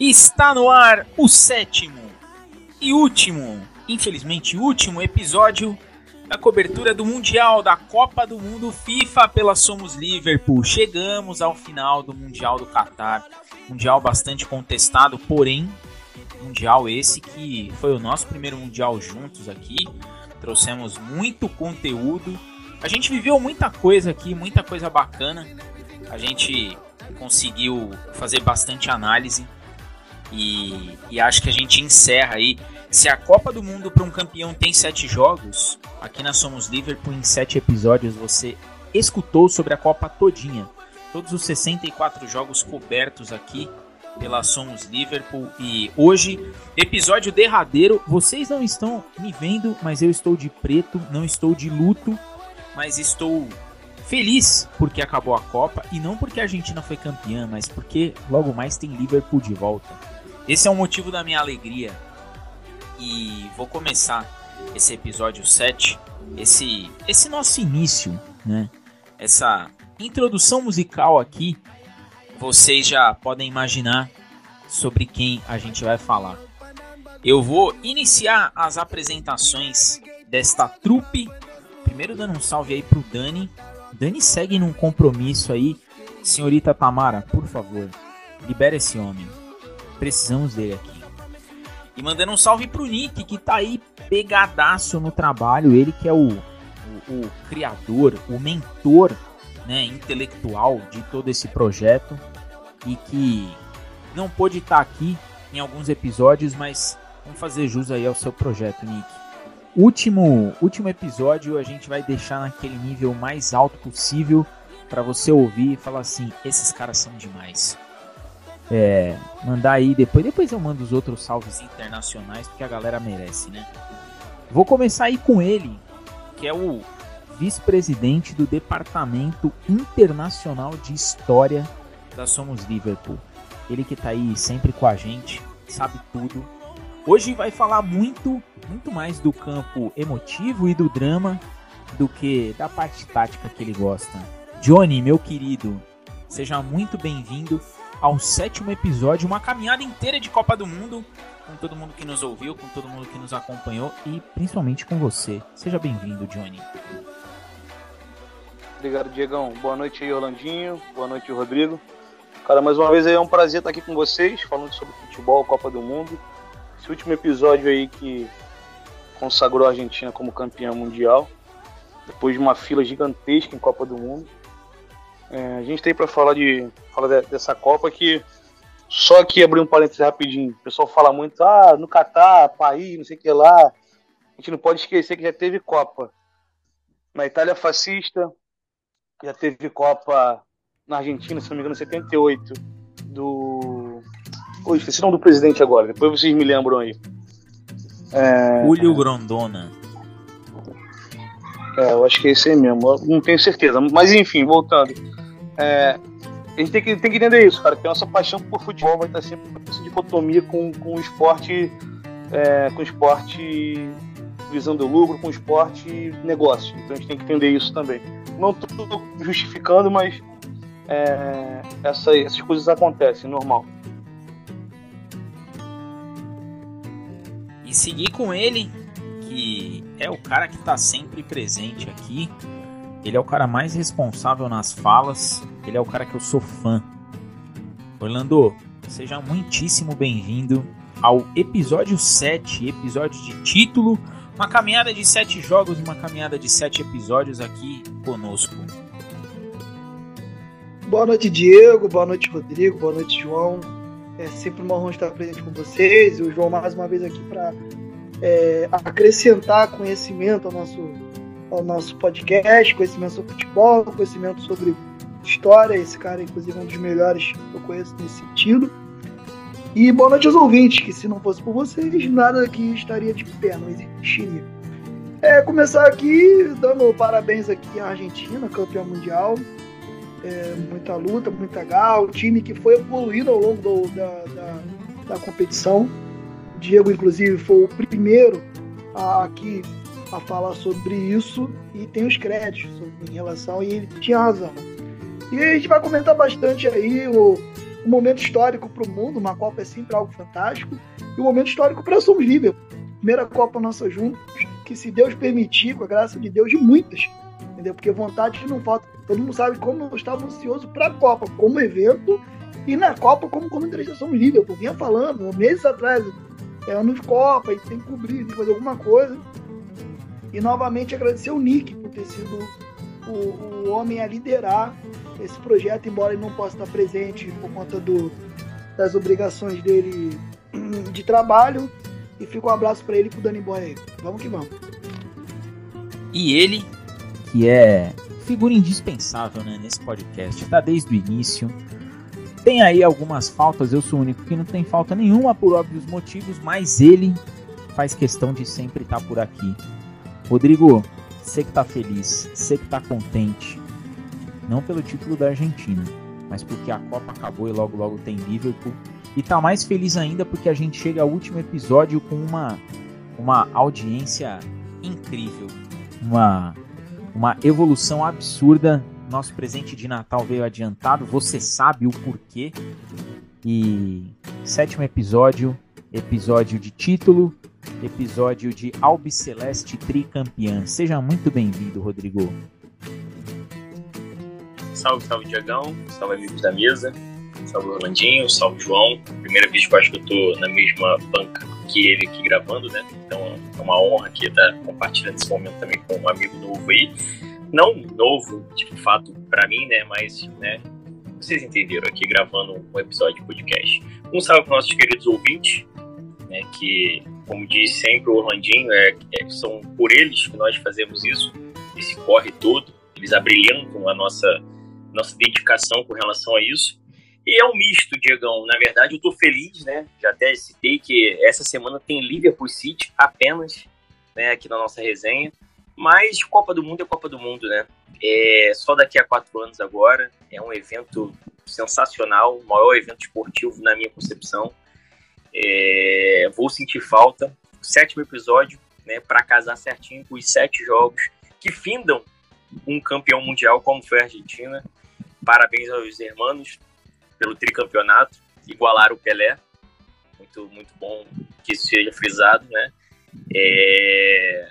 Está no ar o sétimo e último, infelizmente último episódio da cobertura do Mundial da Copa do Mundo FIFA pela Somos Liverpool. Chegamos ao final do Mundial do Catar. Mundial bastante contestado, porém, mundial esse que foi o nosso primeiro mundial juntos aqui. Trouxemos muito conteúdo. A gente viveu muita coisa aqui, muita coisa bacana. A gente conseguiu fazer bastante análise e, e acho que a gente encerra aí. Se a Copa do Mundo para um campeão tem sete jogos, aqui na Somos Liverpool, em sete episódios, você escutou sobre a Copa todinha. Todos os 64 jogos cobertos aqui pela Somos Liverpool. E hoje, episódio derradeiro. Vocês não estão me vendo, mas eu estou de preto, não estou de luto, mas estou feliz porque acabou a Copa e não porque a Argentina foi campeã, mas porque logo mais tem Liverpool de volta. Esse é o motivo da minha alegria. E vou começar esse episódio 7, esse esse nosso início, né? Essa introdução musical aqui, vocês já podem imaginar sobre quem a gente vai falar. Eu vou iniciar as apresentações desta trupe. Primeiro dando um salve aí pro Dani. Dani segue num compromisso aí. Senhorita Tamara, por favor, libera esse homem. Precisamos dele aqui. E mandando um salve pro Nick, que tá aí pegadaço no trabalho. Ele que é o, o, o criador, o mentor né, intelectual de todo esse projeto. E que não pôde estar aqui em alguns episódios, mas vamos fazer jus aí ao seu projeto, Nick. Último, último episódio a gente vai deixar naquele nível mais alto possível para você ouvir e falar assim: esses caras são demais é, mandar aí depois. Depois eu mando os outros salves internacionais, porque a galera merece, né? Vou começar aí com ele, que é o vice-presidente do Departamento Internacional de História da Somos Liverpool. Ele que tá aí sempre com a gente, sabe tudo. Hoje vai falar muito, muito mais do campo emotivo e do drama do que da parte tática que ele gosta. Johnny, meu querido, seja muito bem-vindo ao sétimo episódio, uma caminhada inteira de Copa do Mundo, com todo mundo que nos ouviu, com todo mundo que nos acompanhou e principalmente com você. Seja bem-vindo, Johnny. Obrigado, Diegão. Boa noite aí, Orlandinho. Boa noite, Rodrigo. Cara, mais uma vez é um prazer estar aqui com vocês, falando sobre futebol, Copa do Mundo. Esse último episódio aí que consagrou a Argentina como campeã mundial, depois de uma fila gigantesca em Copa do Mundo. É, a gente tem para falar de falar de, dessa Copa que só aqui abrir um parênteses rapidinho. O pessoal fala muito, ah, no Catar, país, não sei o que lá. A gente não pode esquecer que já teve Copa na Itália fascista, já teve Copa na Argentina, se não me engano, em 78, do. Oi, esqueci o nome do presidente agora, depois vocês me lembram aí. É... Julio Grondona. É, eu acho que é esse aí mesmo, eu não tenho certeza. Mas enfim, voltando. É, a gente tem que, tem que entender isso, cara, que a nossa paixão por futebol vai estar sempre essa dicotomia com, com o esporte, é, com o esporte visando lucro, com o esporte negócio. Então a gente tem que entender isso também. Não estou justificando, mas é, essa, essas coisas acontecem, normal. E seguir com ele, que é o cara que está sempre presente aqui, ele é o cara mais responsável nas falas. Ele é o cara que eu sou fã. Orlando, seja muitíssimo bem-vindo ao episódio 7, episódio de título. Uma caminhada de sete jogos, uma caminhada de sete episódios aqui conosco. Boa noite, Diego. Boa noite, Rodrigo. Boa noite, João. É sempre uma honra estar presente com vocês. E o João, mais uma vez, aqui para é, acrescentar conhecimento ao nosso ao nosso podcast, conhecimento sobre futebol, conhecimento sobre história. Esse cara, inclusive, é um dos melhores que eu conheço nesse sentido. E boa noite aos ouvintes, que se não fosse por vocês, nada aqui estaria de pé, não existiria. É, começar aqui dando parabéns aqui à Argentina, campeã mundial. É, muita luta, muita garra, o time que foi evoluindo ao longo do, da, da, da competição. Diego, inclusive, foi o primeiro a, aqui a falar sobre isso e tem os créditos em relação e ele tinha razão. E a gente vai comentar bastante aí o, um momento histórico para o mundo, uma Copa é sempre algo fantástico, e um momento histórico para Somos Livre. Primeira Copa nossa juntos, que se Deus permitir, com a graça de Deus, de muitas, entendeu? Porque vontade não falta. Todo mundo sabe como eu estava ansioso para a Copa, como evento, e na Copa como Somos Livre. Eu vinha falando, meses atrás, é ano de Copa, e tem que cobrir, tem que fazer alguma coisa. E novamente agradecer o Nick por ter sido o, o homem a liderar esse projeto, embora ele não possa estar presente por conta do, das obrigações dele de trabalho. E fica um abraço para ele e pro Dani Boy aí. Vamos que vamos. E ele, que é figura indispensável né, nesse podcast, tá desde o início. Tem aí algumas faltas, eu sou o único que não tem falta nenhuma por óbvios motivos, mas ele faz questão de sempre estar tá por aqui. Rodrigo, você que tá feliz, você que tá contente, não pelo título da Argentina, mas porque a Copa acabou e logo logo tem Liverpool. E tá mais feliz ainda porque a gente chega ao último episódio com uma, uma audiência incrível, uma, uma evolução absurda. Nosso presente de Natal veio adiantado, você sabe o porquê. E sétimo episódio, episódio de título, episódio de Albiceleste Tricampeã. Seja muito bem-vindo, Rodrigo. Salve, salve, Diagão. Salve, amigos da mesa. Salve, Orlandinho. Salve, João. Primeira vez que eu acho que eu tô na mesma banca que ele aqui gravando, né? Então é uma honra aqui estar compartilhando esse momento também com um amigo novo aí. Não novo, de fato, para mim, né? Mas, né? Vocês entenderam aqui gravando um episódio de podcast. Um salve para nossos queridos ouvintes, né? Que, como diz sempre o Orlandinho, é, é, são por eles que nós fazemos isso, esse corre todo. Eles abrilhantam a nossa nossa dedicação com relação a isso. E é um misto, Diegão. Na verdade, eu tô feliz, né? Já até citei que essa semana tem Liverpool City apenas, né, aqui na nossa resenha. Mas Copa do Mundo é Copa do Mundo, né? É só daqui a quatro anos agora. É um evento sensacional, o maior evento esportivo na minha concepção. É, vou sentir falta. sétimo episódio, né, para casar certinho com os sete jogos que findam um campeão mundial como foi a Argentina. Parabéns aos irmãos pelo tricampeonato, igualar o Pelé. Muito, muito bom que isso seja frisado, né? É...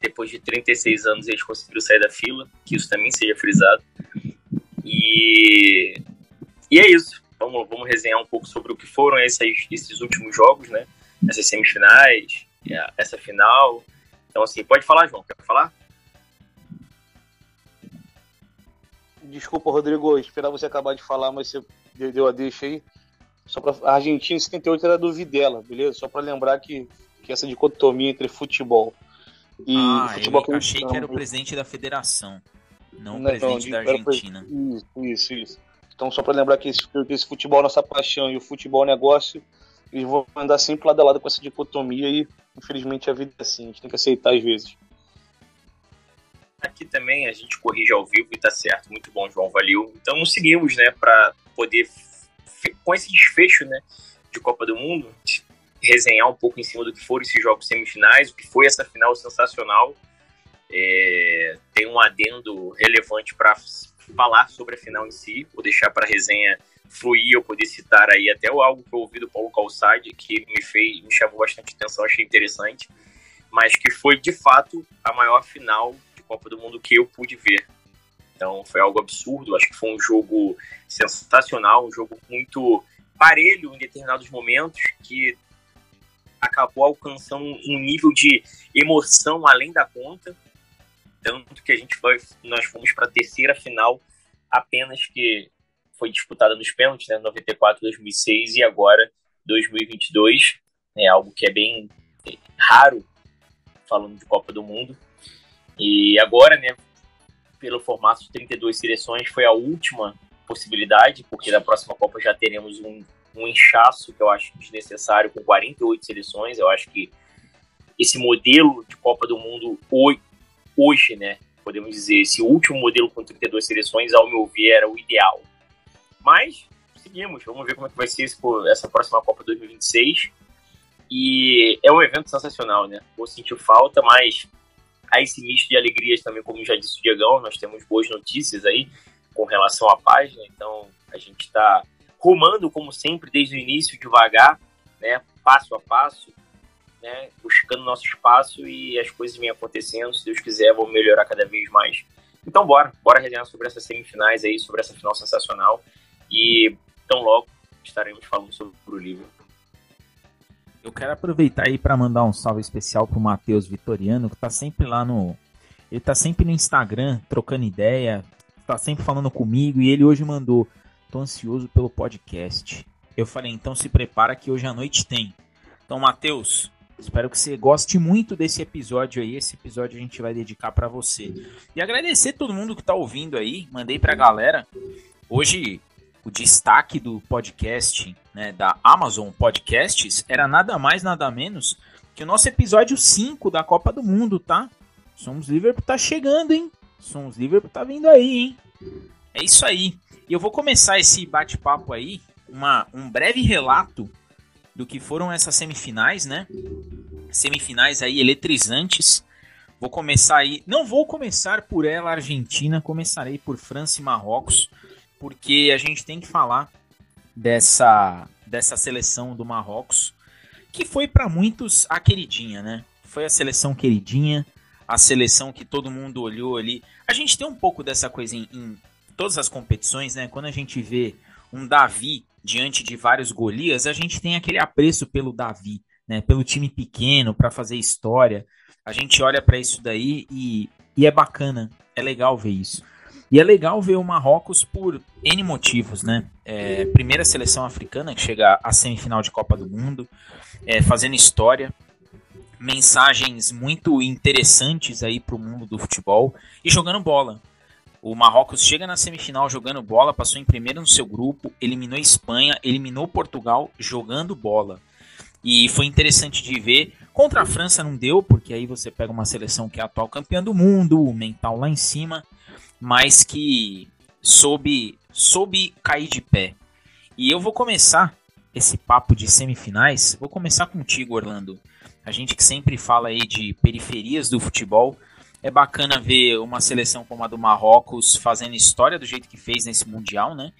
Depois de 36 anos eles conseguiram sair da fila, que isso também seja frisado. E, e é isso. Vamos, vamos resenhar um pouco sobre o que foram esses, esses últimos jogos, né? Essas semifinais, essa final. Então, assim, pode falar, João. Quer falar? Desculpa, Rodrigo, esperar você acabar de falar, mas você deu a deixa aí. Só pra, a Argentina em 78 era do Videla, beleza? Só para lembrar que, que essa dicotomia entre futebol e ah, futebol eu achei que era o presidente da federação, não, não o presidente não, da Argentina. Isso, isso, isso. Então, só para lembrar que esse, que esse futebol é nossa paixão e o futebol é negócio, eles vão andar sempre lado a lado com essa dicotomia e, infelizmente, a vida é assim, a gente tem que aceitar às vezes. Aqui também a gente corrige ao vivo e tá certo. Muito bom, João, valeu. Então seguimos, né, para poder, com esse desfecho, né, de Copa do Mundo, resenhar um pouco em cima do que foram esses jogos semifinais, o que foi essa final sensacional. É, tem um adendo relevante para falar sobre a final em si, vou deixar para a resenha fluir, eu poder citar aí até algo que eu ouvi do Paulo Calçade, que me fez, me chamou bastante atenção, achei interessante, mas que foi de fato a maior final Copa do Mundo que eu pude ver. Então foi algo absurdo, acho que foi um jogo sensacional, um jogo muito parelho em determinados momentos, que acabou alcançando um nível de emoção além da conta, tanto que a gente foi, nós fomos para a terceira final apenas que foi disputada nos pênaltis, né, 94, 2006 e agora 2022, é algo que é bem raro falando de Copa do Mundo. E agora, né, pelo formato de 32 seleções, foi a última possibilidade, porque na próxima Copa já teremos um, um inchaço que eu acho desnecessário com 48 seleções. Eu acho que esse modelo de Copa do Mundo hoje, né, podemos dizer, esse último modelo com 32 seleções, ao meu ver, era o ideal. Mas seguimos, vamos ver como é que vai ser essa próxima Copa 2026. E é um evento sensacional, né? Vou sentir falta, mas a esse misto de alegrias também, como já disse o Diegão, nós temos boas notícias aí com relação à página, então a gente está rumando como sempre desde o início, devagar, né, passo a passo, né, buscando nosso espaço e as coisas vêm acontecendo. Se Deus quiser, vou melhorar cada vez mais. Então, bora, bora resenhar sobre essas semifinais aí, sobre essa final sensacional. E tão logo estaremos falando sobre o livro. Eu quero aproveitar aí para mandar um salve especial pro Matheus Vitoriano, que tá sempre lá no. Ele tá sempre no Instagram, trocando ideia, tá sempre falando comigo, e ele hoje mandou. Tô ansioso pelo podcast. Eu falei, então se prepara que hoje à noite tem. Então, Matheus, Espero que você goste muito desse episódio aí. Esse episódio a gente vai dedicar para você. E agradecer todo mundo que tá ouvindo aí. Mandei pra galera. Hoje o destaque do podcast, né, da Amazon Podcasts, era nada mais nada menos que o nosso episódio 5 da Copa do Mundo, tá? Somos Liverpool tá chegando, hein? Somos Liverpool tá vindo aí, hein? É isso aí. E eu vou começar esse bate-papo aí, uma, um breve relato do que foram essas semifinais, né? Semifinais aí eletrizantes. Vou começar aí, não vou começar por ela, Argentina, começarei por França e Marrocos, porque a gente tem que falar dessa dessa seleção do Marrocos, que foi para muitos a queridinha, né? Foi a seleção queridinha, a seleção que todo mundo olhou ali. A gente tem um pouco dessa coisa em, em todas as competições, né? Quando a gente vê um Davi diante de vários Golias, a gente tem aquele apreço pelo Davi, né? Pelo time pequeno, para fazer história. A gente olha para isso daí e, e é bacana, é legal ver isso. E é legal ver o Marrocos por N motivos, né? É, primeira seleção africana que chega à semifinal de Copa do Mundo, é, fazendo história, mensagens muito interessantes aí para o mundo do futebol e jogando bola. O Marrocos chega na semifinal jogando bola, passou em primeiro no seu grupo, eliminou Espanha, eliminou Portugal jogando bola. E foi interessante de ver. Contra a França não deu, porque aí você pega uma seleção que é atual campeã do mundo, o mental lá em cima, mas que soube, soube cair de pé. E eu vou começar esse papo de semifinais, vou começar contigo, Orlando. A gente que sempre fala aí de periferias do futebol, é bacana ver uma seleção como a do Marrocos fazendo história do jeito que fez nesse Mundial, né?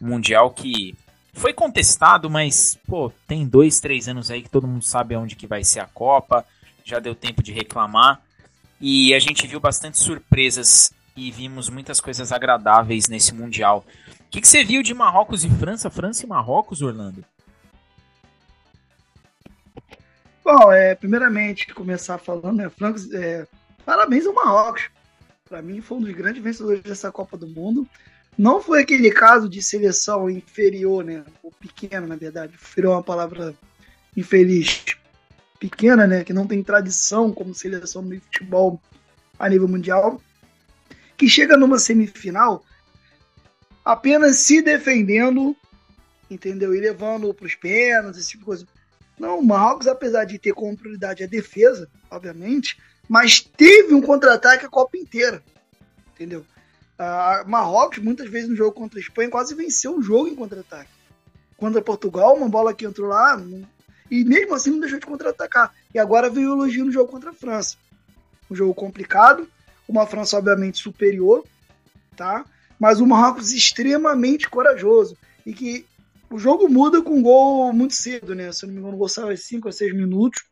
Mundial que foi contestado, mas, pô, tem dois, três anos aí que todo mundo sabe aonde que vai ser a Copa, já deu tempo de reclamar. E a gente viu bastante surpresas e vimos muitas coisas agradáveis nesse Mundial. O que, que você viu de Marrocos e França? França e Marrocos, Orlando? Bom, é, primeiramente, começar falando, né, Francos, é, Parabéns ao Marrocos. Para mim, foi um dos grandes vencedores dessa Copa do Mundo. Não foi aquele caso de seleção inferior, né? Ou pequena, na verdade. Inferior é uma palavra infeliz. Pequena, né? Que não tem tradição como seleção de futebol a nível mundial. Que chega numa semifinal apenas se defendendo, entendeu? E levando para os pênaltis, esse tipo de coisa. Não, o Marrocos, apesar de ter como prioridade a defesa, obviamente, mas teve um contra-ataque a Copa inteira, entendeu? A Marrocos, muitas vezes no jogo contra a Espanha, quase venceu o jogo em contra-ataque. Contra Portugal, uma bola que entrou lá, e mesmo assim não deixou de contra-atacar. E agora veio o elogio no jogo contra a França. Um jogo complicado, uma França obviamente superior, tá? Mas o Marrocos extremamente corajoso. E que o jogo muda com um gol muito cedo, né? Se não me engano, o gol saiu aos 5 a 6 minutos.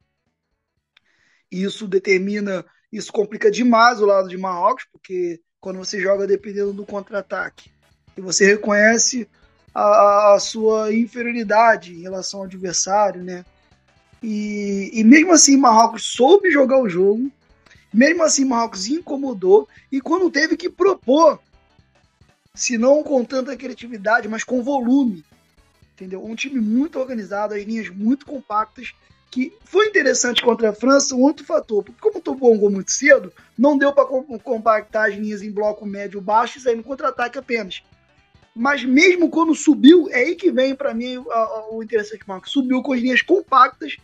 Isso determina, isso complica demais o lado de Marrocos, porque quando você joga dependendo do contra-ataque e você reconhece a, a, sua inferioridade em relação ao adversário, né? E, e mesmo assim, Marrocos soube jogar o jogo, mesmo assim, Marrocos incomodou e quando teve que propor, se não com tanta criatividade, mas com volume, entendeu? Um time muito organizado, as linhas muito compactas que foi interessante contra a França um outro fator, porque como tomou um gol muito cedo, não deu para compactar as linhas em bloco médio baixo e sair no contra-ataque apenas. Mas mesmo quando subiu, é aí que vem para mim o interessante Marco. Subiu com as linhas compactas,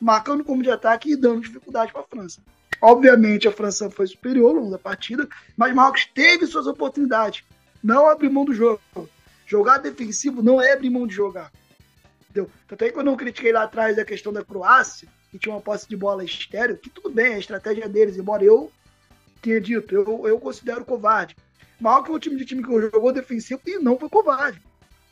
marcando como de ataque e dando dificuldade para a França. Obviamente a França foi superior ao longo da partida, mas Marcos teve suas oportunidades. Não abriu mão do jogo. Jogar defensivo não é abrir mão de jogar. Entendeu? Tanto é que eu critiquei lá atrás a questão da Croácia, que tinha uma posse de bola estéreo, que tudo bem, a estratégia deles, embora eu tenha dito, eu, eu considero covarde. Mal que o time de time que jogou defensivo e não foi covarde.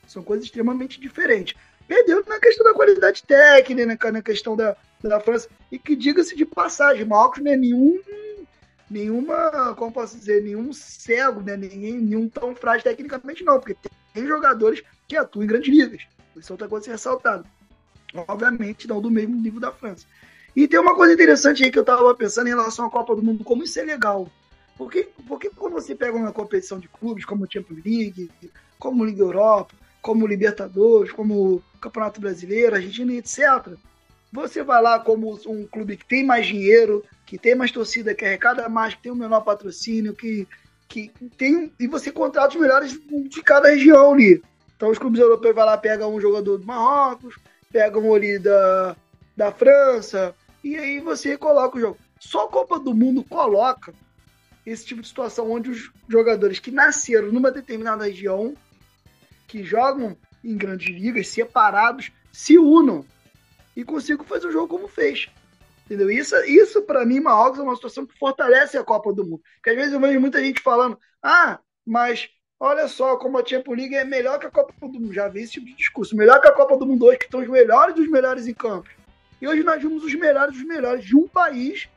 São coisas extremamente diferentes. Perdeu na questão da qualidade técnica, na questão da, da França. E que diga-se de passagem, Marcos não é nenhum nenhuma, como posso dizer, nenhum cego, né? Ninguém, nenhum tão frágil tecnicamente, não, porque tem jogadores que atuam em grandes ligas. Isso é outra coisa a ser ressaltada. Obviamente, não do mesmo nível da França. E tem uma coisa interessante aí que eu estava pensando em relação à Copa do Mundo, como isso é legal. Porque, porque quando você pega uma competição de clubes, como Champions League, como Liga Europa, como Libertadores, como Campeonato Brasileiro, Argentina, etc., você vai lá como um clube que tem mais dinheiro, que tem mais torcida, que arrecada mais, que tem o um menor patrocínio, que, que tem. E você contrata os melhores de cada região ali. Então os clubes europeus vai lá, pegam um jogador do Marrocos, pegam ali da, da França, e aí você coloca o jogo. Só a Copa do Mundo coloca esse tipo de situação onde os jogadores que nasceram numa determinada região, que jogam em grandes ligas, separados, se unam e consigam fazer o jogo como fez. Entendeu? Isso, isso para mim, Marrocos é uma situação que fortalece a Copa do Mundo. Porque às vezes eu vejo muita gente falando, ah, mas olha só como a Champions League é melhor que a Copa do Mundo. Já vi esse tipo de discurso. Melhor que a Copa do Mundo hoje, que estão os melhores dos melhores em campo. E hoje nós vimos os melhores dos melhores de um país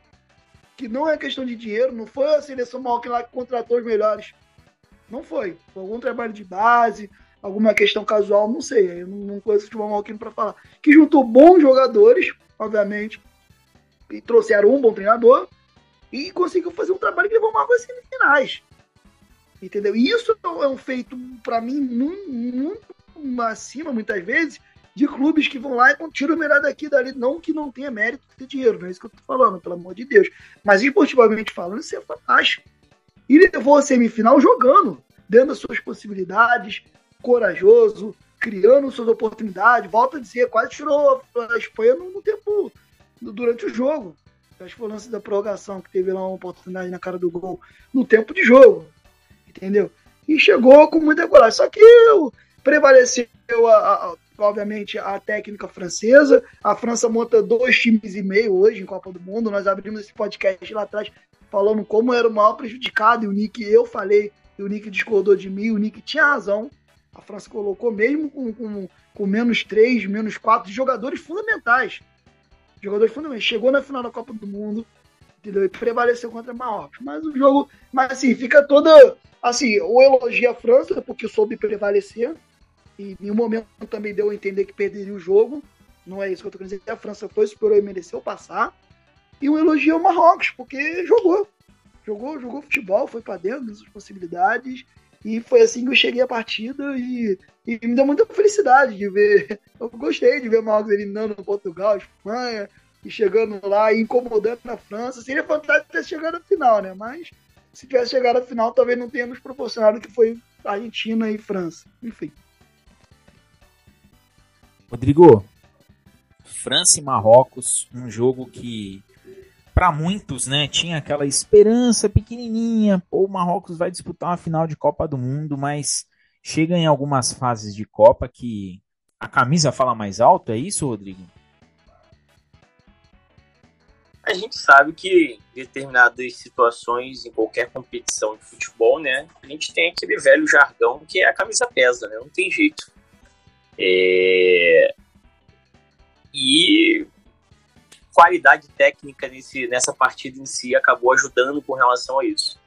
que não é questão de dinheiro, não foi a seleção Malkin lá que contratou os melhores. Não foi. Foi algum trabalho de base, alguma questão casual, não sei. Eu não conheço o futebol Malkin para falar. Que juntou bons jogadores, obviamente, e trouxeram um bom treinador e conseguiu fazer um trabalho que levou uma às semifinais. Entendeu? E isso é um feito, para mim, muito, acima, muitas vezes, de clubes que vão lá e tiram o melhor daqui dali. Não que não tenha mérito ter dinheiro, não é isso que eu tô falando, pelo amor de Deus. Mas esportivamente falando, isso é fantástico. E levou a semifinal jogando, dando as suas possibilidades, corajoso, criando suas oportunidades. Volta a dizer, quase tirou a Espanha no tempo, durante o jogo. Acho que foi o lance da prorrogação, que teve lá uma oportunidade na cara do gol, no tempo de jogo. Entendeu? E chegou com muita coragem. Só que prevaleceu a, a, obviamente, a técnica francesa. A França monta dois times e meio hoje em Copa do Mundo. Nós abrimos esse podcast lá atrás falando como era o maior prejudicado. E o Nick, eu falei, e o Nick discordou de mim. O Nick tinha razão. A França colocou, mesmo com, com, com menos três, menos quatro, jogadores fundamentais. Jogadores fundamentais. Chegou na final da Copa do Mundo entendeu? e prevaleceu contra Marrocos. Mas o jogo, mas assim, fica toda. Assim, o elogio à França, porque soube prevalecer e em um momento também deu a entender que perderia o jogo. Não é isso que eu tô querendo dizer. A França foi superior e mereceu passar. E um elogio ao Marrocos, porque jogou. Jogou, jogou futebol, foi para dentro das possibilidades. E foi assim que eu cheguei à partida e, e, me deu muita felicidade de ver. Eu gostei de ver Marrocos eliminando Portugal, Espanha, e chegando lá e incomodando na França. Seria fantástico ter chegado à final, né? Mas se tivesse chegado à final, talvez não tenhamos proporcionado o que foi Argentina e França. Enfim. Rodrigo, França e Marrocos, um jogo que para muitos, né, tinha aquela esperança pequenininha, pô, o Marrocos vai disputar uma final de Copa do Mundo, mas chega em algumas fases de Copa que a camisa fala mais alto, é isso, Rodrigo? A gente sabe que determinadas situações, em qualquer competição de futebol, né, a gente tem aquele velho jargão que é a camisa pesa, né, não tem jeito. É... E qualidade técnica nesse, nessa partida em si acabou ajudando com relação a isso.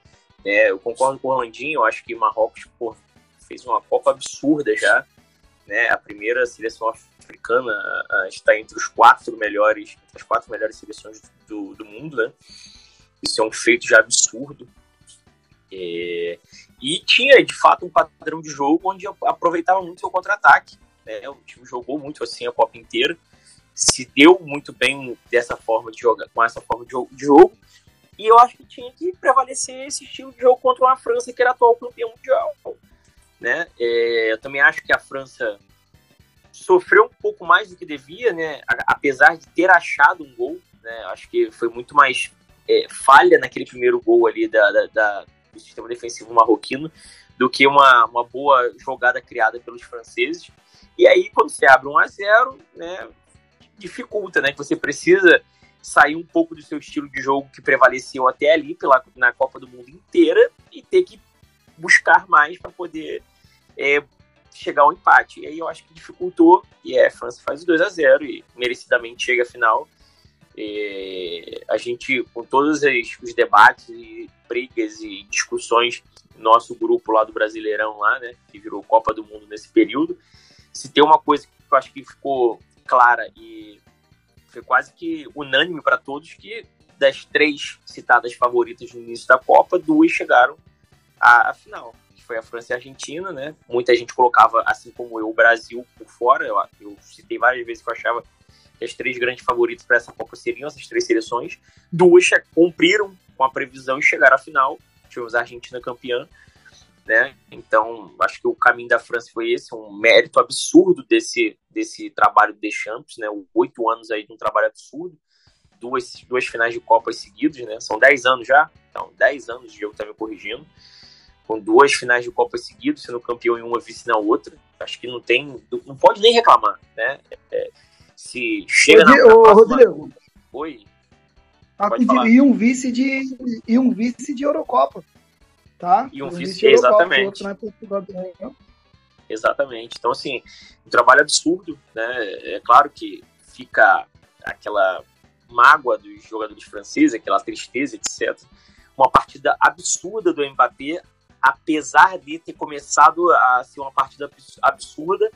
É, eu concordo com o Orlandinho, eu acho que Marrocos pô, fez uma Copa absurda já. Né? A primeira seleção africana está entre os quatro melhores, as quatro melhores seleções do, do mundo, né? Isso é um feito já absurdo. É, e tinha de fato um padrão de jogo onde aproveitava muito o contra-ataque. Né? O time jogou muito assim a Copa inteira, se deu muito bem dessa forma de jogar, com essa forma de jogo. E eu acho que tinha que prevalecer esse estilo de jogo contra uma França que era atual campeão mundial. Né? É, eu também acho que a França sofreu um pouco mais do que devia, né? apesar de ter achado um gol. Né? Acho que foi muito mais é, falha naquele primeiro gol ali da, da, da, do sistema defensivo marroquino do que uma, uma boa jogada criada pelos franceses. E aí, quando você abre 1 a 0 né, dificulta, né? Que você precisa sair um pouco do seu estilo de jogo que prevaleceu até ali pela, na Copa do Mundo inteira e ter que buscar mais para poder é, chegar ao empate. E aí eu acho que dificultou, e é, a França faz o 2 a 0 e merecidamente chega à final. E a gente, com todos os debates e brigas e discussões, nosso grupo lá do Brasileirão, lá, né, que virou Copa do Mundo nesse período, se tem uma coisa que eu acho que ficou clara e foi quase que unânime para todos que das três citadas favoritas no início da Copa, duas chegaram à, à final foi a França e a Argentina, né? Muita gente colocava, assim como eu, o Brasil por fora. Eu, eu citei várias vezes que eu achava que as três grandes favoritas para essa Copa seriam essas três seleções. Duas cumpriram com a previsão e chegaram à final. Tivemos a Argentina campeã, né? Então, acho que o caminho da França foi esse, um mérito absurdo desse, desse trabalho de Deschamps, né? Oito anos aí de um trabalho absurdo. Duas, duas finais de Copas seguidos, né? São dez anos já. Então, dez anos, de jogo tá me corrigindo com duas finais de Copa seguidas, sendo campeão em uma, vice na outra. Acho que não tem, não pode nem reclamar, né? É, se chega na, na próxima... Rodrigo. Oi. Ah, e um vice de e um vice de Eurocopa, tá? E um, vice, vice de exatamente. Exatamente. Então assim, um trabalho absurdo, né? É claro que fica aquela mágoa dos jogadores franceses, aquela tristeza, etc. Uma partida absurda do Mbappé, apesar de ter começado a ser uma partida absurda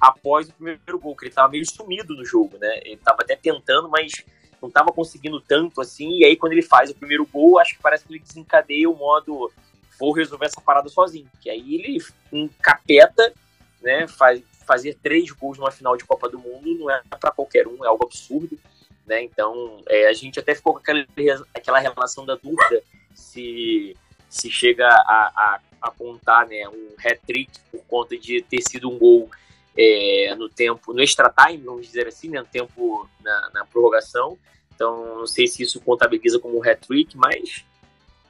após o primeiro gol, que ele estava meio sumido no jogo, né? Ele estava até tentando, mas não estava conseguindo tanto assim. E aí, quando ele faz o primeiro gol, acho que parece que ele desencadeia o modo vou resolver essa parada sozinho. Que aí ele encapeta, né? Faz, fazer três gols numa final de Copa do Mundo não é para qualquer um, é algo absurdo. Né? Então, é, a gente até ficou com aquela, aquela relação da dúvida se se chega a, a apontar né, um hat-trick por conta de ter sido um gol é, no tempo, no extra time, vamos dizer assim, né, no tempo na, na prorrogação. Então, não sei se isso contabiliza como um hat-trick, mas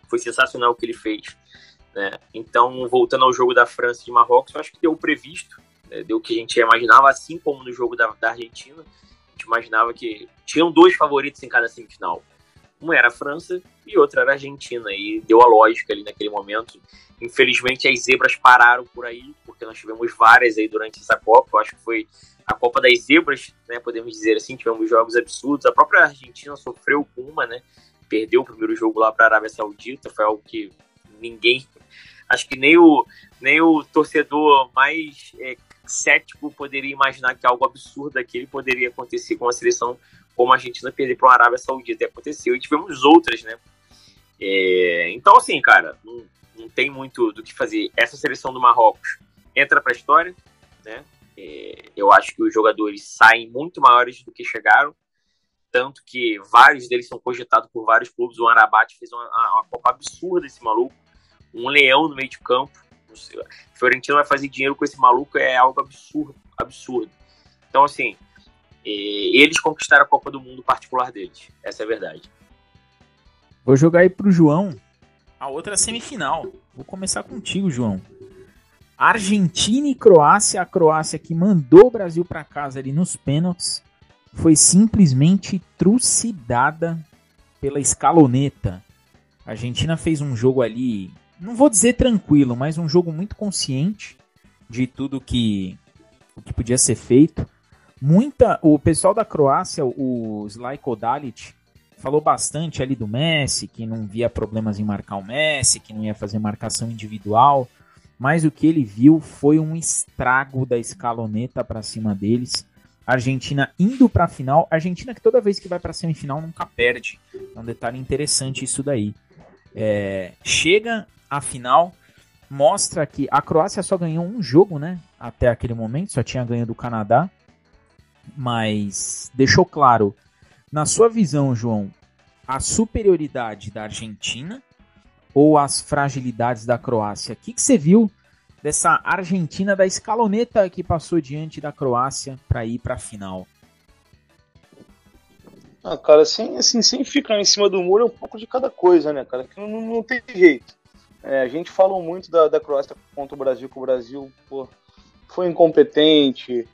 foi sensacional o que ele fez. Né? Então, voltando ao jogo da França e de Marrocos, eu acho que deu o previsto, né? deu o que a gente imaginava, assim como no jogo da, da Argentina. A gente imaginava que tinham dois favoritos em cada semifinal. Uma era a França e outra era a Argentina. E deu a lógica ali naquele momento. Infelizmente as zebras pararam por aí, porque nós tivemos várias aí durante essa Copa. Eu acho que foi a Copa das Zebras, né? Podemos dizer assim, tivemos jogos absurdos. A própria Argentina sofreu com uma, né? Perdeu o primeiro jogo lá para a Arábia Saudita. Foi algo que ninguém. Acho que nem o, nem o torcedor mais é, cético poderia imaginar que algo absurdo daquele poderia acontecer com a seleção como a Argentina perder para a Arábia Saudita. E aconteceu. E tivemos outras, né? É, então, assim, cara, não, não tem muito do que fazer. Essa seleção do Marrocos entra para a história, né? É, eu acho que os jogadores saem muito maiores do que chegaram, tanto que vários deles são cogitados por vários clubes. O Arabat fez uma, uma Copa absurda esse maluco, um leão no meio de campo. O Fiorentino vai fazer dinheiro com esse maluco é algo absurdo, absurdo. Então, assim, eles conquistaram a Copa do Mundo particular deles. Essa é a verdade. Vou jogar aí pro João a outra semifinal. Vou começar contigo, João. Argentina e Croácia, a Croácia que mandou o Brasil para casa ali nos pênaltis, foi simplesmente trucidada pela escaloneta. A Argentina fez um jogo ali, não vou dizer tranquilo, mas um jogo muito consciente de tudo que o que podia ser feito muita o pessoal da Croácia, o Slajko Dalic, falou bastante ali do Messi, que não via problemas em marcar o Messi, que não ia fazer marcação individual, mas o que ele viu foi um estrago da escaloneta para cima deles. A Argentina indo para a final, a Argentina que toda vez que vai para a semifinal nunca perde. É um detalhe interessante isso daí. É, chega à final, mostra que a Croácia só ganhou um jogo, né? Até aquele momento, só tinha ganho do Canadá mas deixou claro, na sua visão, João, a superioridade da Argentina ou as fragilidades da Croácia? O que, que você viu dessa Argentina da escaloneta que passou diante da Croácia para ir para a final? Ah, cara, assim, assim, sem ficar em cima do muro é um pouco de cada coisa, né, cara? Que não, não tem jeito. É, a gente falou muito da, da Croácia contra o Brasil, que o Brasil pô, foi incompetente,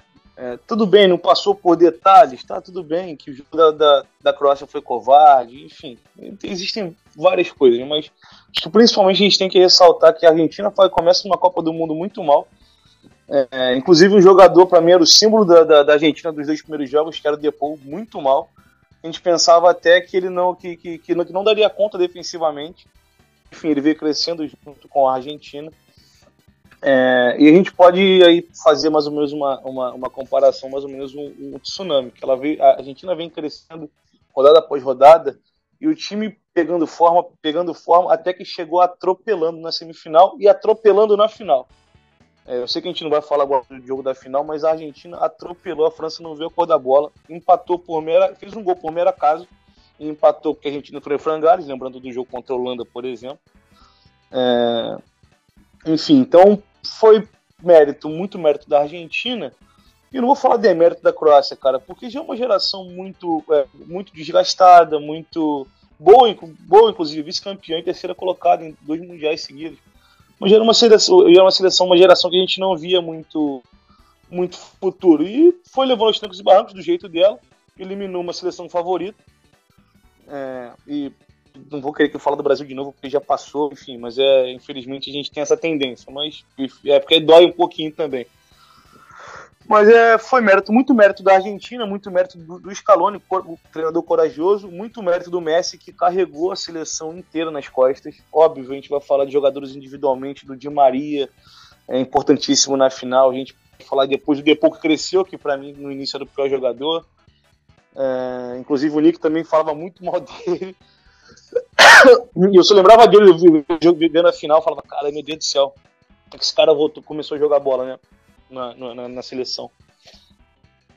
é, tudo bem, não passou por detalhes, tá? Tudo bem, que o jogo da, da, da, Croácia foi covarde, enfim, existem várias coisas, mas acho que principalmente a gente tem que ressaltar que a Argentina começa uma Copa do Mundo muito mal. É, inclusive, um jogador, para mim, era o símbolo da, da, da, Argentina dos dois primeiros jogos, que era o Depou, muito mal. A gente pensava até que ele não, que, que, que não, que não daria conta defensivamente. Enfim, ele veio crescendo junto com a Argentina. É, e a gente pode aí fazer mais ou menos uma, uma, uma comparação, mais ou menos um, um, tsunami, que ela veio, a Argentina vem crescendo rodada após rodada e o time pegando forma, pegando forma, até que chegou atropelando na semifinal e atropelando na final. É, eu sei que a gente não vai falar agora do jogo da final, mas a Argentina atropelou a França, não viu a cor da bola, empatou por mera, fez um gol por mero acaso, e empatou porque a Argentina foi frangares, lembrando do jogo contra a Holanda, por exemplo. É, enfim, então foi mérito, muito mérito da Argentina. E não vou falar de mérito da Croácia, cara, porque já é uma geração muito, é, muito desgastada, muito boa, boa inclusive, vice-campeã e terceira colocada em dois mundiais seguidos. Mas já era uma seleção, era uma seleção, uma geração que a gente não via muito, muito futuro. E foi levando os trancos e barrancos do jeito dela, eliminou uma seleção favorita. É, e não vou querer que eu fale do Brasil de novo, porque já passou, enfim, mas é, infelizmente a gente tem essa tendência, mas é porque dói um pouquinho também. Mas é, foi mérito, muito mérito da Argentina, muito mérito do, do Scaloni, o treinador corajoso, muito mérito do Messi, que carregou a seleção inteira nas costas. Óbvio, a gente vai falar de jogadores individualmente, do Di Maria, é importantíssimo na final. A gente vai falar depois do Depou, que cresceu, que para mim no início era o pior jogador. É, inclusive o Nick também falava muito mal dele. E eu só lembrava dele vendo a final, falava, cara, meu Deus do céu, esse cara voltou, começou a jogar bola, né? na, na, na seleção.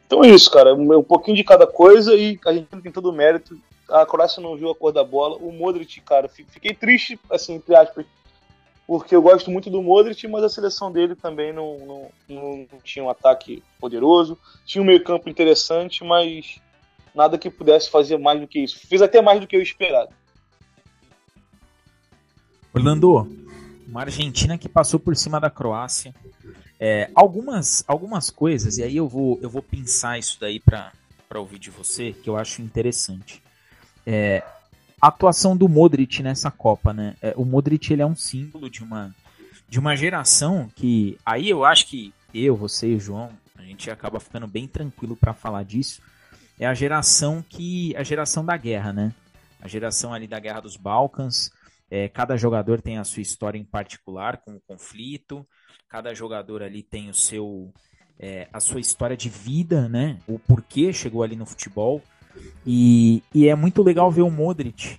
Então é isso, cara. Um pouquinho de cada coisa e a gente tem todo o mérito. A Croácia não viu a cor da bola. O Modric, cara, fiquei triste, assim, entre aspas, porque eu gosto muito do Modric, mas a seleção dele também não, não, não tinha um ataque poderoso. Tinha um meio-campo interessante, mas nada que pudesse fazer mais do que isso. Fez até mais do que eu esperado. Orlando, uma Argentina que passou por cima da Croácia, é, algumas, algumas coisas, e aí eu vou, eu vou pensar isso daí para ouvir de você, que eu acho interessante. É, a atuação do Modric nessa Copa, né? É, o Modric ele é um símbolo de uma, de uma geração que. Aí eu acho que eu, você e o João, a gente acaba ficando bem tranquilo para falar disso. É a geração que. A geração da guerra, né? A geração ali da Guerra dos Balcãs. É, cada jogador tem a sua história em particular com o conflito. Cada jogador ali tem o seu é, a sua história de vida, né? O porquê chegou ali no futebol. E, e é muito legal ver o Modric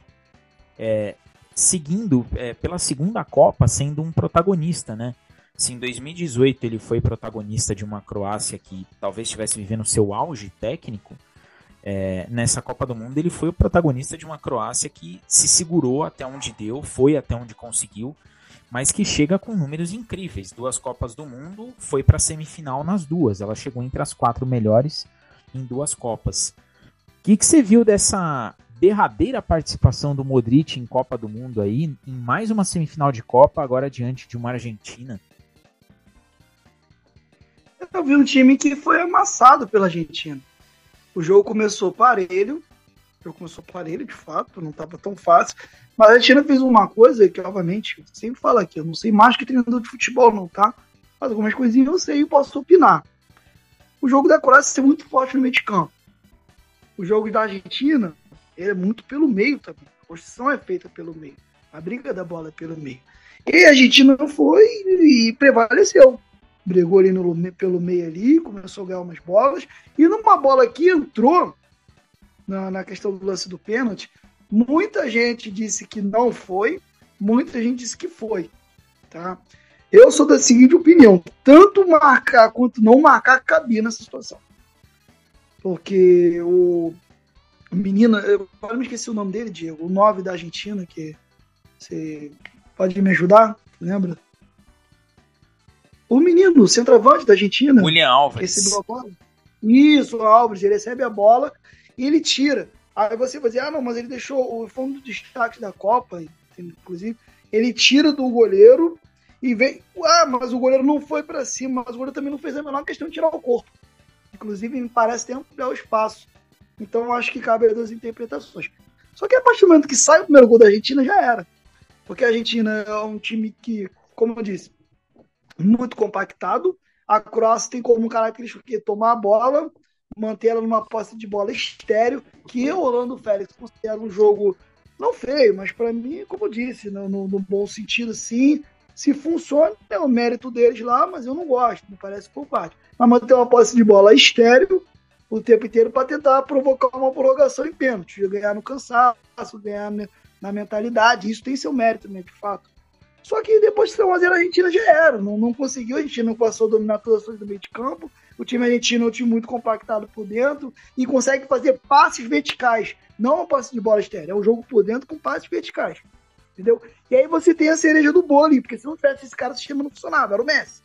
é, seguindo é, pela segunda Copa sendo um protagonista, né? Se em 2018 ele foi protagonista de uma Croácia que talvez estivesse vivendo seu auge técnico, é, nessa Copa do Mundo ele foi o protagonista de uma Croácia que se segurou até onde deu, foi até onde conseguiu mas que chega com números incríveis. Duas Copas do Mundo, foi para a semifinal nas duas. Ela chegou entre as quatro melhores em duas Copas. O que, que você viu dessa derradeira participação do Modric em Copa do Mundo aí, em mais uma semifinal de Copa, agora diante de uma Argentina? Eu vi um time que foi amassado pela Argentina. O jogo começou parelho, o jogo começou parelho de fato, não estava tão fácil, mas a Argentina fez uma coisa que, obviamente, sempre fala aqui, eu não sei mais que treinador de futebol, não, tá? Mas algumas coisinhas eu sei e posso opinar. O jogo da Croácia é muito forte no meio de campo. O jogo da Argentina é muito pelo meio também. A construção é feita pelo meio. A briga da bola é pelo meio. E a Argentina foi e prevaleceu. Brigou ali no, pelo meio ali, começou a ganhar umas bolas. E numa bola que entrou na, na questão do lance do pênalti, Muita gente disse que não foi, muita gente disse que foi, tá? Eu sou da seguinte opinião: tanto marcar quanto não marcar cabia nessa situação. Porque o menino, eu agora me esqueci o nome dele, Diego, o 9 da Argentina, que você pode me ajudar? Lembra? O menino, o centroavante da Argentina. William Alves. Recebeu a bola. Isso, o Alves, ele recebe a bola e ele tira. Aí você vai dizer, ah, não, mas ele deixou o fundo dos destaques da Copa, inclusive, ele tira do goleiro e vem, ah, mas o goleiro não foi para cima, mas o goleiro também não fez a menor questão de tirar o corpo. Inclusive, me parece ter ampliar o espaço. Então, eu acho que cabe as duas interpretações. Só que a partir do momento que sai o primeiro gol da Argentina, já era. Porque a Argentina é um time que, como eu disse, muito compactado. A Croácia tem como característica tomar a bola, manter ela numa posse de bola estéreo, que eu, Orlando Félix, considero um jogo não feio, mas para mim, como eu disse, no, no, no, bom sentido, sim. Se funciona, é o mérito deles lá, mas eu não gosto, me parece por parte. Mas manter uma posse de bola estéreo o tempo inteiro para tentar provocar uma prorrogação em pênalti, ganhar no cansaço, ganhar na mentalidade. Isso tem seu mérito, né, de fato. Só que depois de 1x0 a Argentina já era. Não, não conseguiu, a Argentina não passou a dominar todas as coisas do meio de campo. O time argentino é um time muito compactado por dentro e consegue fazer passes verticais. Não um passe de bola estéreo, é um jogo por dentro com passes verticais. Entendeu? E aí você tem a cereja do bolo, porque se não tivesse esse cara, o sistema não funcionava, era o Messi.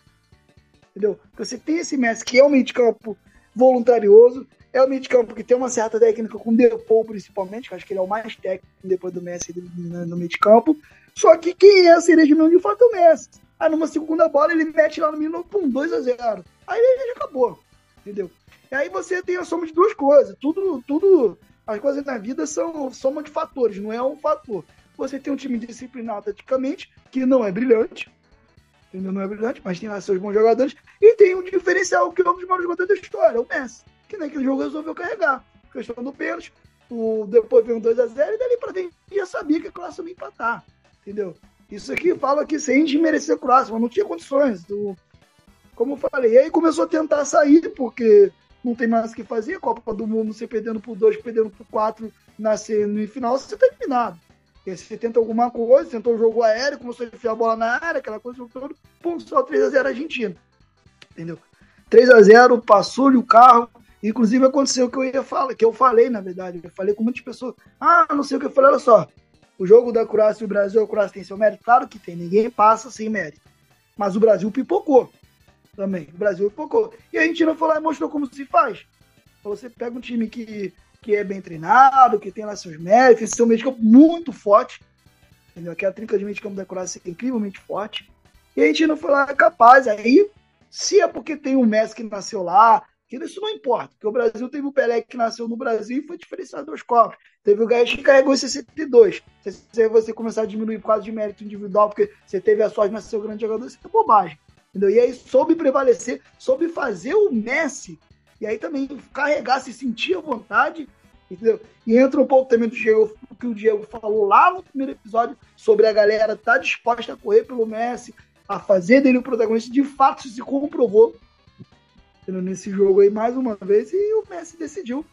Entendeu? Você tem esse Messi que é um meio de campo voluntarioso, é o meio de campo que tem uma certa técnica com o principalmente, que acho que ele é o mais técnico depois do Messi no meio de campo. Só que quem é a cereja mesmo de fato é o Messi. Aí numa segunda bola ele mete lá no minuto, pum, 2 a 0 Aí já acabou, entendeu? E aí você tem a soma de duas coisas. Tudo, tudo, as coisas na vida são soma de fatores, não é um fator. Você tem um time disciplinado taticamente, que não é brilhante, entendeu? Não é brilhante, mas tem lá seus bons jogadores. E tem um diferencial que é um dos maiores jogadores da história, o Messi, que naquele jogo resolveu carregar. Questão do pênalti, o, depois veio um 2x0 e dali pra frente já sabia que a Croácia ia empatar, entendeu? Isso aqui fala que sem desmerecer a Croácia, mas não tinha condições. Do, como eu falei, e aí começou a tentar sair, porque não tem mais o que fazer. Copa do Mundo, você perdendo por dois, perdendo por quatro na semifinal, você tá eliminado. E aí você tenta alguma coisa, tentou o jogo aéreo, começou a enfiar a bola na área, aquela coisa toda, pum, só 3x0 Argentina. Entendeu? 3x0, passou-lhe o carro. Inclusive aconteceu o que eu ia falar, que eu falei, na verdade. Eu falei com muitas pessoas. Ah, não sei o que eu falei, olha só. O jogo da Croácia e o Brasil, a Croácia tem seu mérito? Claro que tem, ninguém passa sem mérito. Mas o Brasil pipocou também. O Brasil pipocou. E a Argentina foi lá e mostrou como se faz. Você pega um time que, que é bem treinado, que tem lá seus méritos, esse seu meio de campo muito forte. Entendeu? Aquela trinca de meio de campo da Croácia é incrivelmente forte. E a Argentina foi lá capaz. Aí, se é porque tem um Messi que nasceu lá, isso não importa, porque o Brasil teve o Pelé que nasceu no Brasil e foi diferenciado dos copos. Teve o Gaúcho que carregou em 62. Se você começar a diminuir por causa de mérito individual, porque você teve a sorte de o grande jogador, isso é bobagem. Entendeu? E aí soube prevalecer, soube fazer o Messi, e aí também carregar, se sentir à vontade, entendeu? E entra um pouco também do Diego, que o Diego falou lá no primeiro episódio, sobre a galera estar tá disposta a correr pelo Messi, a fazer dele o protagonista. De fato, isso se comprovou nesse jogo aí mais uma vez e o Messi decidiu.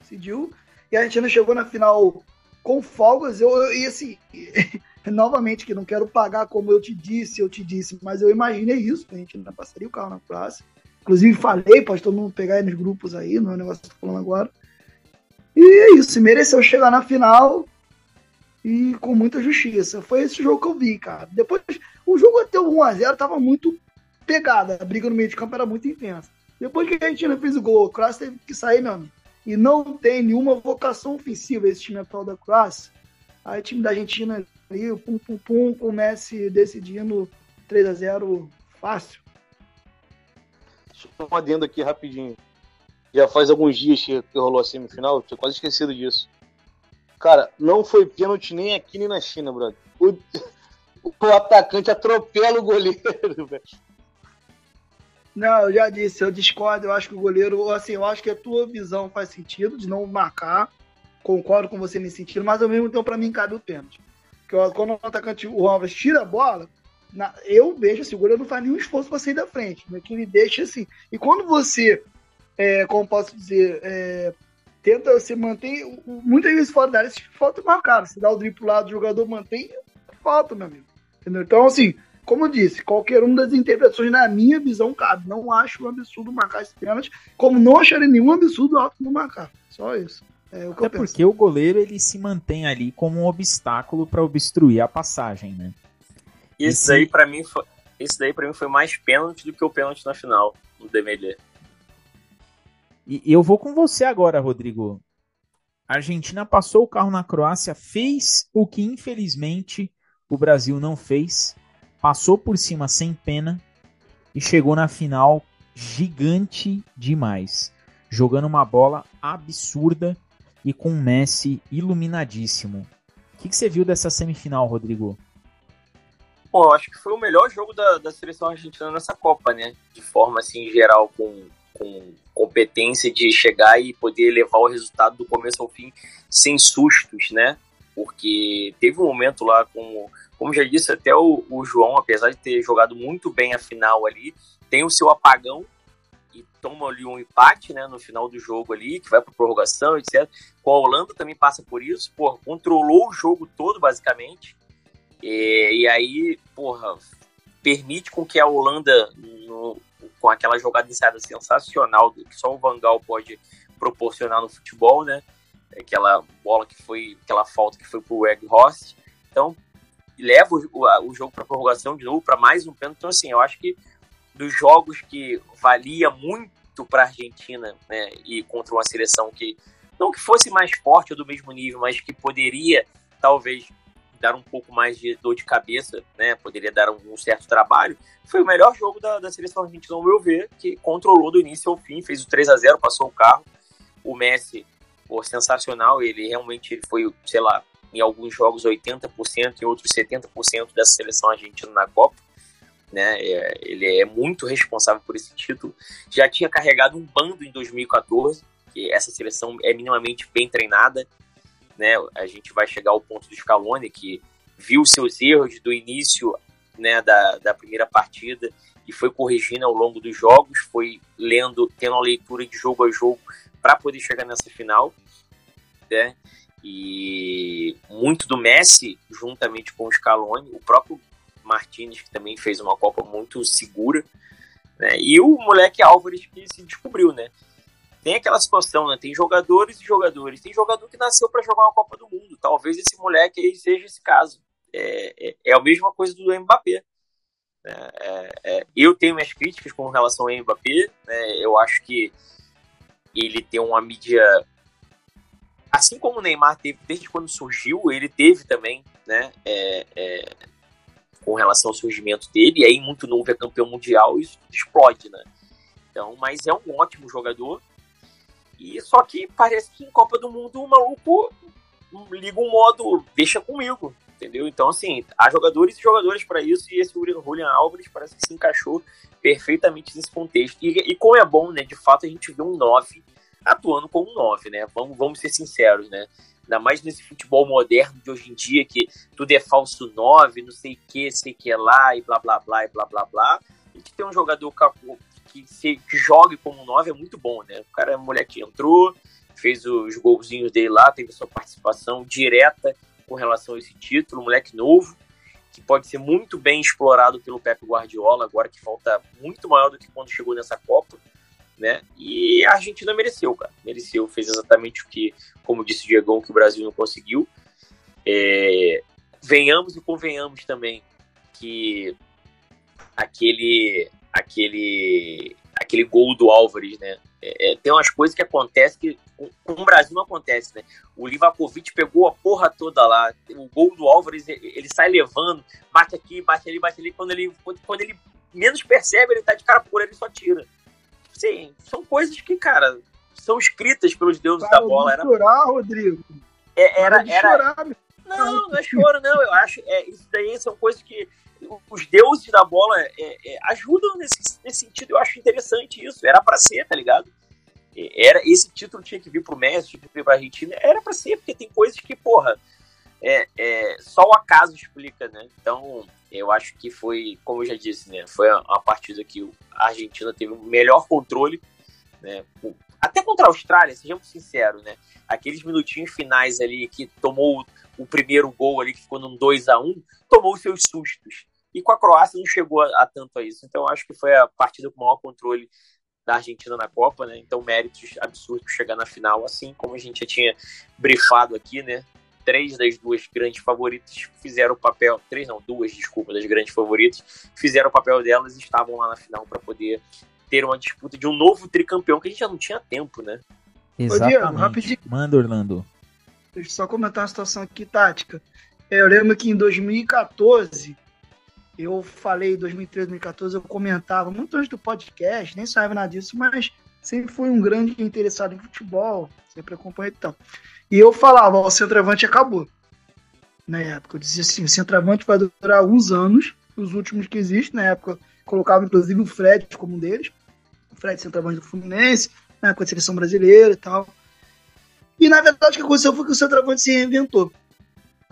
Decidiu. E a Argentina chegou na final com folgas. Eu, eu, e assim, novamente, que não quero pagar como eu te disse, eu te disse, mas eu imaginei isso, a gente ainda passaria o carro na praça. Inclusive falei, pode todo mundo pegar aí nos grupos aí, não é o negócio que eu tô falando agora. E é isso, mereceu chegar na final e com muita justiça. Foi esse jogo que eu vi, cara. Depois, o jogo até o 1x0 tava muito pegada, a briga no meio de campo era muito intensa. Depois que a Argentina fez o gol, o Croácia teve que sair, meu amigo. E não tem nenhuma vocação ofensiva esse time atual da Croácia. Aí o time da Argentina ali, pum, pum, pum, com o Messi decidindo 3 a 0 fácil. Só um adendo aqui rapidinho. Já faz alguns dias que rolou a semifinal, tinha quase esquecido disso. Cara, não foi pênalti nem aqui nem na China, brother. O, o atacante atropela o goleiro, velho. Não, eu já disse, eu discordo, eu acho que o goleiro, assim, eu acho que a tua visão faz sentido de não marcar, concordo com você nesse sentido, mas ao mesmo tempo para mim cabe o pênalti. Porque quando o atacante, o Alves tira a bola, na, eu vejo assim, o goleiro não faz nenhum esforço para sair da frente, né, que ele deixa assim. E quando você, é, como posso dizer, é, tenta se manter, muitas vezes fora da área, falta marcar, se dá o drible pro lado, o jogador mantém, falta, meu amigo. Entendeu? Então, assim, como eu disse, qualquer uma das interpretações, na minha visão, cabe. Não acho um absurdo marcar esse pênalti, como não acharia nenhum absurdo alto não marcar. Só isso. É o que Até porque o goleiro ele se mantém ali como um obstáculo para obstruir a passagem, né? Isso daí para mim foi, isso daí para mim foi mais pênalti do que o pênalti na final do Dembélé. E eu vou com você agora, Rodrigo. A Argentina passou o carro na Croácia, fez o que infelizmente o Brasil não fez, passou por cima sem pena e chegou na final gigante demais, jogando uma bola absurda e com um Messi iluminadíssimo. O que, que você viu dessa semifinal, Rodrigo? Eu acho que foi o melhor jogo da, da seleção argentina nessa Copa, né? De forma assim geral, com, com competência de chegar e poder levar o resultado do começo ao fim sem sustos, né? Porque teve um momento lá, como, como já disse até o, o João, apesar de ter jogado muito bem a final ali, tem o seu apagão e toma ali um empate, né, no final do jogo ali, que vai para prorrogação, etc. Com a Holanda também passa por isso, porra, controlou o jogo todo basicamente. E, e aí, porra, permite com que a Holanda no, com aquela jogada ensaiada sensacional que só o Vangal pode proporcionar no futebol, né? Aquela bola que foi, aquela falta que foi pro Weg Horst. Então, leva o, o, o jogo para prorrogação de novo, para mais um pênalti. Então, assim, eu acho que dos jogos que valia muito para a Argentina, né, e contra uma seleção que não que fosse mais forte ou do mesmo nível, mas que poderia talvez dar um pouco mais de dor de cabeça, né, poderia dar um, um certo trabalho, foi o melhor jogo da, da seleção argentina, ao meu ver, que controlou do início ao fim, fez o 3 a 0 passou o carro. O Messi, pô, sensacional, ele realmente foi, sei lá, em alguns jogos 80%, em outros 70% dessa seleção argentina na Copa né? É, ele é muito responsável por esse título. Já tinha carregado um bando em 2014, que essa seleção é minimamente bem treinada, né? A gente vai chegar ao ponto do Scaloni, que viu seus erros do início né, da, da primeira partida e foi corrigindo ao longo dos jogos, foi lendo, tendo uma leitura de jogo a jogo para poder chegar nessa final, né? E muito do Messi, juntamente com o Scaloni, o próprio Martinez, que também fez uma Copa muito segura, né? E o moleque Álvares que se descobriu, né? Tem aquela situação, né? Tem jogadores e jogadores. Tem jogador que nasceu para jogar uma Copa do Mundo. Talvez esse moleque aí seja esse caso. É, é, é a mesma coisa do Mbappé. É, é, é, eu tenho minhas críticas com relação ao Mbappé. Né? Eu acho que ele tem uma mídia assim como o Neymar teve desde quando surgiu, ele teve também, né? É, é, com relação ao surgimento dele, e aí muito novo é campeão mundial, isso explode, né? Então, mas é um ótimo jogador. E só que parece que em Copa do Mundo o maluco liga um modo deixa comigo, entendeu? Então, assim, há jogadores e jogadores para isso, e esse Julian Álvares parece que se encaixou perfeitamente nesse contexto. E, e como é bom, né? De fato, a gente vê um 9 atuando como um 9, né? Vamos, vamos ser sinceros, né? Ainda mais nesse futebol moderno de hoje em dia, que tudo é falso 9, não sei o que, sei que é lá, e blá blá blá, e blá blá blá. A gente tem um jogador que, que jogue como 9 é muito bom, né? O cara é um moleque que entrou, fez os golzinhos dele lá, teve sua participação direta com relação a esse título, um moleque novo, que pode ser muito bem explorado pelo Pepe Guardiola, agora que falta muito maior do que quando chegou nessa Copa né? E a Argentina mereceu, cara. Mereceu, fez exatamente o que, como disse o Diegão, que o Brasil não conseguiu. É, venhamos e convenhamos também que aquele aquele aquele gol do Álvares, né? É, é tem umas coisas que acontecem que com, o Brasil não acontece, né? O Livakovic pegou a porra toda lá. O gol do Álvares, ele sai levando, bate aqui, bate ali, bate ali. Quando ele, quando ele menos percebe, ele tá de cara por ele só tira. Sim, são coisas que, cara, são escritas pelos deuses da bola. Era chorar, Rodrigo. É, era, era... Chorar, não, não é choro, não. Eu acho é, isso daí são coisas que os deuses da bola é, é, ajudam nesse, nesse sentido. Eu acho interessante isso. Era para ser, tá ligado? Era esse título tinha que vir pro Messi, tinha que vir pra Argentina. Era para ser, porque tem coisas que, porra, é, é, só o acaso explica, né? Então, eu acho que foi, como eu já disse, né? Foi uma partida que a Argentina teve o melhor controle, né? Até contra a Austrália, sejamos sinceros, né? Aqueles minutinhos finais ali que tomou o primeiro gol ali, que ficou num 2 a 1 tomou seus sustos. E com a Croácia não chegou a, a tanto a isso. Então, acho que foi a partida com o maior controle da Argentina na Copa, né? Então, méritos absurdos chegar na final, assim como a gente já tinha brifado aqui, né? três das duas grandes favoritas fizeram o papel, três não, duas, desculpa, das grandes favoritas, fizeram o papel delas e estavam lá na final para poder ter uma disputa de um novo tricampeão que a gente já não tinha tempo, né? Exatamente. Ô, Diego, rapidinho. Manda, Orlando. Deixa eu só comentar uma situação aqui tática. É, eu lembro que em 2014, eu falei, 2013, 2014, eu comentava muito antes do podcast, nem sabia nada disso, mas sempre fui um grande interessado em futebol, sempre acompanhei então. E eu falava, o centroavante acabou. Na época, eu dizia assim, o centroavante vai durar alguns anos, os últimos que existem. Na época, colocava inclusive o Fred como um deles. O Fred, centroavante do Fluminense, época da seleção brasileira e tal. E na verdade, o que aconteceu foi que o centroavante se reinventou.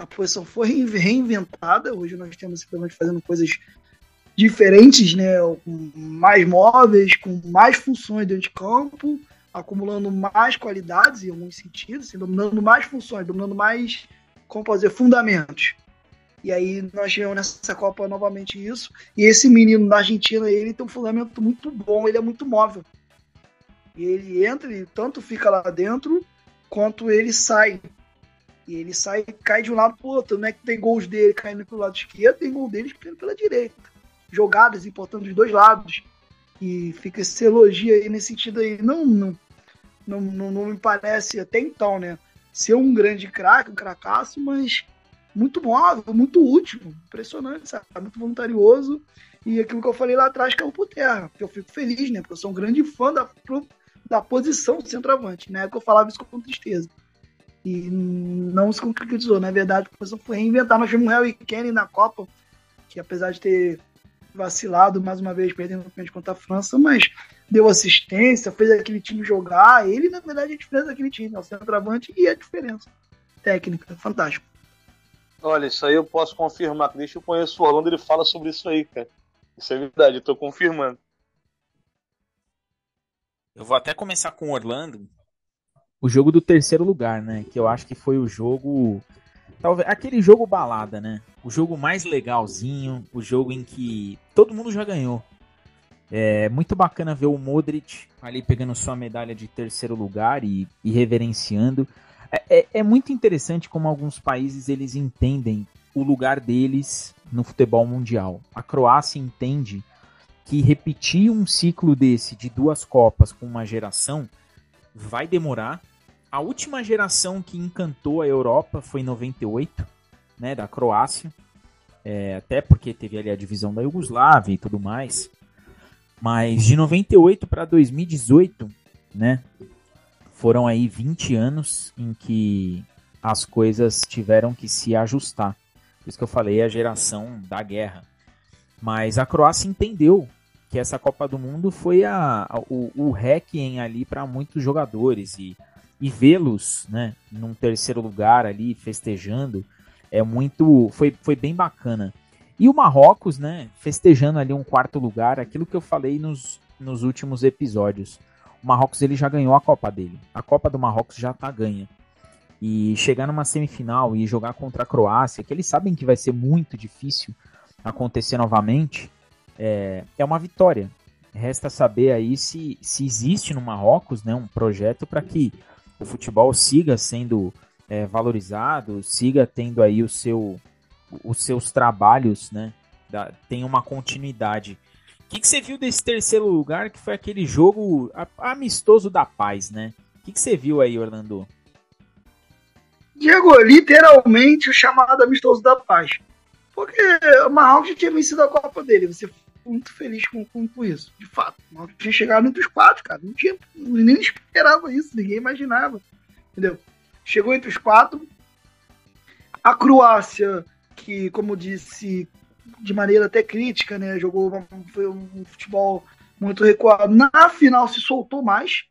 A posição foi reinventada. Hoje nós temos centroavante fazendo coisas diferentes, né? Com mais móveis, com mais funções dentro de campo, acumulando mais qualidades em alguns sentidos, assim, dominando mais funções, dominando mais, como dizer, fundamentos. E aí nós tivemos nessa Copa novamente isso. E esse menino da Argentina, ele tem um fundamento muito bom, ele é muito móvel. E ele entra e tanto fica lá dentro, quanto ele sai. E ele sai cai de um lado pro outro. Não é que tem gols dele caindo pelo lado esquerdo, tem gol dele caindo pela direita. Jogadas importantes dos dois lados. E fica esse elogio aí nesse sentido aí. Não, não, não, não, não me parece até então, né? Ser um grande craque, um cracaço, mas muito móvel, muito útil, impressionante, sabe? Muito voluntarioso. E aquilo que eu falei lá atrás que é por terra, que eu fico feliz, né? Porque eu sou um grande fã da, da posição centroavante. Na época eu falava isso com tristeza. E não se concretizou. Na verdade, a posição foi reinventar. Nós tivemos o Harry Kane na Copa, que apesar de ter vacilado mais uma vez, perdendo o pênalti contra a França, mas deu assistência, fez aquele time jogar. Ele, na verdade, é a diferença daquele time, é o centroavante e a diferença técnica. Fantástico. Olha, isso aí eu posso confirmar. Deixa eu conhecer o Orlando, ele fala sobre isso aí, cara. Isso é verdade, eu tô confirmando. Eu vou até começar com o Orlando. O jogo do terceiro lugar, né? Que eu acho que foi o jogo. Talvez. Aquele jogo balada, né? O jogo mais legalzinho. O jogo em que todo mundo já ganhou. É muito bacana ver o Modric ali pegando sua medalha de terceiro lugar e, e reverenciando. É, é, é, muito interessante como alguns países eles entendem o lugar deles no futebol mundial. A Croácia entende que repetir um ciclo desse de duas Copas com uma geração vai demorar. A última geração que encantou a Europa foi em 98, né, da Croácia. É, até porque teve ali a divisão da Iugoslávia e tudo mais. Mas de 98 para 2018, né, foram aí 20 anos em que as coisas tiveram que se ajustar. Por isso que eu falei a geração da guerra. Mas a Croácia entendeu que essa Copa do Mundo foi a, a o, o requiem ali para muitos jogadores e, e vê-los, né, num terceiro lugar ali festejando é muito foi, foi bem bacana. E o Marrocos, né, festejando ali um quarto lugar, aquilo que eu falei nos, nos últimos episódios. O Marrocos ele já ganhou a Copa dele. A Copa do Marrocos já tá ganha. E chegar numa semifinal e jogar contra a Croácia, que eles sabem que vai ser muito difícil acontecer novamente, é, é uma vitória. Resta saber aí se, se existe no Marrocos né, um projeto para que o futebol siga sendo é, valorizado, siga tendo aí o seu, os seus trabalhos, né? Da, tem uma continuidade. O que, que você viu desse terceiro lugar, que foi aquele jogo amistoso da paz, né? O que, que você viu aí, Orlando? Diego, literalmente o chamado amistoso da paz. Porque o Marrocos tinha vencido a Copa dele. Você muito feliz com, com, isso. De fato, Marrocos tinha chegado entre os quatro, cara. Não tinha, nem esperava isso, ninguém imaginava. Entendeu? Chegou entre os quatro. A Croácia, que, como disse, de maneira até crítica, né? Jogou foi um futebol muito recuado. Na final se soltou mais.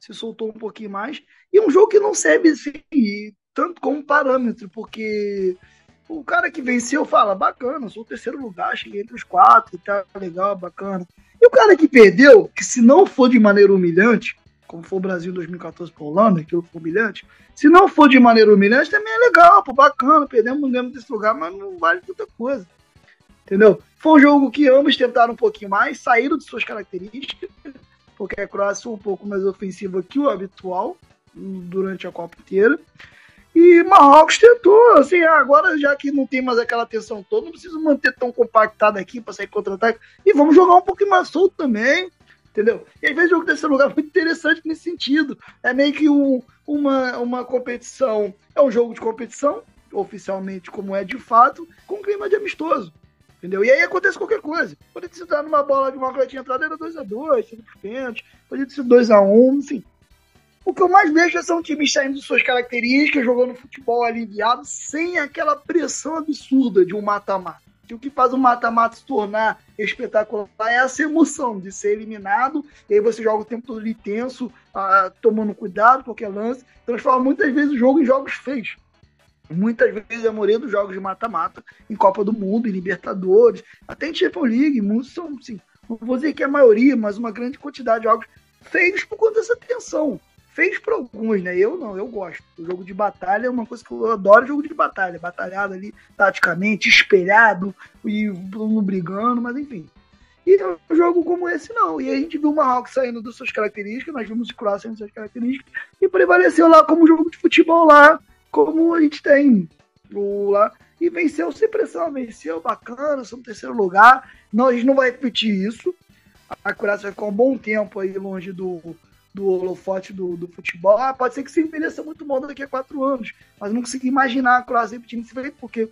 Se soltou um pouquinho mais. E um jogo que não serve assim, tanto como parâmetro, porque o cara que venceu fala, bacana, sou o terceiro lugar, cheguei entre os quatro, tá legal, bacana. E o cara que perdeu, que se não for de maneira humilhante, como foi o Brasil em 2014 para a Holanda, aquilo foi humilhante, se não for de maneira humilhante, também é legal, pô, bacana, perdemos, não desse lugar, mas não vale tanta coisa. Entendeu? Foi um jogo que ambos tentaram um pouquinho mais, saíram de suas características, porque a Croácia foi um pouco mais ofensiva que o habitual durante a Copa inteira. E Marrocos tentou, assim, agora já que não tem mais aquela tensão toda, não precisa manter tão compactado aqui para sair contra-ataque. E vamos jogar um pouquinho mais solto também, entendeu? E às vezes o jogo desse lugar é muito interessante nesse sentido. É meio que um, uma, uma competição, é um jogo de competição, oficialmente como é de fato, com clima de amistoso. Entendeu? E aí acontece qualquer coisa. Pode ter sido numa bola de uma tinha entrada, era 2x2, sendo pênalti, ter sido 2x1, enfim. O que eu mais vejo é são times saindo de suas características, jogando futebol aliviado, sem aquela pressão absurda de um mata-mata. o que faz o mata-mata se tornar espetacular é essa emoção de ser eliminado, e aí você joga o tempo todo ali tenso, ah, tomando cuidado, qualquer lance, transforma muitas vezes o jogo em jogos feios. Muitas vezes a maioria dos jogos de mata-mata, em Copa do Mundo, em Libertadores, até em Champions League, muitos são, assim, não vou dizer que é a maioria, mas uma grande quantidade de jogos feios por conta dessa tensão fez para alguns, né? Eu não, eu gosto. O jogo de batalha é uma coisa que eu adoro, jogo de batalha, batalhado ali taticamente, espelhado e brigando, mas enfim. E um jogo como esse não. E a gente viu o Marrocos saindo das suas características, nós vimos o Croácia saindo das suas características e prevaleceu lá como jogo de futebol lá, como a gente tem lá. E venceu sem pressão, venceu bacana, somos terceiro lugar. Não, a gente não vai repetir isso. A Croácia ficar um bom tempo aí longe do, do holofote do, do futebol. Ah, pode ser que se envelheça muito mal daqui a quatro anos, mas não consigo imaginar a Croácia repetindo esse feito, porque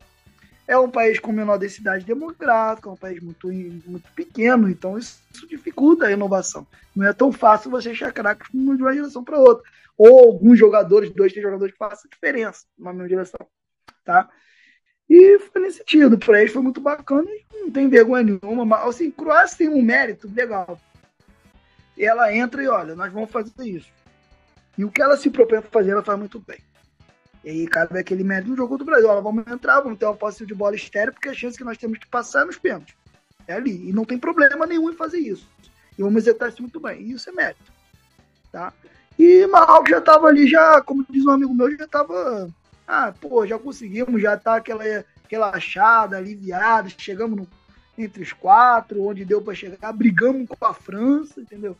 é um país com menor densidade demográfica, é um país muito, muito pequeno, então isso, isso dificulta a inovação. Não é tão fácil você achar craques de uma geração para outra. Ou alguns jogadores, dois, três jogadores que façam diferença numa mesma direção. Tá? E foi nesse sentido. Para eles foi muito bacana e não tem vergonha nenhuma. Mas, assim, Croácia tem um mérito legal ela entra e olha, nós vamos fazer isso. E o que ela se propõe a fazer, ela faz muito bem. E aí cabe aquele mérito no jogo do Brasil. Olha, vamos entrar, vamos ter uma posse de bola estéreo, porque a chance que nós temos que passar é nos pênaltis. É ali. E não tem problema nenhum em fazer isso. E vamos executar isso muito bem. E isso é mérito. Tá? E Marrocos já estava ali, já, como diz um amigo meu, já estava. Ah, pô, já conseguimos, já tá aquela relaxada, aliviada, chegamos no, entre os quatro, onde deu para chegar, brigamos com a França, entendeu?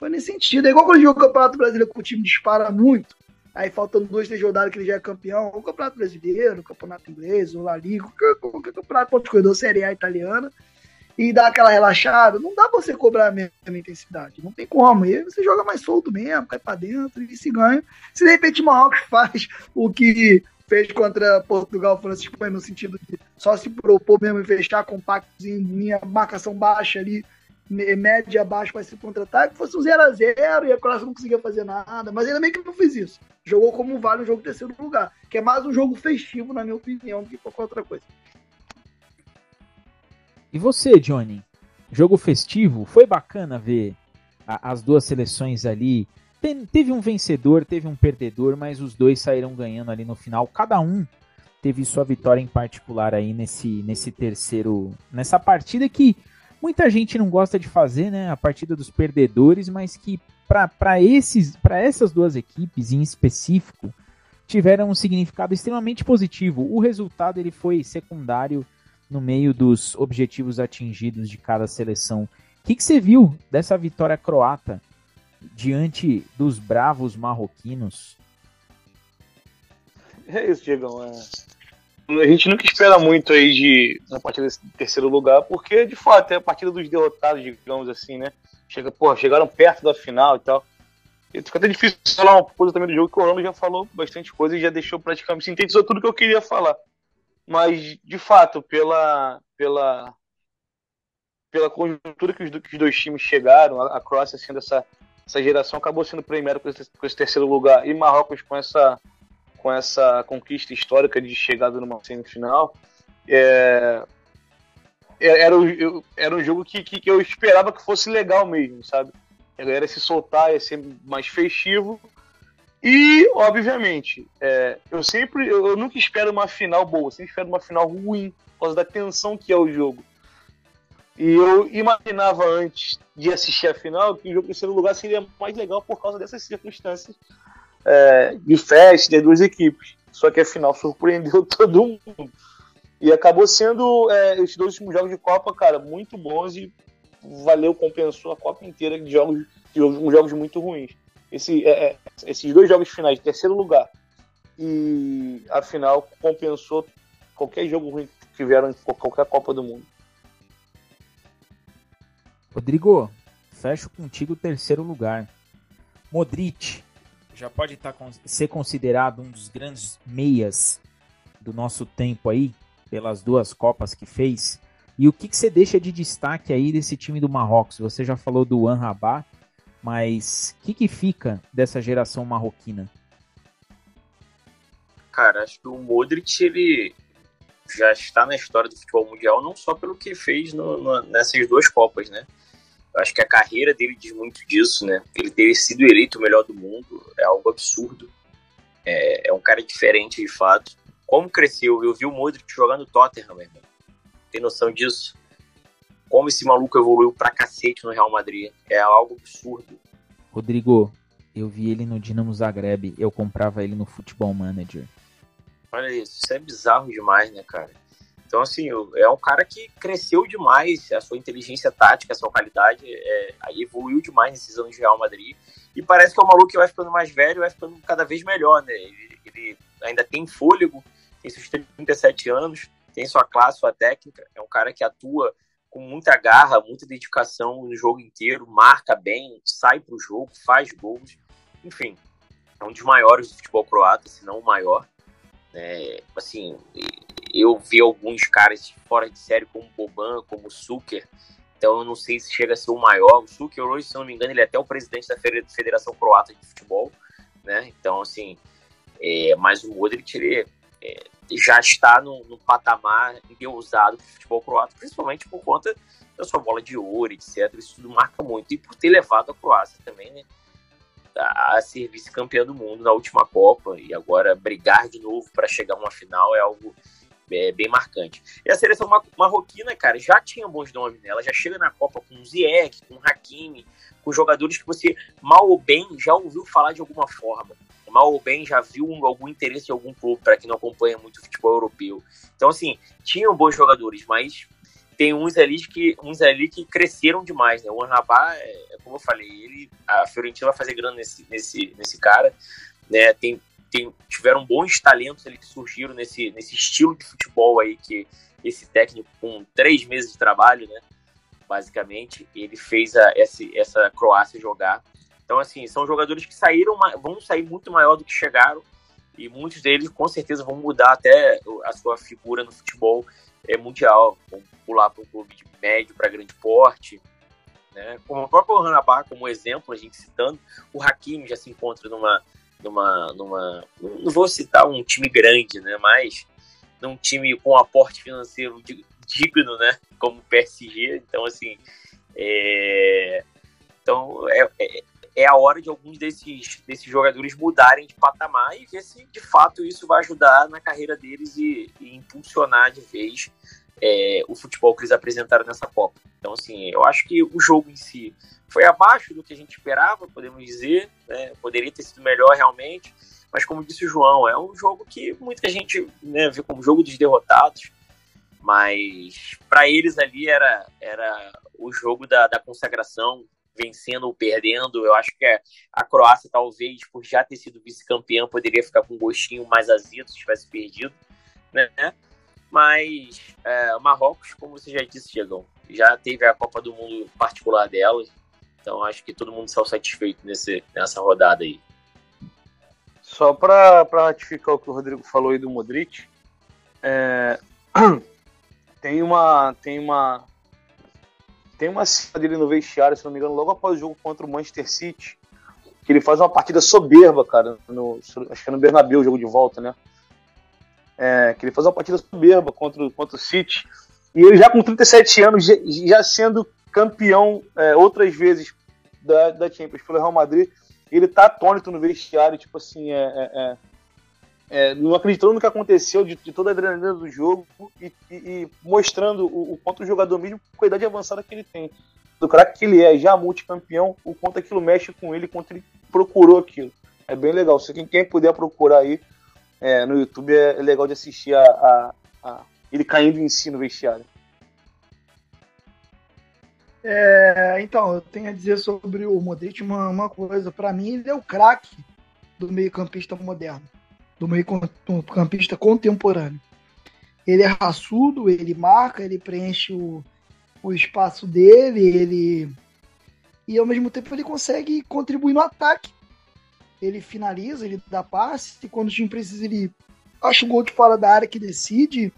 Foi nesse sentido. É igual quando joga o Campeonato Brasileiro que o time dispara muito, aí faltando dois, três rodadas que ele já é campeão, o Campeonato Brasileiro, o Campeonato Inglês, o La Liga, qualquer campeonato ponto corredor, Série A italiana, e dá aquela relaxada, não dá pra você cobrar a mesma intensidade, não tem como. E você joga mais solto mesmo, cai pra dentro e se ganha. Se de repente o Marrocos faz o que fez contra Portugal, França e Espanha, no sentido de só se propor mesmo em fechar compactos em minha marcação baixa ali, média abaixo para esse contra-ataque, fosse um 0x0 e a Croácia não conseguia fazer nada. Mas ainda bem que não fez isso. Jogou como vale um jogo terceiro lugar, que é mais um jogo festivo, na minha opinião, do que qualquer outra coisa. E você, Johnny? Jogo festivo? Foi bacana ver a, as duas seleções ali. Tem, teve um vencedor, teve um perdedor, mas os dois saíram ganhando ali no final. Cada um teve sua vitória em particular aí nesse, nesse terceiro. Nessa partida que muita gente não gosta de fazer, né? A partida dos perdedores, mas que para esses para essas duas equipes em específico tiveram um significado extremamente positivo. O resultado ele foi secundário no meio dos objetivos atingidos de cada seleção. O que, que você viu dessa vitória croata diante dos bravos marroquinos? É isso, Diegão. É a gente nunca espera muito aí de uma partida de terceiro lugar, porque de fato é a partida dos derrotados, digamos assim, né? Chega, porra, chegaram perto da final e tal. E fica até difícil falar uma coisa também do jogo, que o Orlando já falou bastante coisa e já deixou praticamente sintetizou tudo que eu queria falar. Mas, de fato, pela, pela, pela conjuntura que os, que os dois times chegaram, a, a Croácia sendo essa, essa geração, acabou sendo premiada com com esse terceiro lugar, e Marrocos com essa com essa conquista histórica de chegada numa semifinal. É, é era, era um jogo que, que, eu esperava que fosse legal mesmo, sabe? A galera se soltar, ia ser mais festivo. E, obviamente, é, eu sempre, eu nunca espero uma final boa, sempre espero uma final ruim, por causa da tensão que é o jogo. E eu imaginava antes de assistir a final que o jogo em terceiro lugar seria mais legal por causa dessas circunstâncias é, de festa das duas equipes. Só que a final surpreendeu todo mundo. E acabou sendo é, esses dois últimos jogos de Copa, cara, muito bons e valeu, compensou a Copa inteira de jogos, de jogos muito ruins. Esse, é, é, esses dois jogos finais, terceiro lugar e a final, compensou qualquer jogo ruim que tiveram em qualquer Copa do Mundo. Rodrigo, fecho contigo o terceiro lugar. Modric, já pode tá, ser considerado um dos grandes meias do nosso tempo aí, pelas duas Copas que fez. E o que, que você deixa de destaque aí desse time do Marrocos? Você já falou do Anrabá, mas o que, que fica dessa geração marroquina? Cara, acho que o Modric, ele já está na história do futebol mundial, não só pelo que fez no, no, nessas duas Copas, né? Eu acho que a carreira dele diz muito disso, né? Ele ter sido eleito o melhor do mundo é algo absurdo. É, é um cara diferente de fato. Como cresceu? Eu vi o Modric jogando Tottenham, meu irmão. Tem noção disso? Como esse maluco evoluiu pra cacete no Real Madrid. É algo absurdo. Rodrigo, eu vi ele no Dinamo Zagreb. Eu comprava ele no Futebol Manager. Olha isso, isso é bizarro demais, né, cara? Então, assim, é um cara que cresceu demais, a sua inteligência tática, a sua qualidade é, evoluiu demais nesses anos de Real Madrid. E parece que é um maluco que vai ficando mais velho, vai ficando cada vez melhor, né? Ele, ele ainda tem fôlego, tem seus 37 anos, tem sua classe, sua técnica. É um cara que atua com muita garra, muita dedicação no jogo inteiro, marca bem, sai pro jogo, faz gols. Enfim, é um dos maiores do futebol croata, se não o maior. É, assim, eu vi alguns caras fora de série como Boban, como Suker, então eu não sei se chega a ser o maior. O Suker hoje, se não me engano, ele é até o presidente da Federação Croata de Futebol, né? Então, assim, é, mas o Modric, ele é, já está no, no patamar endeusado do futebol croata, principalmente por conta da sua bola de ouro, etc. Isso tudo marca muito. E por ter levado a Croácia também, né? a ser vice-campeã do mundo na última Copa e agora brigar de novo para chegar a uma final é algo é, bem marcante. E a seleção marroquina, cara, já tinha bons nomes, né? Ela já chega na Copa com Ziyech, com Hakimi, com jogadores que você mal ou bem já ouviu falar de alguma forma. Mal ou bem já viu algum interesse em algum clube, para quem não acompanha muito o futebol europeu. Então, assim, tinham bons jogadores, mas tem uns ali que uns ali que cresceram demais, né? O Anrabá, é, é, como eu falei, ele a Fiorentina vai fazer grana nesse nesse nesse cara, né? Tem, tem tiveram bons talentos que surgiram nesse nesse estilo de futebol aí que esse técnico com três meses de trabalho, né? Basicamente, ele fez a, essa, essa Croácia jogar. Então, assim, são jogadores que saíram, vão sair muito maior do que chegaram e muitos deles com certeza vão mudar até a sua figura no futebol é, mundial, vão pular para um clube de médio para grande porte. Né? Como o próprio Hanabá, como exemplo, a gente citando, o Hakimi já se encontra numa, numa, numa. Não vou citar um time grande, né? mas num time com aporte financeiro digno, né? como o PSG. Então, assim. É... Então, é, é, é a hora de alguns desses, desses jogadores mudarem de patamar e ver se de fato isso vai ajudar na carreira deles e, e impulsionar de vez é, o futebol que eles apresentaram nessa Copa. Então, assim, eu acho que o jogo em si foi abaixo do que a gente esperava, podemos dizer, né? poderia ter sido melhor realmente, mas como disse o João, é um jogo que muita gente né, vê como jogo dos derrotados, mas para eles ali era, era o jogo da, da consagração, vencendo ou perdendo. Eu acho que a Croácia, talvez, por já ter sido vice-campeã, poderia ficar com um gostinho mais azedo se tivesse perdido, né? Mas é, Marrocos, como você já disse, Diegão, já teve a Copa do Mundo particular dela. Então acho que todo mundo saiu satisfeito nesse, nessa rodada aí. Só para ratificar o que o Rodrigo falou aí do Modric, é, tem uma tem uma tem uma cena dele no vestiário, se não me engano, logo após o jogo contra o Manchester City, que ele faz uma partida soberba, cara, no, acho que é no Bernabéu, o jogo de volta, né? É, que ele faz uma partida soberba contra, contra o City. E ele já com 37 anos, já, já sendo campeão é, outras vezes da, da Champions pelo Real Madrid, ele tá atônito no vestiário, tipo assim, é, é, é é, não acreditando no que aconteceu, de, de, toda a adrenalina do jogo e, e, e mostrando o, o, quanto o jogador, mesmo com a idade avançada que ele tem, do craque que ele é, já multicampeão, o quanto aquilo mexe com ele, quanto ele procurou aquilo. É bem legal. Se quem, quem puder procurar aí é, no YouTube, é, legal de assistir a, a, a, ele caindo em si no vestiário. É, então, eu tenho a dizer sobre o Modric uma, uma coisa. Para mim, ele é o craque do meio-campista moderno do meio-campista contemporâneo. Ele é raçudo, ele marca, ele preenche o, o espaço dele, ele. E ao mesmo tempo ele consegue contribuir no ataque. Ele finaliza, ele dá passe, e quando o time precisa, ele acha o gol de fora da área que decide.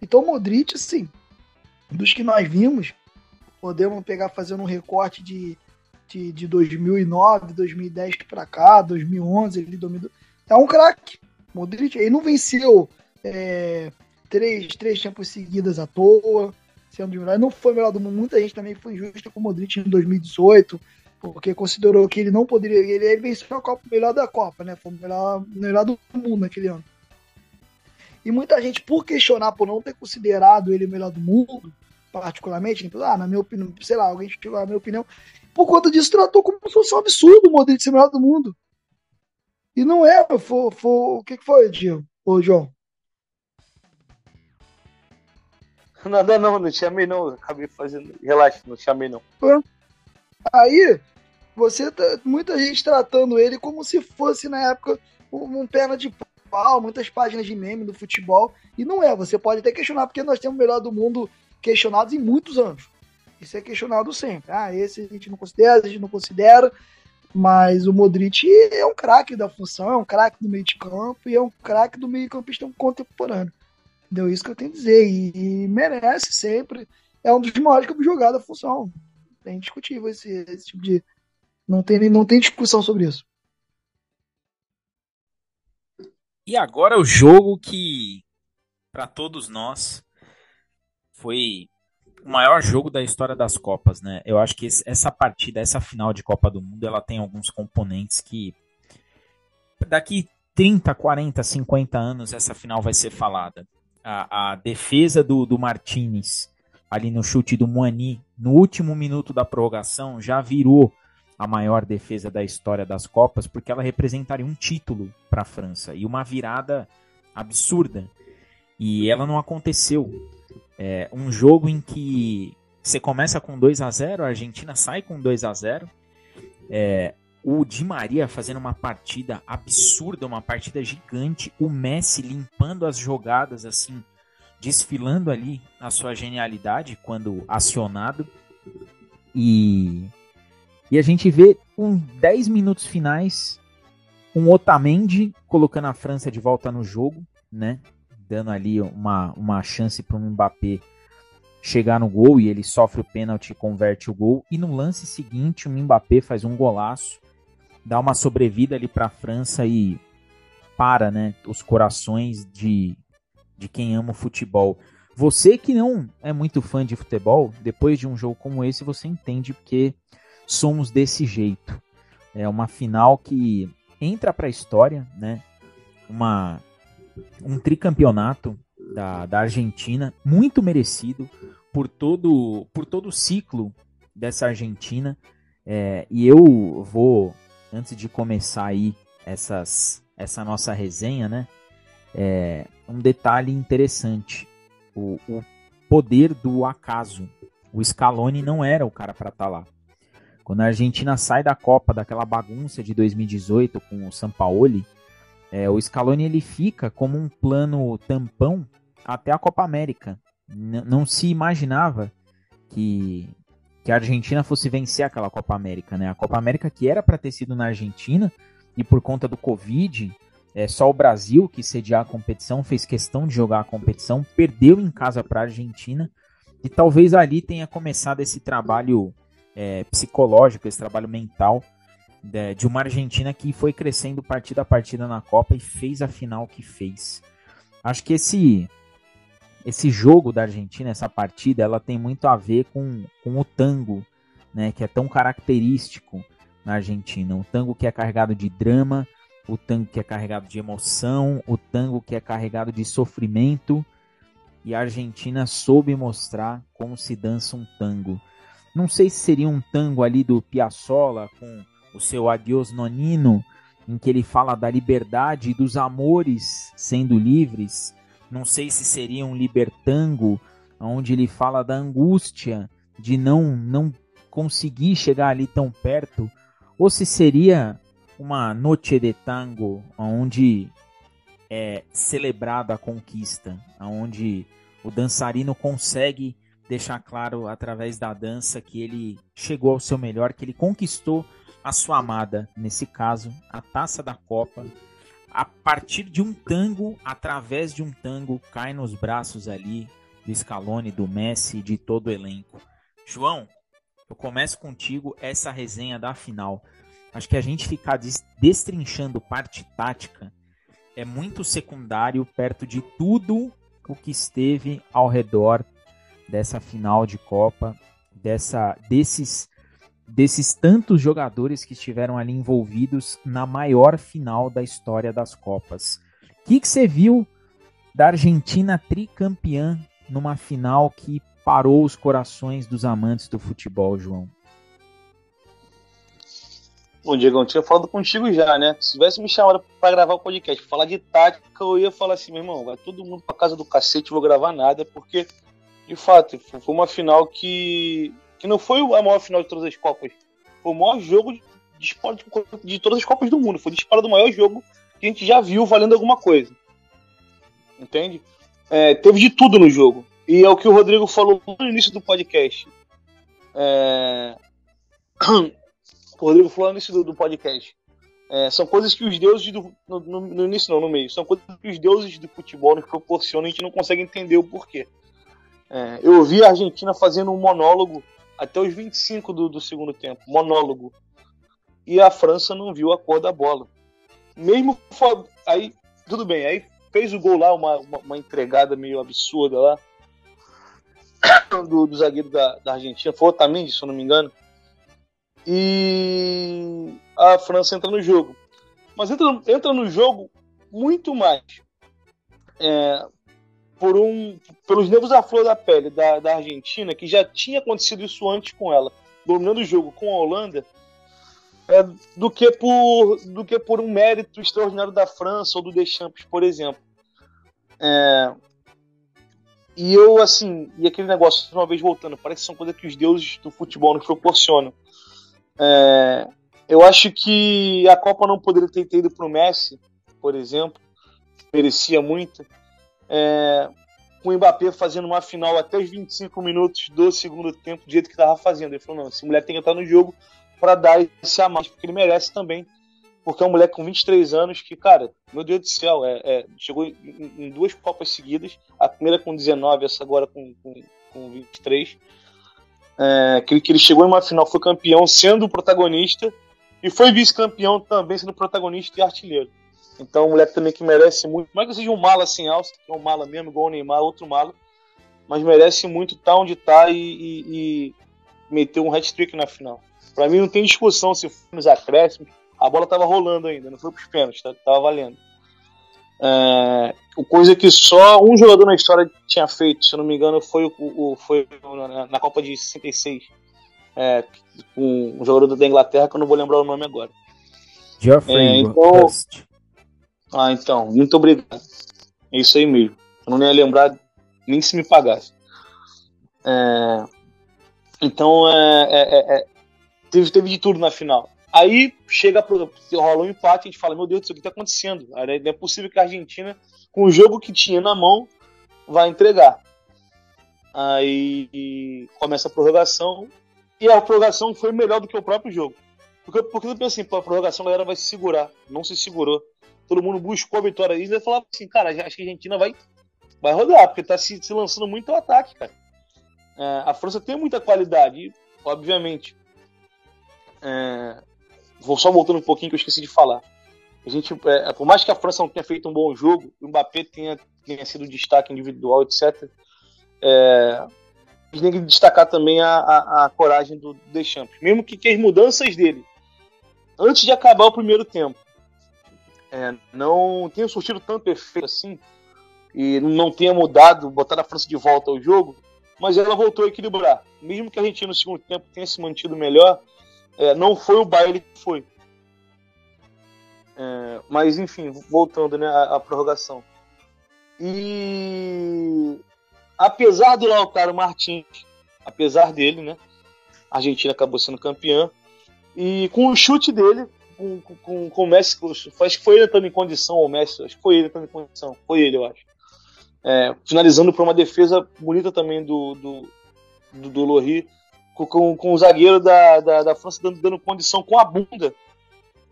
Então o Modric, assim, dos que nós vimos, podemos pegar fazendo um recorte de, de, de 2009, 2010 para cá, 2011, ele dominou. É um craque. Modric, ele não venceu é, três, três Champions seguidas à toa, sendo melhor. Não foi melhor do mundo. Muita gente também foi injusta com o Modric em 2018, porque considerou que ele não poderia. Ele, ele venceu a Copa melhor da Copa, né? Foi o melhor, melhor do mundo naquele ano. E muita gente, por questionar, por não ter considerado ele o melhor do mundo, particularmente, ah, na minha opinião, sei lá, alguém chegou a minha opinião, por conta disso tratou como se fosse um absurdo o Modric ser o melhor do mundo. E não é, foi, foi, o que, que foi, Diego? Ô, João? Nada não, não chamei não, acabei fazendo, relaxa, não chamei não. Aí, você, tá, muita gente tratando ele como se fosse na época um, um perna de pau, muitas páginas de meme do futebol, e não é, você pode até questionar, porque nós temos o melhor do mundo questionados em muitos anos. Isso é questionado sempre. Ah, esse a gente não considera, a gente não considera, mas o Modric é um craque da função, é um craque do meio de campo e é um craque do meio campista contemporâneo. Entendeu? Isso que eu tenho a dizer. E, e merece sempre. É um dos maiores que eu jogar da função. É indiscutível esse, esse tipo de. Não tem, não tem discussão sobre isso. E agora o jogo que, para todos nós, foi o maior jogo da história das Copas, né? Eu acho que essa partida, essa final de Copa do Mundo, ela tem alguns componentes que daqui 30, 40, 50 anos essa final vai ser falada. A, a defesa do, do Martinez ali no chute do Moani no último minuto da prorrogação já virou a maior defesa da história das Copas, porque ela representaria um título para a França e uma virada absurda. E ela não aconteceu. É um jogo em que você começa com 2 a 0 a Argentina sai com 2 a 0 é, o Di Maria fazendo uma partida absurda, uma partida gigante, o Messi limpando as jogadas assim, desfilando ali a sua genialidade quando acionado. E e a gente vê com 10 minutos finais um Otamendi colocando a França de volta no jogo, né? Dando ali uma, uma chance para o Mbappé chegar no gol e ele sofre o pênalti e converte o gol. E no lance seguinte, o Mbappé faz um golaço, dá uma sobrevida ali para a França e para, né, os corações de, de quem ama o futebol. Você que não é muito fã de futebol, depois de um jogo como esse, você entende porque somos desse jeito. É uma final que entra para a história, né? Uma, um tricampeonato da, da Argentina, muito merecido por todo, por todo o ciclo dessa Argentina. É, e eu vou, antes de começar aí essas, essa nossa resenha, né? É, um detalhe interessante: o, o poder do acaso. O Scaloni não era o cara para estar tá lá. Quando a Argentina sai da Copa, daquela bagunça de 2018 com o Sampaoli, é, o Scaloni ele fica como um plano tampão até a Copa América. N não se imaginava que, que a Argentina fosse vencer aquela Copa América, né? A Copa América que era para ter sido na Argentina e por conta do Covid, é só o Brasil que sediar a competição fez questão de jogar a competição, perdeu em casa para a Argentina e talvez ali tenha começado esse trabalho é, psicológico, esse trabalho mental de, de, uma Argentina que foi crescendo partida a partida na Copa e fez a final que fez. Acho que esse esse jogo da Argentina, essa partida, ela tem muito a ver com, com o tango, né, que é tão característico na Argentina. O tango que é carregado de drama, o tango que é carregado de emoção, o tango que é carregado de sofrimento. E a Argentina soube mostrar como se dança um tango. Não sei se seria um tango ali do Piazzolla com o seu Adios Nonino, em que ele fala da liberdade e dos amores sendo livres. Não sei se seria um libertango, onde ele fala da angústia de não não conseguir chegar ali tão perto, ou se seria uma noche de tango, onde é celebrada a conquista, onde o dançarino consegue deixar claro através da dança que ele chegou ao seu melhor, que ele conquistou a sua amada, nesse caso, a taça da Copa, a partir de um tango, através de um tango, cai nos braços ali do Scaloni, do Messi de todo o elenco. João, eu começo contigo essa resenha da final. Acho que a gente ficar destrinchando parte tática é muito secundário perto de tudo o que esteve ao redor dessa final de Copa, dessa, desses, desses tantos jogadores que estiveram ali envolvidos na maior final da história das Copas. O que, que você viu da Argentina tricampeã numa final que parou os corações dos amantes do futebol, João? Bom, Diego, eu tinha falado contigo já, né? Se tivesse me chamado para gravar o podcast, falar de tática, eu ia falar assim, meu irmão, vai todo mundo pra casa do cacete, vou gravar nada, porque, de fato, foi uma final que, que não foi a maior final de todas as Copas. Foi o maior jogo de, esporte de todas as Copas do mundo. Foi disparado o maior jogo que a gente já viu valendo alguma coisa. Entende? É, teve de tudo no jogo. E é o que o Rodrigo falou no início do podcast. É... O Rodrigo falou no início do, do podcast. É, são coisas que os deuses do, no, no, no, início não, no meio. São coisas que os deuses do futebol nos proporcionam e a gente não consegue entender o porquê. É, eu vi a Argentina fazendo um monólogo até os 25 do, do segundo tempo. Monólogo. E a França não viu a cor da bola. Mesmo aí, tudo bem, aí fez o gol lá, uma, uma, uma entregada meio absurda lá do, do zagueiro da, da, Argentina, foi Otamendi, se eu não me engano. E a França entra no jogo. Mas entra, entra no jogo muito mais é, por um, pelos nervos à flor da pele da, da Argentina, que já tinha acontecido isso antes com ela, dominando o jogo com a Holanda, é, do, que por, do que por um mérito extraordinário da França ou do Deschamps, por exemplo. É, e eu, assim, e aquele negócio, uma vez voltando, parece que são coisas que os deuses do futebol nos proporcionam. É, eu acho que a Copa não poderia ter ido para o Messi, por exemplo, merecia muito. É, com o Mbappé fazendo uma final até os 25 minutos do segundo tempo, do jeito que estava fazendo. Ele falou: não, esse moleque tem que estar no jogo para dar esse a mais, porque ele merece também. Porque é um moleque com 23 anos que, cara, meu Deus do céu, é, é chegou em, em, duas Copas seguidas, a primeira com 19, essa agora com, com, com 23. É, que, que ele chegou em uma final, foi campeão sendo o protagonista e foi vice-campeão também sendo protagonista e artilheiro. Então, um moleque também que merece muito. Não é que seja um mala sem alça, que é um mala mesmo, igual o Neymar, outro mala, mas merece muito estar onde está e, e, e meter um hat-trick na final. Para mim não tem discussão se foi nos acréscimos. A bola estava rolando ainda, não foi para os pênaltis, tá, tava valendo. É, coisa que só um jogador na história tinha feito, se eu não me engano, foi, o, o foi na, na, Copa de 66. É, com um jogador da Inglaterra que eu não vou lembrar o nome agora. Geoffrey é, então, Ah, então, muito obrigado. É isso aí mesmo. Eu não ia lembrar nem se me pagasse. É, então, é, é, é teve, teve de tudo na final. Aí chega pro, rola um empate, a gente fala, meu Deus do céu, o que está acontecendo? Não é possível que a Argentina, com o jogo que tinha na mão, vai entregar. Aí começa a prorrogação, e a prorrogação foi melhor do que o próprio jogo. Porque, porque eu pensei, assim, a prorrogação a galera vai se segurar. Não se segurou. Todo mundo buscou a vitória. E ele falava assim, cara, acho que a Argentina vai, vai rodar, porque tá se, se lançando muito ao ataque, cara. É, a França tem muita qualidade, obviamente. É, vou só voltando um pouquinho que eu esqueci de falar. A gente, é, por mais que a França não tenha feito um bom jogo, o Mbappé tenha, tenha sido destaque individual, etc. É, a gente tem que destacar também a, a, a coragem do Deschamps. Mesmo que, que, as mudanças dele, antes de acabar o primeiro tempo, é, não tenham surtido tanto efeito assim, e não tenha mudado, botar a França de volta ao jogo, mas ela voltou a equilibrar. Mesmo que a Argentina no segundo tempo tenha se mantido melhor, é, não foi o baile que foi. É, mas enfim, voltando né, à, à, prorrogação. E apesar do Lautaro Martins, apesar dele, né, a Argentina acabou sendo campeã. E com o chute dele, com, com, com o Messi, acho que foi ele entrando em condição, o Messi, acho que foi ele entrando em condição, foi ele, eu acho. É, finalizando por uma defesa bonita também do, do, do, do Lohri, com, com o zagueiro da, da, da França dando, dando condição com a bunda,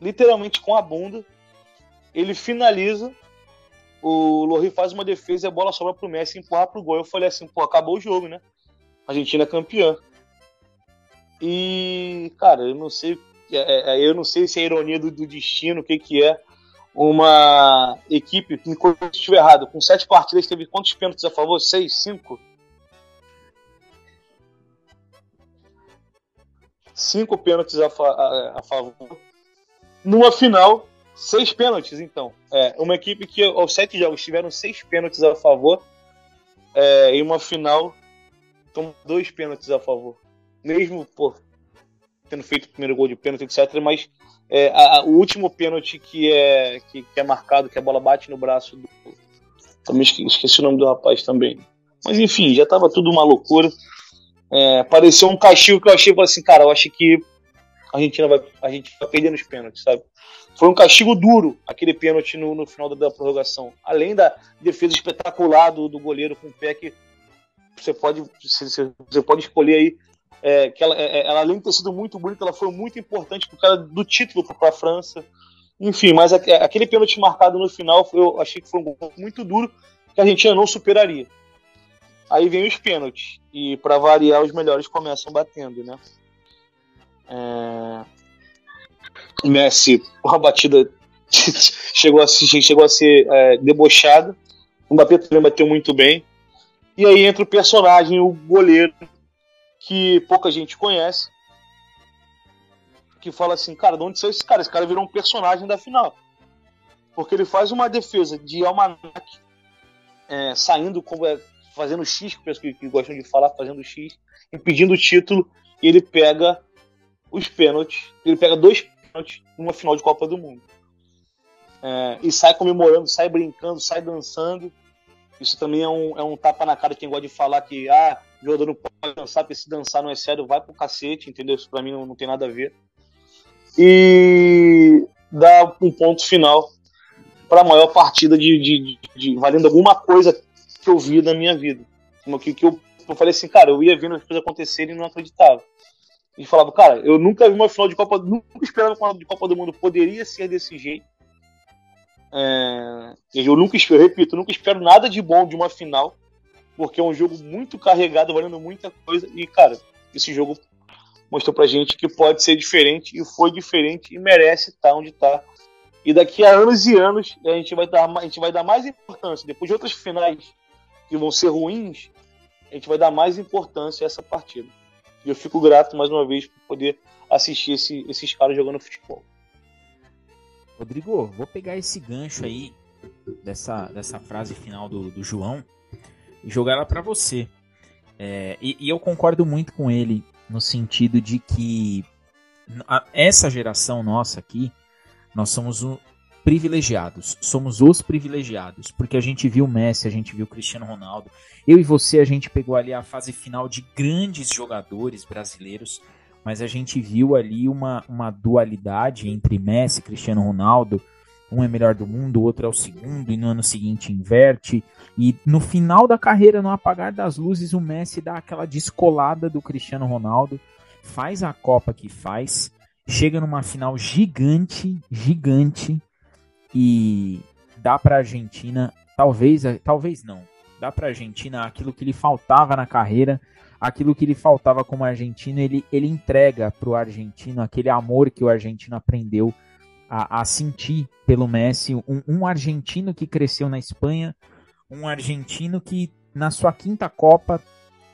literalmente com a bunda. Ele finaliza, o Lohri faz uma defesa e a bola sobra pro Messi empurrar pro gol. Eu falei assim, pô, acabou o jogo, né? Argentina campeã. E, cara, eu não sei, é, é, eu não sei se é ironia do, do destino, o que que é. uma equipe, me corrija se estiver errado, com sete partidas teve quantos pênaltis a favor? Seis? Cinco? Cinco pênaltis a, fa a, a favor. Numa final, seis pênaltis, então. É, uma equipe que aos sete jogos tiveram seis pênaltis a favor. É, em uma final, tomou dois pênaltis a favor. Mesmo, pô, tendo feito o primeiro gol de pênalti, etc. Mas é, a, o último pênalti que é, que, que, é marcado, que a bola bate no braço do. Também esqueci o nome do rapaz também. Mas enfim, já tava tudo uma loucura. É, pareceu um castigo que eu achei, assim, cara, eu acho que a Argentina vai, a gente vai perder nos pênaltis, sabe? Foi um castigo duro, aquele pênalti no, no final da, da, prorrogação. Além da defesa espetacular do, do goleiro com o pé que você pode, você, você pode escolher aí é, que ela, é, é, ela, além de ter sido muito bonita, ela foi muito importante por causa do título para a França. Enfim, mas aquele pênalti marcado no final, eu achei que foi um gol muito duro que a Argentina não superaria. Aí vem os pênaltis e para variar os melhores começam batendo, né? É... Messi, uma batida chegou a ser, chegou a ser é, debochada. O Mbappé também bateu muito bem. E aí entra o personagem, o goleiro, que pouca gente conhece, que fala assim, cara, de onde saiu esse cara? Esse cara virou um personagem da final. Porque ele faz uma defesa de almanac, é, saindo, é, fazendo X, que, que gostam de falar, fazendo X, impedindo o título, e ele pega os pênaltis, ele pega dois pênaltis numa final de Copa do Mundo. É, e sai comemorando, sai brincando, sai dançando. Isso também é um, é um tapa na cara de quem gosta de falar que ah, jogador não pode dançar, porque se dançar não é sério, vai pro cacete, entendeu? Isso pra mim não, não tem nada a ver. E dá um ponto final para a maior partida de, de, de, de, valendo alguma coisa que eu vi na minha vida. Que, que eu, eu falei assim, cara, eu ia vendo as coisas acontecerem e não acreditava. E falava, cara, eu nunca vi uma final de Copa, nunca esperava uma de Copa do Mundo poderia ser desse jeito. É, eu nunca espero, repito, nunca espero nada de bom de uma final porque é um jogo muito carregado, valendo muita coisa. E, cara, esse jogo mostrou pra gente que pode ser diferente e foi diferente e merece estar onde está. E daqui a anos e anos a gente vai dar, a gente vai dar mais importância. Depois de outras finais que vão ser ruins, a gente vai dar mais importância a essa partida. E eu fico grato mais uma vez por poder assistir esse, esses caras jogando futebol. Rodrigo, vou pegar esse gancho aí dessa, dessa frase final do, do João e jogar ela para você. É, e, e, eu concordo muito com ele no sentido de que a, essa geração nossa aqui, nós somos o, privilegiados, somos os privilegiados, porque a gente viu Messi, a gente viu Cristiano Ronaldo. Eu e você, a gente pegou ali a fase final de grandes jogadores brasileiros, mas a gente viu ali uma, uma dualidade entre Messi, Cristiano Ronaldo, um é melhor do mundo, o outro é o segundo, e no ano seguinte inverte. E no final da carreira, no apagar das luzes, o Messi dá aquela descolada do Cristiano Ronaldo, faz a Copa que faz, chega numa final gigante, gigante, e dá para a Argentina, talvez, talvez não, dá para a Argentina aquilo que lhe faltava na carreira, aquilo que lhe faltava como argentino, ele, ele entrega para o argentino aquele amor que o argentino aprendeu a, a sentir pelo Messi, um, um argentino que cresceu na Espanha, um argentino que na sua quinta Copa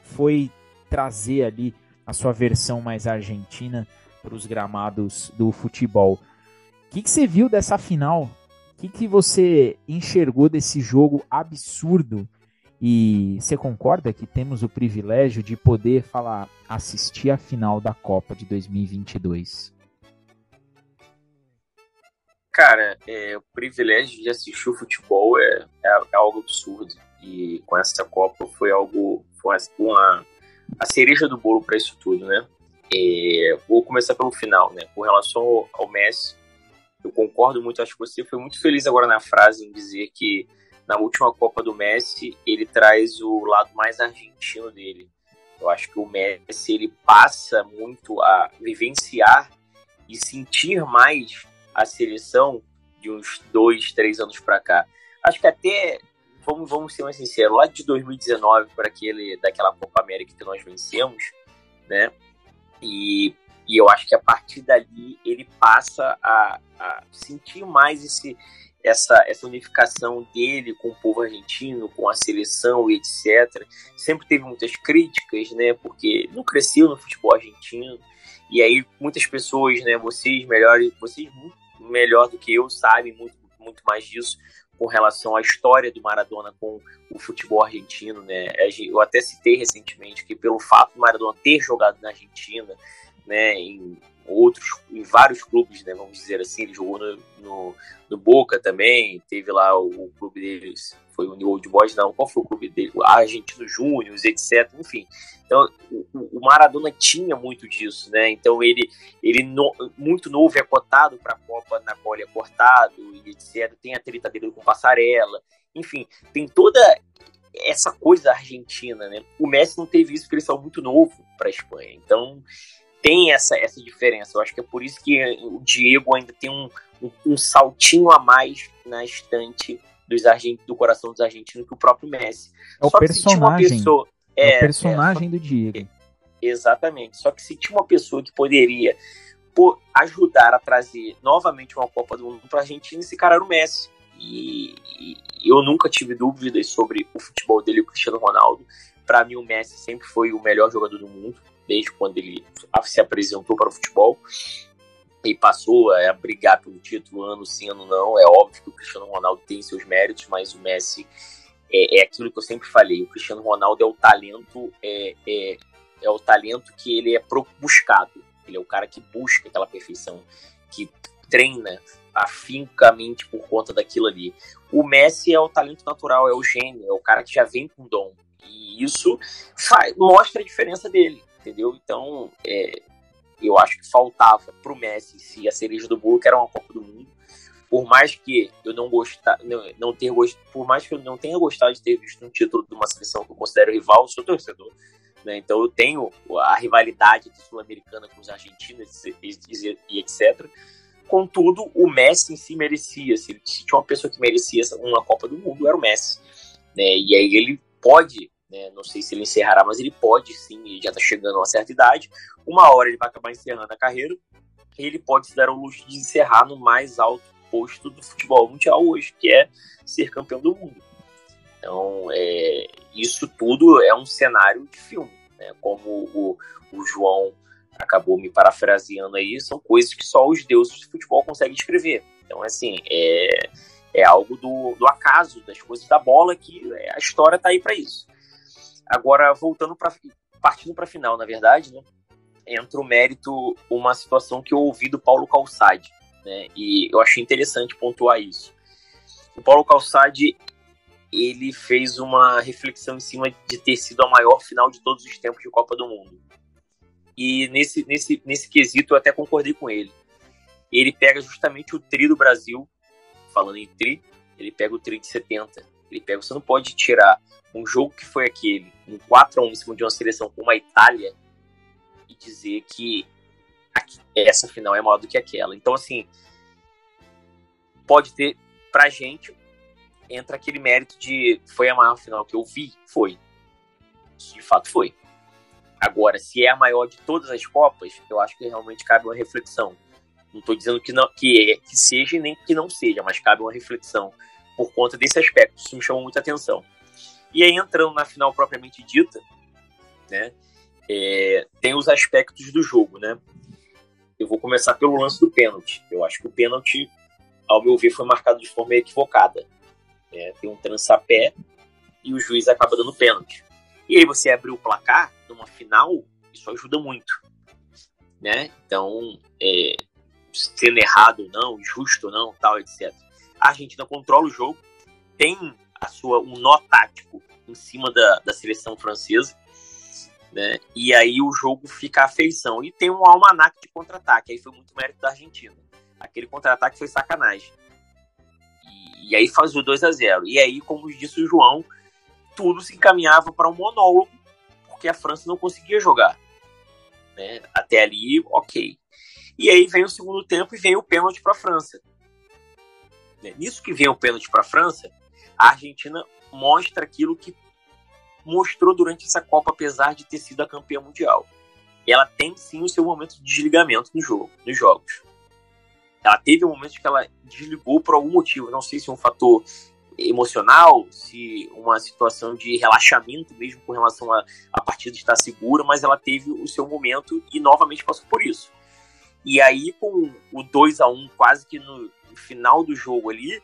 foi trazer ali a sua versão mais argentina para os gramados do futebol. O que, que, você viu dessa final? O que, que você enxergou desse jogo absurdo? E você concorda que temos o privilégio de poder falar, assistir a final da Copa de 2022? Cara, é, o privilégio de assistir o futebol é, é, é, algo absurdo. E com essa Copa foi algo. Foi uma, a cereja do bolo para isso tudo, né? Vou começar pelo final, né? Com relação ao, ao, Messi, eu concordo muito. Acho que você foi muito feliz agora na frase em dizer que na última Copa do Messi ele traz o lado mais argentino dele. Eu acho que o Messi ele passa muito a vivenciar e sentir mais a seleção de uns dois, três anos para cá. Acho que até, vamos, vamos ser mais sinceros, lá de 2019 para aquele daquela Copa América que nós vencemos, né? E, e eu acho que a partir dali ele passa a, a sentir mais esse, essa, essa unificação dele com o povo argentino, com a seleção e etc. Sempre teve muitas críticas, né? Porque não cresceu no futebol argentino. E aí muitas pessoas, né? Vocês melhor, vocês melhor do que eu sabem muito, muito mais disso com relação à história do Maradona com o futebol argentino, né? Eu até citei recentemente que pelo fato do Maradona ter jogado na Argentina, né, em outros, em vários clubes, né, vamos dizer assim, ele jogou no, no, no Boca também, teve lá o, o, clube deles, foi o New Old Boys, não, qual foi o clube dele? Argentino Júnior, etc, enfim. Então, o, o, Maradona tinha muito disso, né, então ele, ele no, muito novo é cotado para a Copa na qual ele é cortado, e etc, tem a treta dele com Passarela, enfim, tem toda essa coisa argentina, né? O Messi não teve isso porque ele saiu muito novo para a Espanha. Então, tem essa, essa diferença. Eu acho que é por isso que o Diego ainda tem um, um, um saltinho a mais na estante dos argent... do coração dos argentinos que o próprio Messi. É o Só personagem. Pessoa... É, é, o personagem é, do Diego. Exatamente. Só que se tinha uma pessoa que poderia por ajudar a trazer novamente uma Copa do Mundo para a Argentina, esse cara era o Messi. E, e, eu nunca tive dúvidas sobre o futebol dele e o Cristiano Ronaldo. Para mim, o Messi sempre foi o melhor jogador do mundo desde quando ele se apresentou para o futebol e passou a brigar pelo título ano sim, ano não. É óbvio que o Cristiano Ronaldo tem seus méritos, mas o Messi é, é aquilo que eu sempre falei. O Cristiano Ronaldo é o talento, é, é, é o talento que ele é buscado. Ele é o cara que busca aquela perfeição, que treina afincamente por conta daquilo ali. O Messi é o talento natural, é o gênio, é o cara que já vem com dom. E isso faz, mostra a diferença dele entendeu? Então, é, eu acho que faltava pro Messi se a cereja do bolo, que era uma Copa do Mundo. Por mais que eu não gostar, não, não ter gost, por mais que eu não tenha gostado de ter visto um título de uma seleção que eu considero rival, eu sou torcedor. Né? Então eu tenho a rivalidade sul-americana com os argentinos e, e etc. Contudo, o Messi em si merecia. Se, se tinha uma pessoa que merecia uma Copa do Mundo, era o Messi. Né? E aí ele pode né? Não sei se ele encerrará, mas ele pode sim, ele já está chegando a uma certa idade. Uma hora ele vai acabar encerrando a carreira. Ele pode se dar o luxo de encerrar no mais alto posto do futebol mundial hoje, que é ser campeão do mundo. Então, é, isso tudo é um cenário de filme. Né? Como o, o João acabou me parafraseando aí, são coisas que só os deuses do futebol conseguem escrever. Então, assim, é, é algo do, do acaso, das coisas da bola, que a história está aí para isso. Agora, voltando para partindo para a final, na verdade, né? Entra o mérito uma situação que eu ouvi do Paulo Calçade, né? E eu achei interessante pontuar isso. O Paulo Calçade ele fez uma reflexão em cima de ter sido a maior final de todos os tempos de Copa do Mundo. E nesse, nesse, nesse quesito eu até concordei com ele. Ele pega justamente o tri do Brasil, falando em tri, ele pega o tri de 70. Ele pega, você não pode tirar um jogo que foi aquele, um 4x1 em cima de uma seleção como a Itália, e dizer que essa final é maior do que aquela. Então, assim, pode ter, pra gente, entra aquele mérito de foi a maior final que eu vi? Foi. De fato foi. Agora, se é a maior de todas as Copas, eu acho que realmente cabe uma reflexão. Não estou dizendo que, não, que, é, que seja nem que não seja, mas cabe uma reflexão por conta desse aspecto. Isso me chamou muita atenção. E aí, entrando na final propriamente dita, né, é, tem os aspectos do jogo, né? Eu vou começar pelo lance do pênalti. Eu acho que o pênalti, ao meu ver, foi marcado de forma equivocada. É, tem um trançapé e o juiz acaba dando pênalti. E aí você abrir o placar numa final, isso ajuda muito. Né? Então, é, sendo errado ou não, justo ou não, tal, etc. A Argentina controla o jogo, tem a sua um nó tático em cima da, da seleção francesa, né? E aí o jogo fica à feição. E tem um almanac de contra-ataque, aí foi muito mérito da Argentina. Aquele contra-ataque foi sacanagem. E, e, aí faz o 2 a 0 E aí, como disse o João, tudo se encaminhava para um monólogo, porque a França não conseguia jogar. Né? Até ali, ok. E aí vem o segundo tempo e vem o pênalti para a França. Né? Nisso que vem o pênalti para a França, a Argentina mostra aquilo que mostrou durante essa Copa, apesar de ter sido a campeã mundial. Ela tem sim o seu momento de desligamento no jogo, nos jogos. ela teve um momento que ela desligou por algum motivo. Não sei se um fator emocional, se uma situação de relaxamento mesmo com relação a, a partida estar segura, mas ela teve o seu momento e novamente passou por isso. E aí, com o 2 a 1 quase que no, final do jogo ali,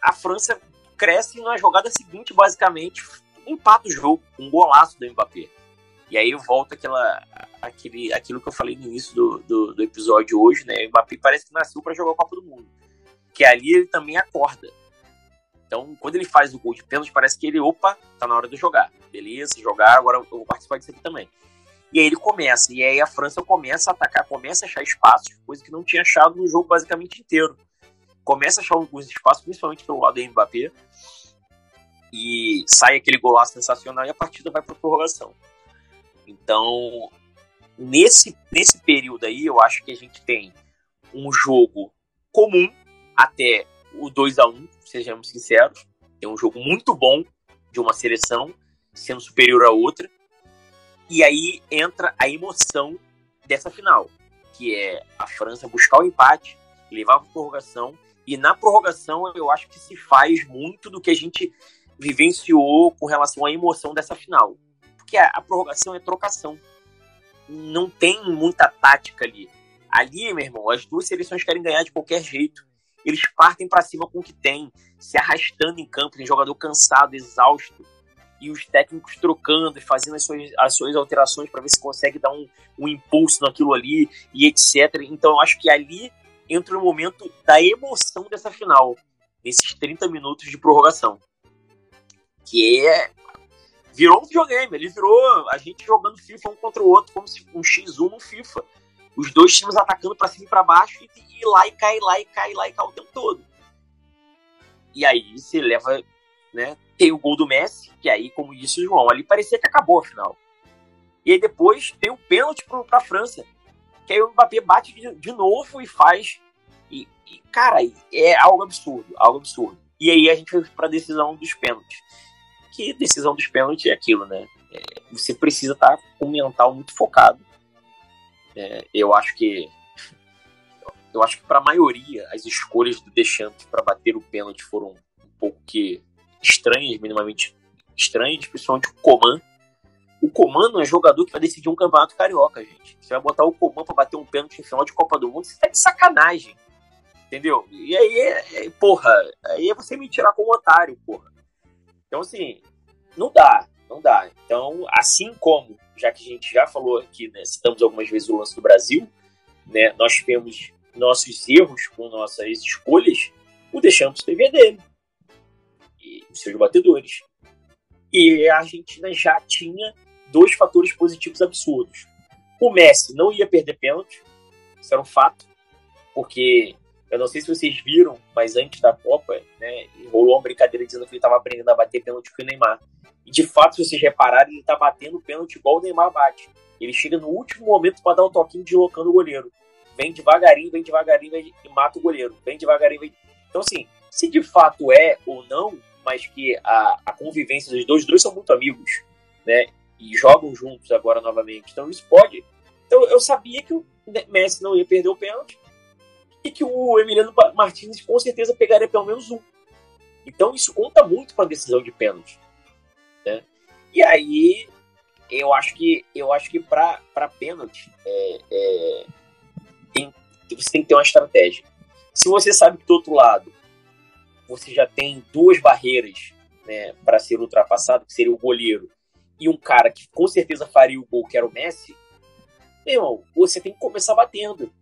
a França cresce na jogada seguinte, basicamente, empata o jogo, um golaço do Mbappé. E aí volta aquela, aquele, aquilo que eu falei no início do, do, do episódio hoje, né? O Mbappé parece que nasceu para jogar a Copa do Mundo. Que ali ele também acorda. Então, quando ele faz o gol de pênalti, parece que ele, opa, tá na hora de jogar. Beleza, jogar, agora eu vou participar disso aqui também. E aí ele começa, e aí a França começa a atacar, começa a achar espaços, coisa que não tinha achado no jogo basicamente inteiro. Começa a achar alguns espaços, principalmente pelo lado do Mbappé, e sai aquele golaço sensacional e a partida vai para prorrogação. Então, nesse, nesse período aí, eu acho que a gente tem um jogo comum até o 2 a 1 sejamos sinceros. É um jogo muito bom de uma seleção sendo superior à outra. E aí entra a emoção dessa final, que é a França buscar o empate, levar para prorrogação. E na prorrogação eu acho que se faz muito do que a gente vivenciou com relação à emoção dessa final porque a, a prorrogação é trocação. Não tem muita tática ali. Ali, meu irmão, as duas seleções querem ganhar de qualquer jeito. Eles partem para cima com o que tem, se arrastando em campo, tem jogador cansado, exausto, e os técnicos trocando e fazendo as suas, as suas alterações para ver se consegue dar um, um impulso naquilo ali e etc. Então eu acho que ali entra o momento da emoção dessa final, nesses 30 minutos de prorrogação. Que é virou um videogame. Ele virou a gente jogando FIFA um contra o outro, como se um X1 no FIFA. Os dois times atacando para cima e para baixo e, e lá e cai, lá e cai, lá e cai o tempo todo. E aí você leva, né? Tem o gol do Messi, que aí, como disse o João, ali parecia que acabou a final. E aí depois tem o pênalti para a França. Que aí o Mbappé bate de, de novo e faz. E, e, cara, é algo absurdo, algo absurdo. E aí a gente foi para a decisão dos pênaltis que decisão dos pênaltis é aquilo, né? É, você precisa estar com o mental muito focado. É, eu acho que eu acho que para a maioria as escolhas do Deschamps para bater o pênalti foram um pouco que estranhas, minimamente estranhas, principalmente o Coman. O Coman não é jogador que vai decidir um campeonato carioca, gente. Você vai botar o Coman para bater um pênalti em final de Copa do Mundo, você tá de sacanagem. Entendeu? E aí, é, é, porra, aí é você me tirar como otário, porra. Então, assim, não dá, não dá. Então, assim como, já que a gente já falou aqui, né, citamos algumas vezes o lance do Brasil, né, nós tivemos nossos erros com nossas escolhas, o Deschamps teve dele. Seus batedores. E a Argentina já tinha dois fatores positivos absurdos. O Messi não ia perder pênalti, isso era um fato, porque eu não sei se vocês viram, mas antes da Copa, né, rolou uma brincadeira dizendo que ele estava aprendendo a bater pênalti com o Neymar. E de fato, se vocês repararem, ele está batendo pênalti igual o Neymar bate. Ele chega no último momento para dar um toquinho deslocando o goleiro. Vem devagarinho, vem devagarinho vem, e mata o goleiro. Vem devagarinho. Vem... Então, assim, se de fato é ou não, mas que a, a convivência dos dois, os dois são muito amigos, né? E jogam juntos agora novamente. Então, isso pode. Então, eu sabia que o Messi não ia perder o pênalti e que o Emiliano Martins com certeza pegaria pelo menos um. Então isso conta muito para a decisão de pênalti. Né? E aí eu acho que eu acho que para pênalti é, é, tem, você tem que ter uma estratégia. Se você sabe que do outro lado você já tem duas barreiras né, para ser ultrapassado, que seria o goleiro e um cara que com certeza faria o gol, que era o Messi, meu irmão, você tem que começar batendo.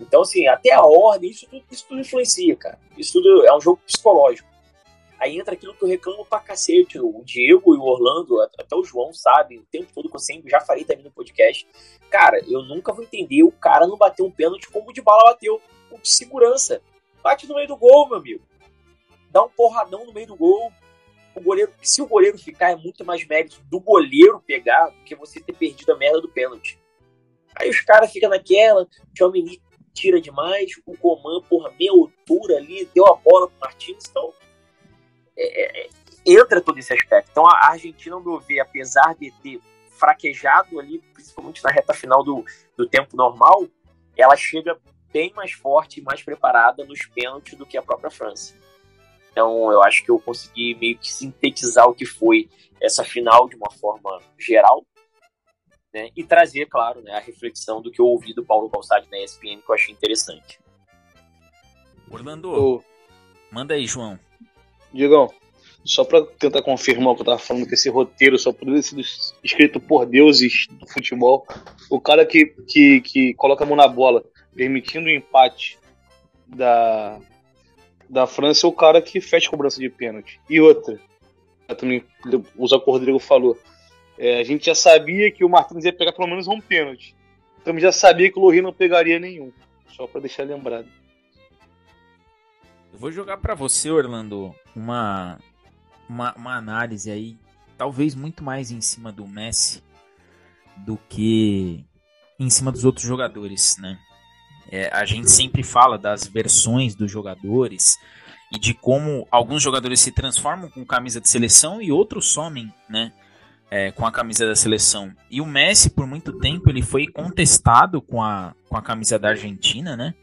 Então, assim, até a ordem, isso tudo, isso tudo influencia, cara. Isso tudo é um jogo psicológico. Aí entra aquilo que eu reclamo pra cacete. O Diego e o Orlando, até o João sabe, o tempo todo que eu sempre já falei também no podcast. Cara, eu nunca vou entender o cara não bater um pênalti como o de bala bateu, com segurança. Bate no meio do gol, meu amigo. Dá um porradão no meio do gol. O goleiro, se o goleiro ficar, é muito mais mérito do goleiro pegar do que você ter perdido a merda do pênalti. Aí os caras ficam naquela, o Tchomini tira demais, o Coman, porra, meia altura ali, deu a bola pro Martins, então é, é, entra todo esse aspecto. Então a Argentina, meu ver, apesar de ter fraquejado ali, principalmente na reta final do, do tempo normal, ela chega bem mais forte e mais preparada nos pênaltis do que a própria França. Então eu acho que eu consegui meio que sintetizar o que foi essa final de uma forma geral, né? E trazer, claro, né, a reflexão do que eu ouvi do Paulo Calçade na ESPN que eu achei interessante. Orlando, oh. manda aí, João. Digam, só para tentar confirmar o que eu tava falando, que esse roteiro só poderia ser escrito por deuses do futebol. O cara que, que, que coloca a mão na bola, permitindo o empate da, da França, é o cara que fecha a cobrança de pênalti. E outra, também o que o Rodrigo falou. É, a gente já sabia que o Martins ia pegar pelo menos um pênalti. Então já sabia que o Lohri não pegaria nenhum. Só para deixar lembrado. Eu vou jogar para você, Orlando, uma uma, uma análise aí, talvez muito mais em cima do Messi do que em cima dos outros jogadores, né? É, a gente sempre fala das versões dos jogadores e de como alguns jogadores se transformam com camisa de seleção e outros somem, né? É, com a camisa da seleção. E o Messi, por muito tempo, ele foi contestado com a, com a camisa da Argentina, né?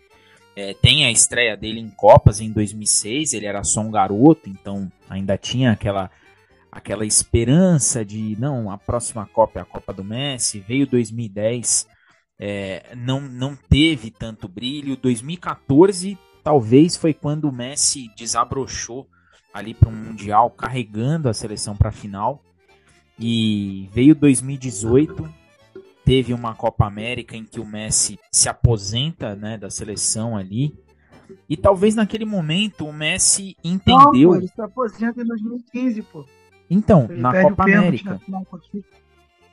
É, tem a estreia dele em Copas em 2006, ele era só um garoto, então ainda tinha aquela aquela esperança de não, a próxima Copa é a Copa do Messi. Veio 2010, é, não, não teve tanto brilho. 2014 talvez foi quando o Messi desabrochou ali para um mundial, carregando a seleção para a final. E veio 2018, teve uma Copa América em que o Messi se aposenta né, da seleção ali. E talvez naquele momento o Messi entendeu. Não, pô, ele se aposenta em 2015, pô. Então, ele na Copa América.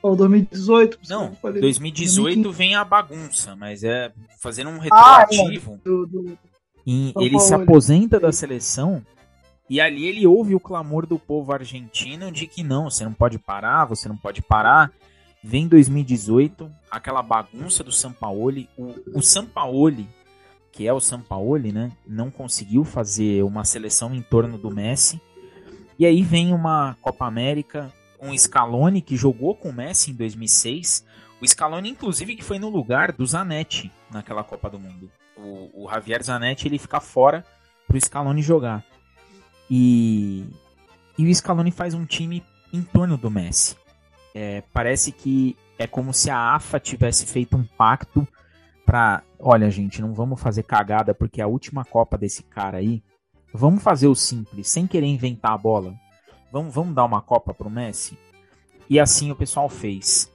Ou 2018. Não, 2018 vem a bagunça, mas é fazendo um retroativo. Ah, é. do, do... Em, ele se aposenta da seleção e ali ele ouve o clamor do povo argentino de que não, você não pode parar, você não pode parar. Vem 2018, aquela bagunça do Sampaoli. O, o Sampaoli, que é o Sampaoli, né? Não conseguiu fazer uma seleção em torno do Messi. E aí vem uma Copa América, um Scaloni que jogou com o Messi em 2006. O Scaloni, inclusive, que foi no lugar do Zanetti naquela Copa do Mundo. O, o Javier Zanetti ele fica fora pro Scaloni jogar. E, e o Scaloni faz um time em torno do Messi. É, parece que é como se a AFA tivesse feito um pacto para, olha gente, não vamos fazer cagada porque a última Copa desse cara aí, vamos fazer o simples, sem querer inventar a bola. Vamos, vamos dar uma Copa pro Messi. E assim o pessoal fez.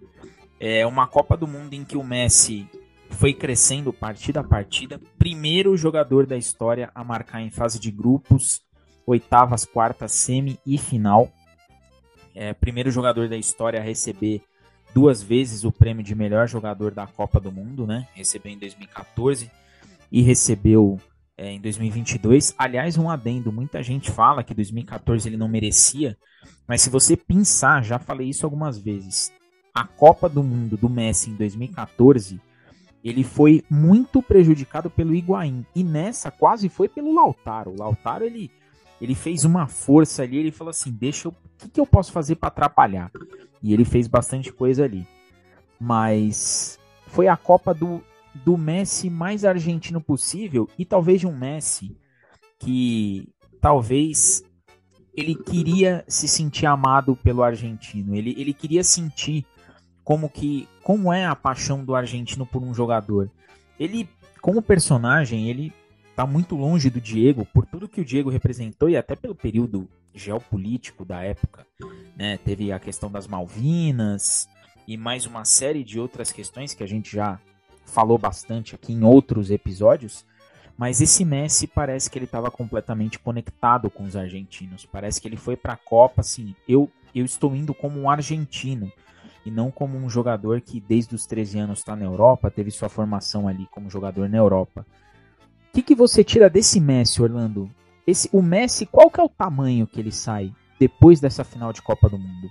É uma Copa do Mundo em que o Messi foi crescendo partida a partida, primeiro jogador da história a marcar em fase de grupos, oitavas, quartas, semi e final é, primeiro jogador da história a receber duas vezes o prêmio de melhor jogador da Copa do Mundo, né? Recebeu em 2014 e recebeu é, em 2022. Aliás, um adendo: muita gente fala que 2014 ele não merecia, mas se você pensar, já falei isso algumas vezes, a Copa do Mundo do Messi em 2014 ele foi muito prejudicado pelo Higuaín e nessa quase foi pelo Lautaro. O Lautaro ele ele fez uma força ali, ele falou assim: deixa eu. O que, que eu posso fazer para atrapalhar? E ele fez bastante coisa ali. Mas foi a Copa do, do Messi mais argentino possível e talvez de um Messi que talvez ele queria se sentir amado pelo argentino. Ele, ele queria sentir como que como é a paixão do argentino por um jogador. Ele como personagem, ele está muito longe do Diego por tudo que o Diego representou e até pelo período geopolítico da época. Né? Teve a questão das Malvinas e mais uma série de outras questões que a gente já falou bastante aqui em outros episódios. Mas esse Messi parece que ele estava completamente conectado com os argentinos. Parece que ele foi para a Copa assim. Eu, eu estou indo como um argentino e não como um jogador que desde os 13 anos está na Europa, teve sua formação ali como jogador na Europa que, que você tira desse Messi, Orlando? Esse, o Messi, qual que é o tamanho que ele sai depois dessa final de Copa do Mundo?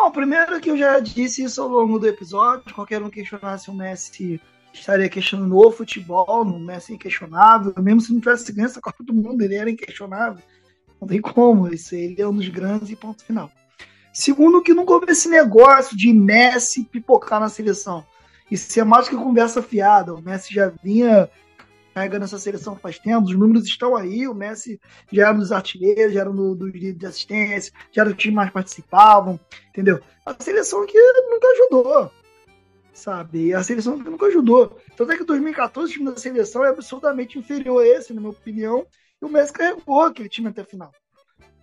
Bom, primeiro que eu já disse isso ao longo do episódio, qualquer um questionasse o Messi estaria questionando o futebol, no Messi é inquestionável, mesmo se não tivesse ganho essa Copa do Mundo, ele era inquestionável. Não tem como, esse, ele é um dos grandes e ponto final. Segundo, que nunca houve esse negócio de Messi pipocar na seleção. Isso é mais que conversa fiada. O Messi já vinha carregando essa seleção faz tempo, os números estão aí, o Messi já era nos artilheiros, já era no, do líder de assistência, já era o time mais participavam, entendeu? A seleção aqui nunca ajudou, sabe? A seleção nunca ajudou. Tanto é que 2014 o time da seleção é absolutamente inferior a esse, na minha opinião, e o Messi carregou aquele time até a final.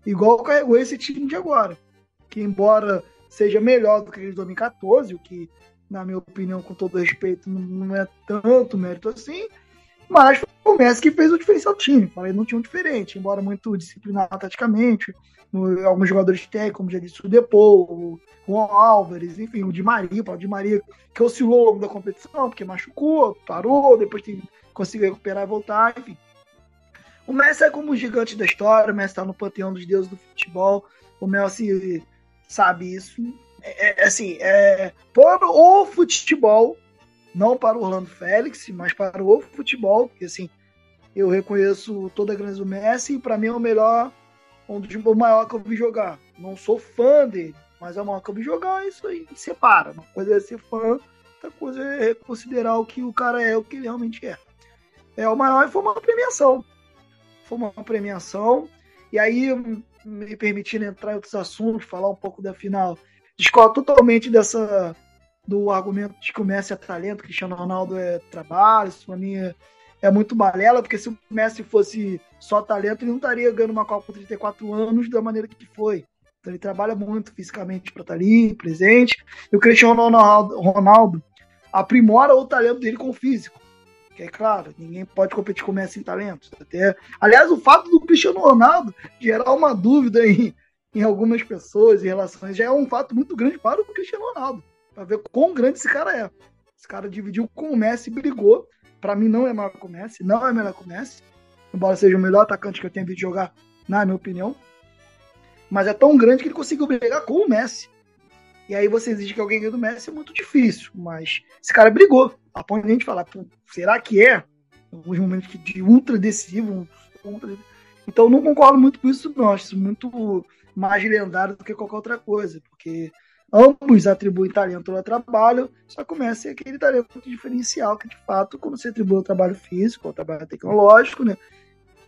Igual carregou esse time de agora, que embora seja melhor do que aquele de 2014, o que, na minha opinião, com todo respeito, não é tanto mérito assim, mas foi o Messi que fez o diferencial do time. Falei, não tinha um diferente, embora muito disciplinado taticamente. Alguns jogadores técnicos, como já disse o Depô, o Juan Álvares, enfim, o Di Maria, o Di Maria, que oscilou ao longo da competição, porque machucou, parou, depois conseguiu recuperar e voltar, enfim. O Messi é como o gigante da história, o Messi está no panteão dos deuses do futebol. O Messi sabe isso. É, é assim, é, por o futebol não para o Orlando Félix, mas para o futebol, porque assim, eu reconheço toda a grandeza do Messi e para mim é o melhor, um dos, o maior que eu vi jogar. Não sou fã dele, mas é o maior que eu vi jogar, isso aí separa. Uma coisa é ser fã, outra coisa é considerar o que o cara é, o que ele realmente é. É o maior e foi uma premiação. Foi uma premiação. E aí, me permitindo entrar em outros assuntos, falar um pouco da final, discordo totalmente dessa do argumento de que o Messi é talento, Cristiano Ronaldo é trabalho, isso pra mim é, é, muito balela, porque se o Messi fosse só talento, ele não estaria ganhando uma Copa com 34 anos da maneira que foi. Então ele trabalha muito fisicamente para estar tá ali, presente. E o Cristiano Ronaldo, Ronaldo aprimora o talento dele com o físico. Que é claro, ninguém pode competir com o Messi em talentos. Até, aliás, o fato do Cristiano Ronaldo gerar uma dúvida em, em algumas pessoas em relações já é um fato muito grande para o Cristiano Ronaldo para ver quão grande esse cara é. Esse cara dividiu com o Messi brigou. Para mim não é maior que o Messi, não é melhor que o Messi. Embora seja o melhor atacante que eu tenha visto jogar, na minha opinião. Mas é tão grande que ele conseguiu brigar com o Messi. E aí você exige que alguém ganhe do Messi é muito difícil. Mas esse cara brigou. A ponto de a gente falar, será que é? Alguns momentos de ultra decisivo. Ultra... Então não concordo muito com isso, não. Acho isso muito mais lendário do que qualquer outra coisa. Porque Ambos atribuem talento ao trabalho, só começa aquele talento diferencial que, de fato, quando você atribui ao trabalho físico, ao trabalho tecnológico, né?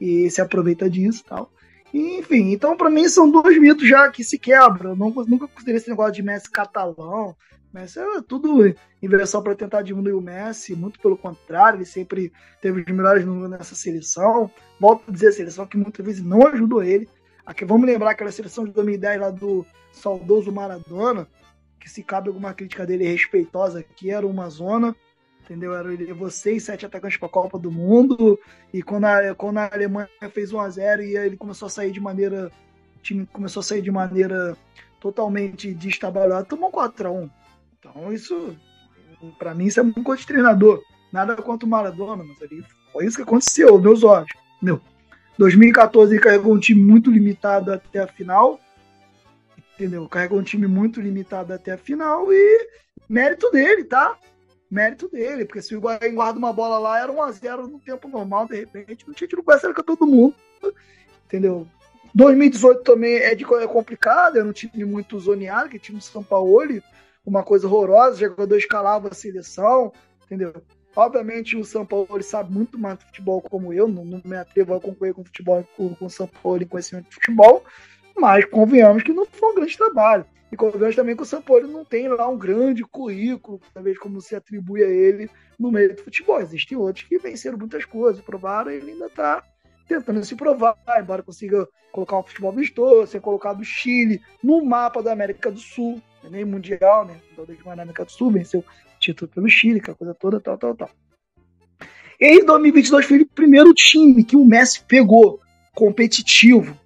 E se aproveita disso e tal. Enfim, então para mim são dois mitos já que se quebram. Eu não, nunca considerei esse negócio de Messi catalão. Messi é tudo inversão para tentar diminuir o Messi, muito pelo contrário, ele sempre teve os melhores números nessa seleção. Volto a dizer, a seleção que muitas vezes não ajudou ele. Aqui, vamos lembrar aquela seleção de 2010 lá do saudoso Maradona, que se cabe alguma crítica dele respeitosa, que era uma zona, entendeu? Era ele levou seis, sete atacantes para a Copa do Mundo, e quando a, quando a Alemanha fez 1 a 0 e ele começou a sair de maneira o time começou a sair de maneira totalmente destabalhada, tomou 4 a 1. Então isso para mim isso é muito de treinador. Nada contra o Maradona, mas ali foi isso que aconteceu, meus olhos. Meu, 2014 ele carregou um time muito limitado até a final. Entendeu? Carregou um time muito limitado até a final e mérito dele, tá? Mérito dele, porque se o Higuaín guarda uma bola lá, era 1x0 no tempo normal, de repente, não tinha tiro com com todo mundo. Entendeu? 2018 também é, de, é complicado, era um time muito zoneado, que time do São Paulo, uma coisa horrorosa, jogador escalava a seleção, entendeu? Obviamente o São Paulo sabe muito mais de futebol como eu, não, não me atrevo a concorrer com futebol com, com o São Paulo em conhecimento de futebol, mas convenhamos que não foi um grande trabalho. E convenhamos também que o São Paulo não tem lá um grande currículo, talvez como se atribui a ele no meio do futebol. Existem outros que venceram muitas coisas, provaram, e ele ainda está tentando se provar, embora consiga colocar um futebol vistoso, ser colocado o Chile no mapa da América do Sul, nem mundial, né? Então, desde na América do Sul, venceu título pelo Chile, aquela coisa toda, tal, tal, tal. E em 2022 foi o primeiro time que o Messi pegou competitivo,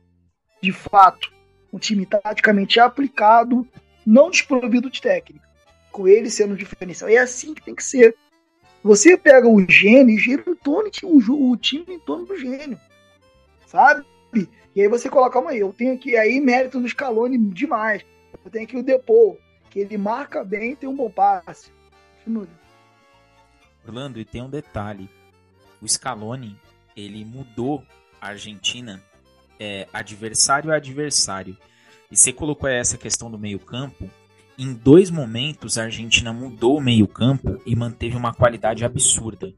de fato. Um time taticamente aplicado, não desprovido de técnica. Com ele sendo diferencial. É assim que tem que ser. Você pega o gênio e gira o, torno, o, o time em torno do gênio. Sabe? E aí você coloca, calma aí, eu tenho aqui aí mérito no Scaloni demais. Eu tenho aqui o Depou, que ele marca bem e tem um bom passe. Orlando, e tem um detalhe. O Scaloni, ele mudou a Argentina é, adversário a adversário. E você colocou essa questão do meio campo. em dois momentos a Argentina mudou o meio-campo e manteve uma qualidade absurda.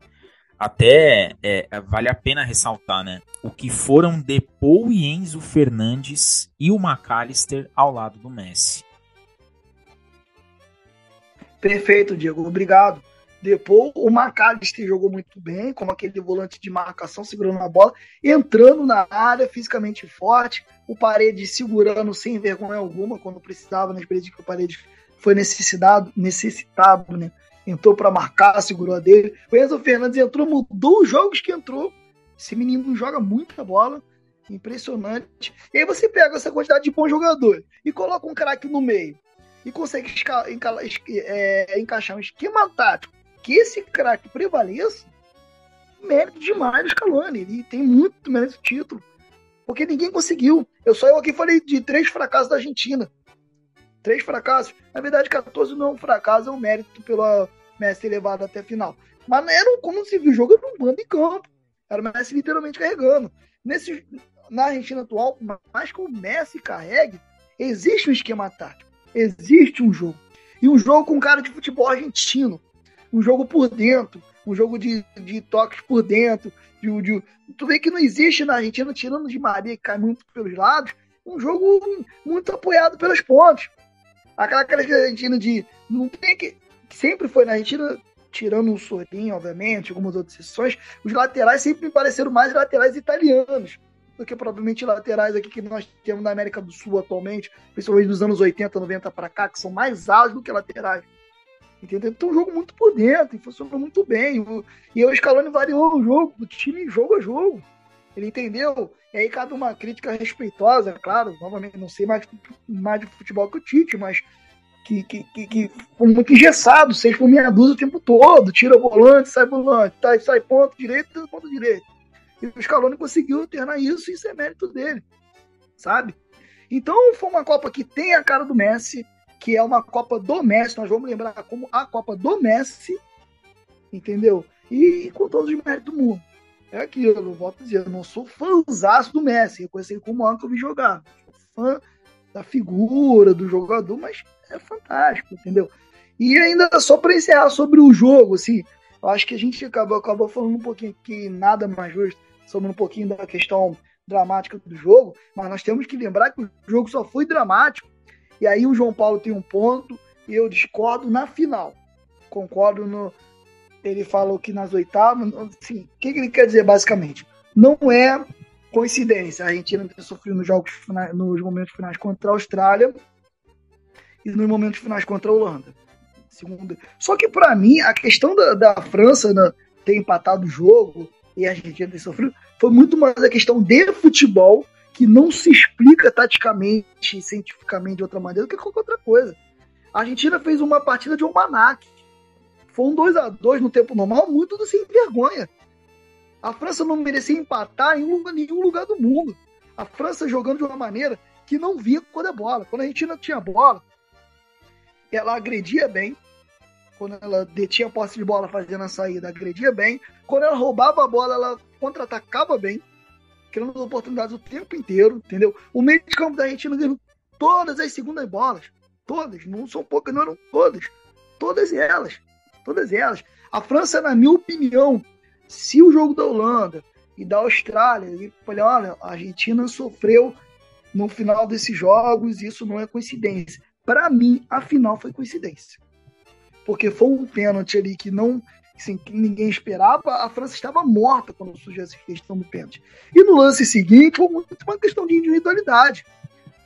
Até é, vale a pena ressaltar, né? O que foram Depou e Enzo Fernandes e o McAllister ao lado do Messi. Perfeito, Diego. Obrigado. Depois o McAllister jogou muito bem, como aquele volante de marcação, segurando a bola, entrando na área, fisicamente forte, o Paredes segurando sem vergonha alguma, quando precisava, nas vezes que o Paredes foi necessitado, necessitado né? entrou para marcar, segurou a dele. O Enzo Fernandes entrou, mudou os jogos que entrou. Esse menino joga muita bola, impressionante. E aí você pega essa quantidade de bons jogadores e coloca um craque no meio e consegue enca é, encaixar um esquema tático que esse craque prevaleça, mérito demais do Scaloni. Ele tem muito mérito título. Porque ninguém conseguiu. Eu só eu aqui falei de três fracassos da Argentina. Três fracassos. Na verdade, 14 não é um fracasso, é um mérito pelo Messi levado até a final. Mas era como se viu o jogo era um bando em campo. Era o Messi literalmente carregando. Nesse, na Argentina atual, mais que o Messi carregue, existe um esquema tático. Existe um jogo. E um jogo com cara de futebol argentino um jogo por dentro, um jogo de, de toques por dentro. De, de, tu vê que não existe na Argentina, tirando de Maria, que cai muito pelos lados, um jogo muito apoiado pelas pontes. Aquela Argentina de. Não tem que. Sempre foi na Argentina, tirando o Sorinho, obviamente, algumas outras sessões, os laterais sempre me pareceram mais laterais italianos do que provavelmente laterais aqui que nós temos na América do Sul atualmente, principalmente dos anos 80, 90 para cá, que são mais altos do que laterais. Entendeu? Então, um jogo muito por dentro, funcionou muito bem. E o Scaloni variou o jogo, o time jogo a jogo. Ele entendeu? E aí, cada uma crítica respeitosa, claro, novamente, não sei mais, mais de futebol que o Tite, mas que, que, que, que foi muito engessado, seis por meia dúzia o tempo todo, tira volante, sai volante, tá, sai ponto direito, ponto direito. E o Scaloni conseguiu alternar isso e isso é mérito dele, sabe? Então foi uma Copa que tem a cara do Messi, que é uma Copa do Messi, nós vamos lembrar como a Copa do Messi, entendeu? E, e com todos os méritos do mundo. É aquilo, volto a dizer, eu não sou fãzaço do Messi, eu conheci como ano que eu vi jogar. Fã da figura, do jogador, mas é fantástico, entendeu? E ainda só para encerrar sobre o jogo, assim, eu acho que a gente acabou, acabou falando um pouquinho que nada mais justo sobre um pouquinho da questão dramática do jogo, mas nós temos que lembrar que o jogo só foi dramático e aí o João Paulo tem um ponto e eu discordo na final. Concordo no. Ele falou que nas oitavas. Assim, o que, ele quer dizer basicamente? Não é coincidência a Argentina ter sofrido nos jogos nos momentos finais contra a Austrália e nos momentos finais contra a Holanda. Só que para mim a questão da, da França né, ter empatado o jogo e a Argentina ter sofrido foi muito mais a questão de futebol que não se explica taticamente cientificamente de outra maneira do que qualquer outra coisa. A Argentina fez uma partida de almanac. Foi um 2 a 2 no tempo normal, muito do sem vergonha. A França não merecia empatar em lugar, nenhum lugar do mundo. A França jogando de uma maneira que não via quando é bola. Quando a Argentina tinha bola, ela agredia bem. Quando ela detinha a posse de bola fazendo a saída, agredia bem. Quando ela roubava a bola, ela contra-atacava bem criando oportunidades o tempo inteiro, entendeu? O meio de campo da Argentina ganhou todas as segundas bolas. Todas, não são poucas, não eram todas. Todas elas. Todas elas. A França, na minha opinião, se o jogo da Holanda e da Austrália, ele falei, olha, a Argentina sofreu no final desses jogos, isso não é coincidência. Para mim, a final foi coincidência. Porque foi um pênalti ali que não assim, que ninguém esperava, a França estava morta quando surgiu essa questão do pênalti. E no lance seguinte, foi muito uma questão de individualidade.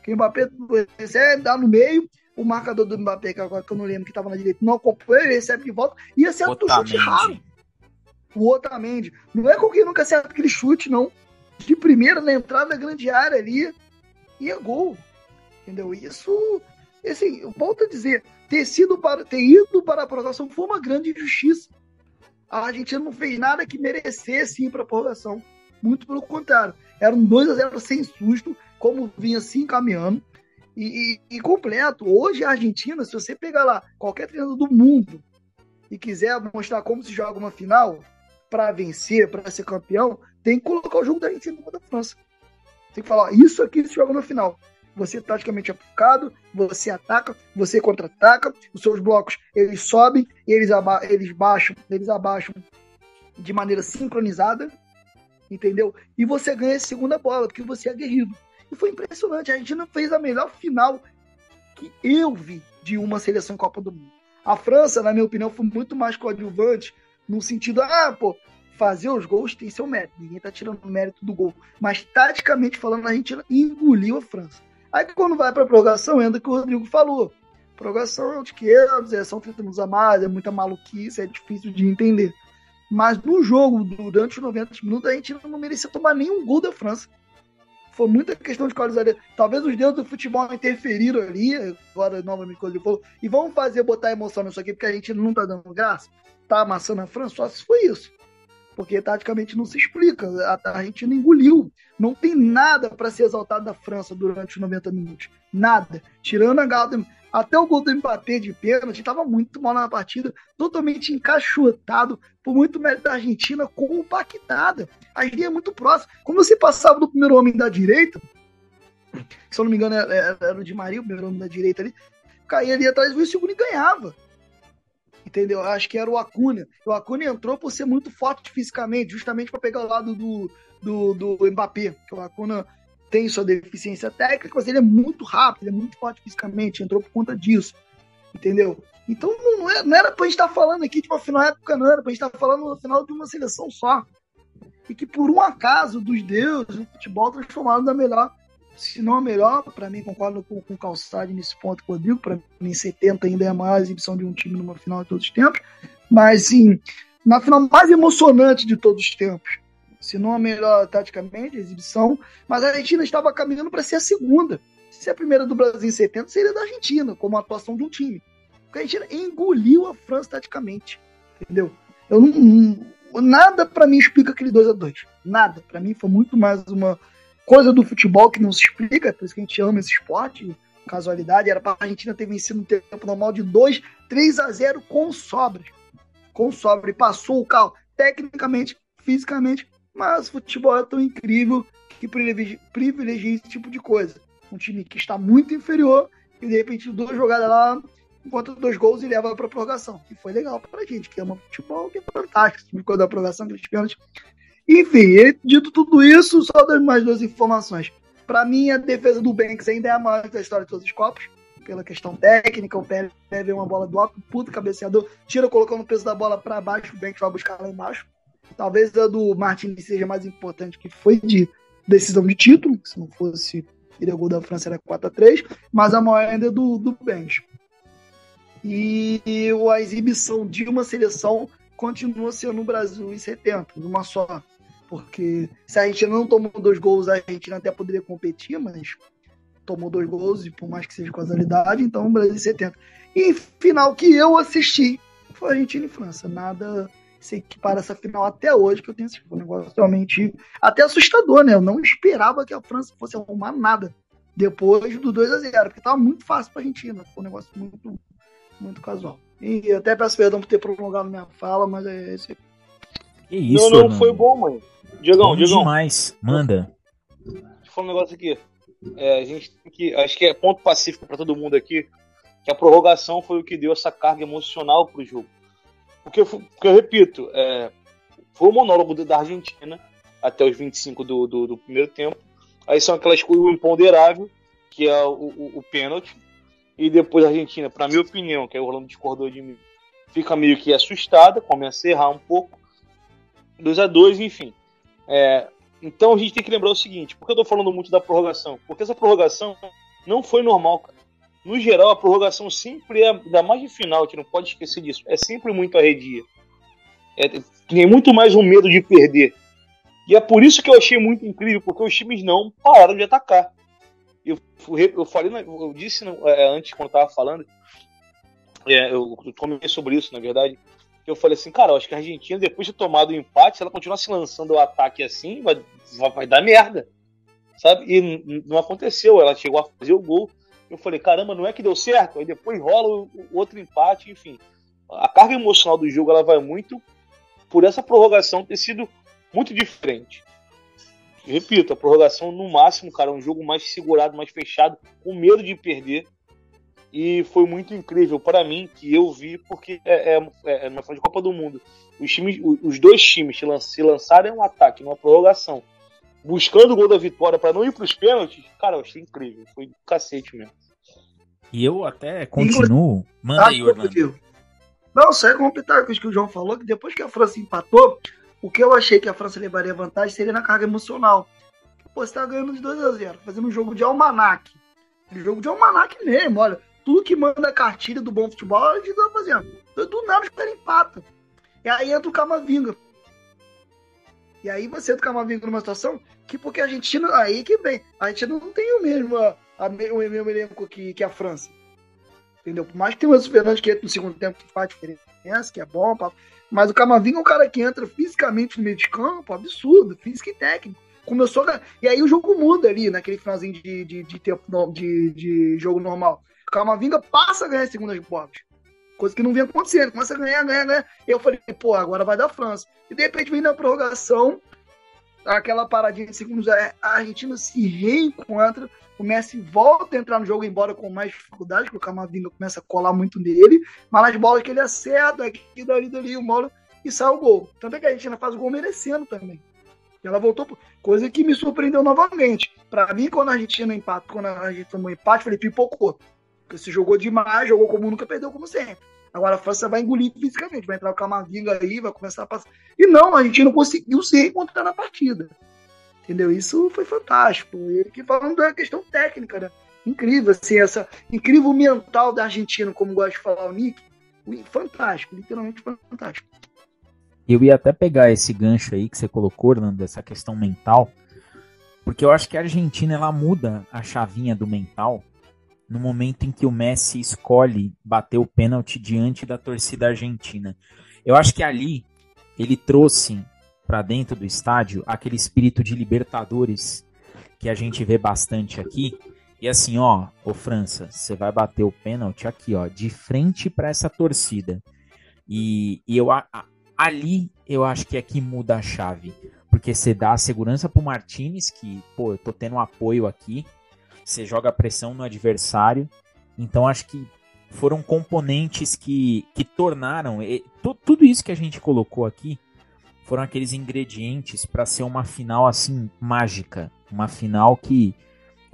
Que o Mbappé recebe, dá no meio, o marcador do Mbappé, que agora que eu não lembro que estava na direita, não acompanha, ele recebe de volta e acerta o chute raro. O Otamendi. Não é qualquer nunca acerta aquele chute, não. De primeira, na entrada da grande área ali, e é gol. Entendeu? Isso, assim, eu volto a dizer, ter, sido para, ter ido para a prorrogação foi uma grande injustiça a Argentina não fez nada que merecesse ir para a prorrogação. Muito pelo contrário. Era um 2 a 0 sem susto, como vinha se encaminhando. E, e, e, completo. Hoje a Argentina, se você pegar lá qualquer treinador do mundo e quiser mostrar como se joga uma final para vencer, para ser campeão, tem que colocar o jogo da Argentina contra a França. Tem que falar, isso aqui se joga na final. Você taticamente é focado, você ataca, você contra-ataca, os seus blocos eles sobem, eles, aba eles baixam, eles abaixam de maneira sincronizada, entendeu? E você ganha a segunda bola, porque você é aguerrido. E foi impressionante, a Argentina fez a melhor final que eu vi de uma seleção Copa do Mundo. A França, na minha opinião, foi muito mais coadjuvante, no sentido, ah, pô, fazer os gols tem seu mérito, ninguém tá tirando o mérito do gol. Mas, taticamente falando, a Argentina engoliu a França. Aí quando vai pra prorrogação, entra o que o Rodrigo falou. Prorrogação é o de queiros, é, são 30 minutos a mais, é muita maluquice, é difícil de entender. Mas no jogo, durante os 90 minutos, a gente não merecia tomar nenhum gol da França. Foi muita questão de qualidade. Talvez os deuses do futebol interferiram ali, agora novamente quando ele falou, e vamos fazer botar emoção nisso aqui, porque a gente não tá dando graça, tá amassando a França, só se foi isso porque taticamente não se explica. A Argentina engoliu. Não tem nada para ser exaltado da França durante os 90 minutos. Nada. Tirando a gala. Até o gol do Mbappé de pênalti estava muito mal na partida, totalmente encaixotado, por muito mérito da Argentina, compactada. A linha é muito próxima. Como você passava do primeiro homem da direita, se eu não me engano era, era o de Maria, o primeiro homem da direita ali, caía ali atrás do segundo e ganhava entendeu? Acho que era o Acuna. O Acuna entrou por ser muito forte fisicamente, justamente para pegar o lado do, do, do Mbappé, que o Acuna tem sua deficiência técnica, mas ele é muito rápido, ele é muito forte fisicamente, entrou por conta disso, entendeu? Então não, é, não era pra gente estar tá falando aqui de uma final época, não era pra gente estar tá falando no final de uma seleção só. E que por um acaso dos deuses, o futebol transformado na melhor se não a melhor, para mim, concordo com, com o Calçade nesse ponto que eu digo, para mim 70 ainda é a maior exibição de um time numa final de todos os tempos, mas sim, na final mais emocionante de todos os tempos, se não a melhor taticamente, a exibição, mas a Argentina estava caminhando para ser a segunda. Se a primeira do Brasil em 70 seria da Argentina, como a atuação de um time. Porque a Argentina engoliu a França taticamente, entendeu? Eu não, não nada para mim explica aquele 2 a 2 Nada. Para mim foi muito mais uma coisa do futebol que não se explica, por isso que a gente ama esse esporte, casualidade, era para a Argentina ter vencido no tempo normal de 2, 3 a 0 com sobra. Com sobra. E passou o carro tecnicamente, fisicamente, mas o futebol é tão incrível que privilegia, esse tipo de coisa. Um time que está muito inferior e de repente duas jogadas lá, encontra dois gols e leva para a prorrogação. Que foi legal para a gente, que ama futebol, que é fantástico. Esse tipo da prorrogação, aqueles pênaltis enfim, dito tudo isso, só das mais duas informações. Para mim, a defesa do Banks ainda é a maior da história de todos os copos, pela questão técnica. O Pérez vê uma bola do alto, puto cabeceador, tira colocando o peso da bola para baixo, o Banks vai buscar lá embaixo. Talvez a do Martins seja mais importante, que foi de decisão de título, se não fosse ele o gol da França era 4 a 3 mas a maior ainda é do, do Banks. E a exibição de uma seleção continua sendo no Brasil em 70, numa só. Porque se a Argentina não tomou dois gols, a Argentina até poderia competir, mas tomou dois gols, e por mais que seja casualidade, então o Brasil 70. E final que eu assisti foi Argentina e França. Nada se equipara essa final até hoje que eu tenho assistido. Um negócio realmente até assustador, né? Eu não esperava que a França fosse arrumar nada depois do 2 a 0 porque tava muito fácil pra Argentina. Foi um negócio muito, muito casual. E até peço perdão por ter prolongado minha fala, mas é esse. Que isso, não, não, mano. foi bom, mano. Diegão, Diegão. demais. Manda. Deixa eu falar um negócio aqui. É, a gente tem que. Acho que é ponto pacífico para todo mundo aqui. Que a prorrogação foi o que deu essa carga emocional pro jogo. Porque, porque eu repito, é, foi o monólogo da Argentina até os 25 do, do, do primeiro tempo. Aí são aquelas coisas imponderável, que é o, o, o pênalti. E depois a Argentina, para minha opinião, que é o Orlando discordou de mim, fica meio que assustada, começa a errar um pouco. 2 a 2 enfim. É, então a gente tem que lembrar o seguinte: por que eu tô falando muito da prorrogação? Porque essa prorrogação não foi normal, cara. No geral, a prorrogação sempre é, ainda mais de final, gente não pode esquecer disso, é sempre muito arredia. É, tem muito mais um medo de perder. E é por isso que eu achei muito incrível, porque os times não pararam de atacar. Eu, eu falei, eu disse é, antes, quando eu tava falando, é, eu comentei sobre isso, na verdade, eu falei assim, cara, eu acho que a Argentina, depois de tomado o empate, se ela continuar se lançando o ataque assim, vai, vai dar merda. Sabe? E não aconteceu, ela chegou a fazer o gol. Eu falei, caramba, não é que deu certo? Aí depois rola o, o outro empate, enfim. A carga emocional do jogo ela vai muito por essa prorrogação ter sido muito diferente. repito, a prorrogação no máximo, cara, um jogo mais segurado, mais fechado, com medo de perder. E foi muito incrível para mim que eu vi, porque é, é, é uma de Copa do Mundo. Os, times, os dois times se lançaram um ataque, numa prorrogação, buscando o gol da vitória para não ir para os pênaltis. Cara, eu achei incrível. Foi do cacete mesmo. E eu até continuo. Manda aí, Orlando. Não, só é completar com o que o João falou, que depois que a França empatou, o que eu achei que a França levaria vantagem seria na carga emocional. Pô, você tá ganhando de 2 a 0 fazendo um jogo de almanac. Um jogo de almanac mesmo, olha. Tudo que manda a cartilha do bom futebol, a gente tá fazendo. Do nada os caras empatam. E aí entra o Camavinga. E aí você entra o Camavinga numa situação que, porque a Argentina, aí que vem, a Argentina não tem o mesmo, a, a, o mesmo elenco que, que a França. Entendeu? Por mais que tenha o Enzo Fernandes que entra no segundo tempo que faz diferença, que é bom, mas o Camavinga é um cara que entra fisicamente no meio de campo, absurdo, físico e técnico. Começou a... E aí o jogo muda ali, naquele finalzinho de, de, de, tempo, de, de jogo normal. Camavinga passa a ganhar as segundas bolas. Coisa que não vinha acontecendo. Começa a ganhar, ganhar, ganhar. Eu falei, pô, agora vai dar França. E de repente vem na prorrogação, aquela paradinha de segundos, a Argentina se reencontra o Messi volta a entrar no jogo, embora com mais dificuldade, porque o Camavinga começa a colar muito nele, mas nas bolas que ele acerta, aqui, dali, dali, o bola, e sai o gol. Tanto é que a Argentina faz o gol merecendo também. Ela voltou, coisa que me surpreendeu novamente. Para mim, quando a Argentina empate, quando a Argentina tomou empate, falei, pipocou. Se jogou demais, jogou como nunca, perdeu como sempre. Agora a França vai engolir fisicamente, vai entrar o Camavinga aí, vai começar a passar. E não, a Argentina conseguiu se encontrar na partida. Entendeu? Isso foi fantástico. E aqui falando da questão técnica, né? Incrível, assim, essa incrível mental da Argentina, como gosta de falar o Nick. Fantástico, literalmente fantástico. Eu ia até pegar esse gancho aí que você colocou, Orlando, dessa questão mental, porque eu acho que a Argentina ela muda a chavinha do mental no momento em que o Messi escolhe bater o pênalti diante da torcida argentina. Eu acho que ali ele trouxe para dentro do estádio, aquele espírito de Libertadores que a gente vê bastante aqui. E assim, ó, ô França, você vai bater o pênalti aqui, ó, de frente para essa torcida. E, e eu a, ali eu acho que é que muda a chave, porque você dá a segurança pro Martinez que, pô, eu tô tendo apoio aqui. Você joga pressão no adversário. Então acho que foram componentes que, que tornaram e, tudo isso que a gente colocou aqui foram aqueles ingredientes para ser uma final assim mágica, uma final que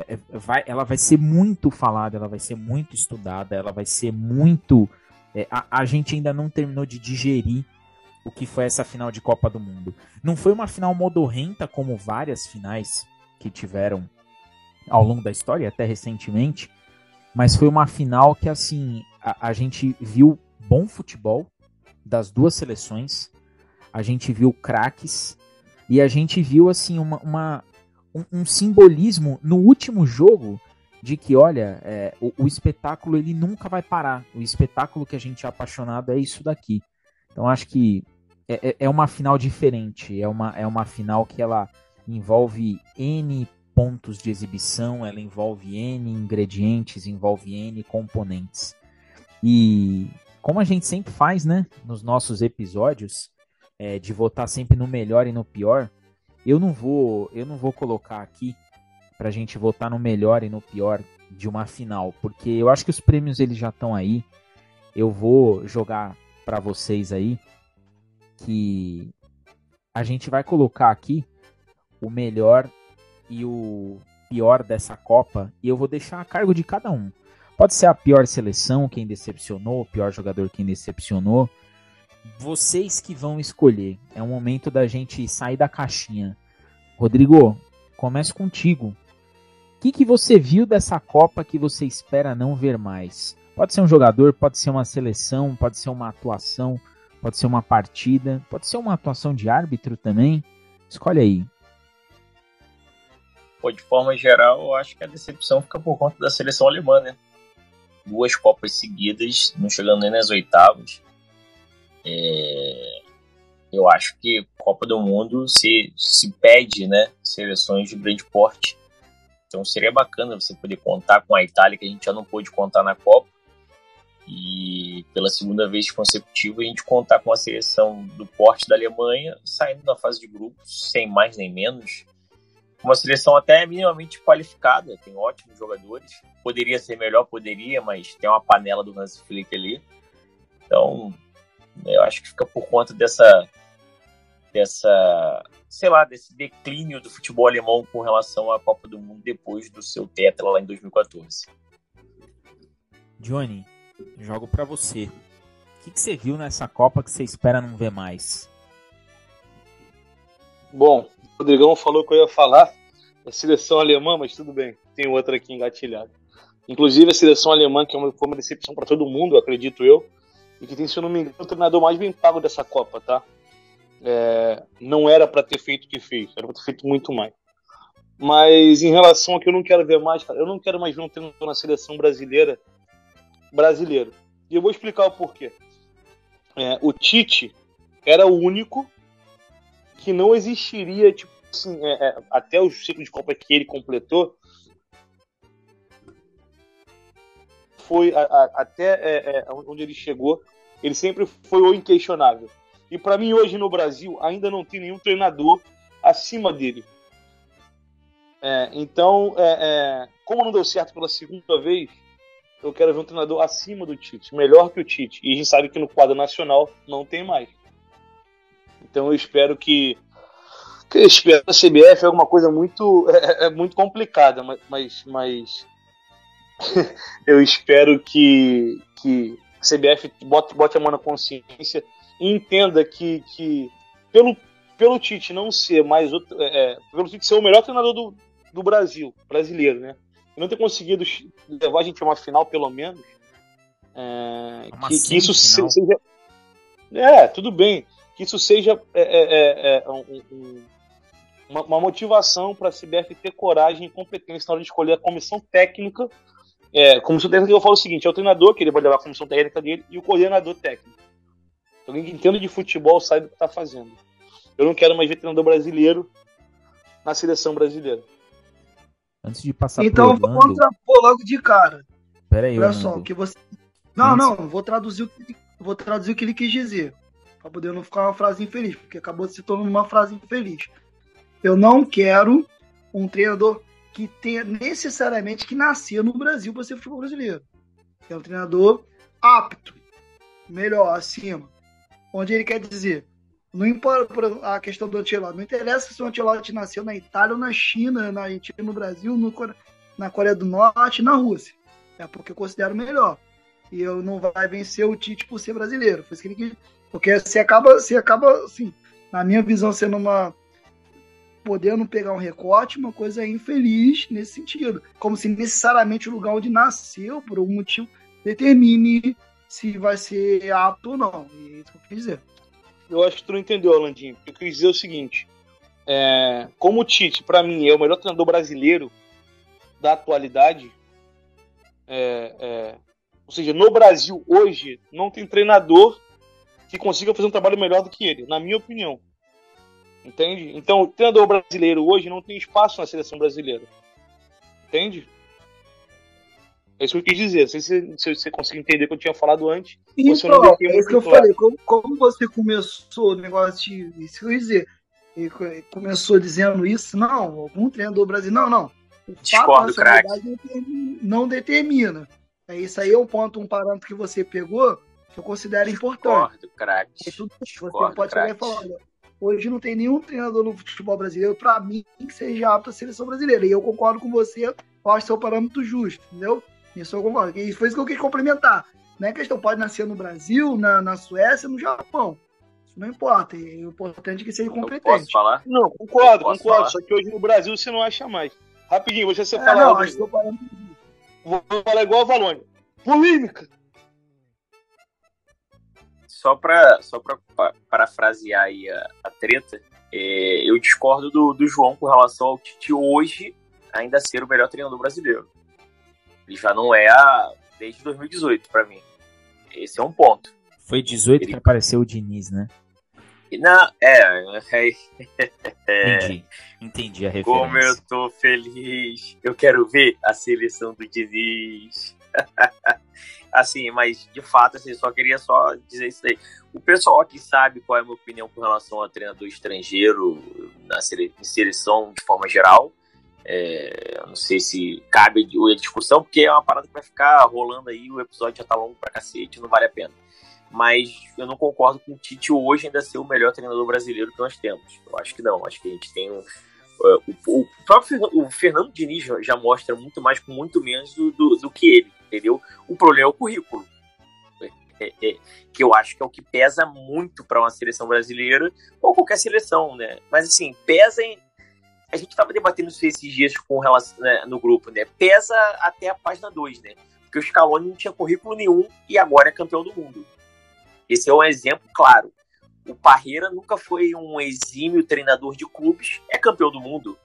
é, vai, ela vai ser muito falada, ela vai ser muito estudada, ela vai ser muito. É, a, a gente ainda não terminou de digerir o que foi essa final de Copa do Mundo. Não foi uma final modorrenta como várias finais que tiveram ao longo da história, até recentemente, mas foi uma final que assim a, a gente viu bom futebol das duas seleções a gente viu craques e a gente viu assim uma, uma um, um, simbolismo no último jogo de que olha é, o, o, espetáculo ele nunca vai parar. O espetáculo que a gente é apaixonado é isso daqui. Então acho que é, é, é uma final diferente. É uma, é uma final que ela envolve n pontos de exibição ela envolve n ingredientes envolve n componentes e como a gente sempre faz né nos nossos episódios é, de votar sempre no melhor e no pior, eu não vou, eu não vou colocar aqui pra gente votar no melhor e no pior de uma final, porque eu acho que os prêmios eles já estão aí. Eu vou jogar para vocês aí que a gente vai colocar aqui o melhor e o pior dessa Copa e eu vou deixar a cargo de cada um. Pode ser a pior seleção, quem decepcionou, o pior jogador, quem decepcionou vocês que vão escolher. É o momento da gente sair da caixinha. Rodrigo, começo contigo. O que, que você viu dessa Copa que você espera não ver mais? Pode ser um jogador, pode ser uma seleção, pode ser uma atuação, pode ser uma partida, pode ser uma atuação de árbitro também. Escolhe aí. Pô, de forma geral, eu acho que a decepção fica por conta da seleção alemã, né? Duas Copas seguidas, não chegando nem nas oitavas. É, eu acho que Copa do Mundo se, se pede né, seleções de grande porte. Então seria bacana você poder contar com a Itália, que a gente já não pôde contar na Copa. E pela segunda vez consecutiva a gente contar com a seleção do porte da Alemanha saindo da fase de grupos, sem mais nem menos. Uma seleção até minimamente qualificada, tem ótimos jogadores. Poderia ser melhor, poderia, mas tem uma panela do Hans Flick ali. Então, eu acho que fica por conta dessa dessa, sei lá, desse declínio do futebol alemão com relação à Copa do Mundo depois do seu tetra lá em 2014. Johnny, jogo para você. O que, que você viu nessa Copa que você espera não ver mais? Bom, Rodrigão falou que eu ia falar da seleção alemã, mas tudo bem, tem outra aqui engatilhada. Inclusive a seleção alemã, que é foi uma decepção para todo mundo, acredito eu, e que tem, se eu não me engano, o treinador mais bem pago dessa Copa, tá? É, não era para ter feito o que fez, era para ter feito muito mais. Mas em relação ao que eu não quero ver mais, cara, eu não quero mais ver um treinador na seleção brasileira brasileiro. E eu vou explicar o porquê. É, o Tite era o único que não existiria, tipo assim, é, é, até o ciclo de Copa que ele completou, foi a, a, até é, é, onde ele chegou, ele sempre foi o inquestionável. E para mim, hoje no Brasil, ainda não tem nenhum treinador acima dele. É, então, é, é, como não deu certo pela segunda vez, eu quero ver um treinador acima do Tite, melhor que o Tite. E a gente sabe que no quadro nacional não tem mais. Então eu espero que. que eu espero a CBF é alguma coisa muito, é, é muito complicada, mas, mas, eu espero que, que a CBF bote, bote a mão na consciência entenda que, que pelo, pelo Tite não ser mais outro, é, é, pelo Tite ser o melhor treinador do, do Brasil, brasileiro, né? E não ter conseguido levar a gente a uma final, pelo menos. É, que, que, isso seja. É, tudo bem. Que isso seja é, é, é, um, um, uma, uma, motivação para a CBF ter coragem e competência na hora de escolher a comissão técnica. É, comissão técnica eu falo o seguinte: é o treinador, que ele vai levar a comissão técnica dele, e o coordenador técnico. Alguém que entenda de futebol sabe o que está fazendo. Eu não quero mais ver treinador brasileiro na seleção brasileira. Antes de passar Então pro vou contrapor logo de cara. Pera aí, Olha só, que você. Não, não, vou traduzir o que, vou traduzir o que ele quis dizer. Pra poder não ficar uma frase infeliz, porque acabou se tornando uma frase infeliz. Eu não quero um treinador que tenha necessariamente que nascer no Brasil para ser futebol brasileiro. É um treinador apto, melhor, acima onde ele quer dizer, não importa a questão do Ancelotti, não interessa se o Ancelotti nasceu na Itália ou na China, na Argentina, no Brasil, no, na Coreia do Norte, na Rússia. É porque eu considero melhor. E eu não vai vencer o Tite por ser brasileiro. Foi isso que ele quis. Porque você acaba, você acaba, assim, na minha visão, sendo uma. podendo pegar um recorte, uma coisa infeliz nesse sentido. Como se necessariamente o lugar onde nasceu, por algum motivo, determine se vai ser apto ou não. E é isso que eu quis dizer. Eu acho que tu não entendeu, Alandinho. Eu quis dizer o seguinte: é, como o Tite, para mim, é o melhor treinador brasileiro da atualidade, é, é, ou seja, no Brasil hoje não tem treinador que consiga fazer um trabalho melhor do que ele, na minha opinião. Entende? Então, o treinador brasileiro hoje não tem espaço na seleção brasileira. Entende? É isso que eu quis dizer. Não sei se, se você conseguiu entender o que eu tinha falado antes. Então, é isso que eu claro. falei. Como, como, você começou o negócio de. Isso que eu ia dizer. Começou dizendo isso, não, algum treinador brasileiro. Não, não. O Discordo, craque. Não determina. É, isso aí é um ponto, um parâmetro que você pegou que eu considero importante. Discordo, craque. Você pode chegar e falar, olha, hoje não tem nenhum treinador no futebol brasileiro, para mim, que seja apto à seleção brasileira. E eu concordo com você, eu acho seu parâmetro justo, entendeu? Isso eu concordo. E foi isso que eu quis complementar. Não é questão, pode nascer no Brasil, na, na Suécia, no Japão. Isso não importa. O importante é que seja competente. Eu posso falar? Não, concordo, concordo. Falar. Só que hoje no Brasil você não acha mais. Rapidinho, você você é, falar. Não, acho que eu Vou falar igual a Valônia. Polêmica! Só para só pra parafrasear aí a, a treta, é, eu discordo do, do João com relação ao Tite hoje ainda ser o melhor treinador brasileiro. Ele já não é a, desde 2018 para mim. Esse é um ponto. Foi 18 Ele... que apareceu o Diniz, né? Não, é, é, é, Entendi, entendi a referência. Como eu tô feliz. Eu quero ver a seleção do Diniz. assim, mas de fato, assim, só queria só dizer isso aí. O pessoal aqui sabe qual é a minha opinião com relação ao treinador estrangeiro na seleção de forma geral. É, não sei se cabe a discussão, porque é uma parada que vai ficar rolando aí, o episódio já tá longo pra cacete, não vale a pena. Mas eu não concordo com o Tite hoje ainda ser o melhor treinador brasileiro que nós temos. Eu acho que não, acho que a gente tem um. Uh, o, o, próprio o Fernando Diniz já mostra muito mais com muito menos do, do, do que ele, entendeu? O problema é o currículo. É, é, que eu acho que é o que pesa muito para uma seleção brasileira ou qualquer seleção, né? Mas assim, pesa em, a gente estava debatendo isso esses dias com relação, né, no grupo, né? Pesa até a página 2, né? Porque o Scaloni não tinha currículo nenhum e agora é campeão do mundo. Esse é um exemplo claro. O Parreira nunca foi um exímio treinador de clubes, é campeão do mundo.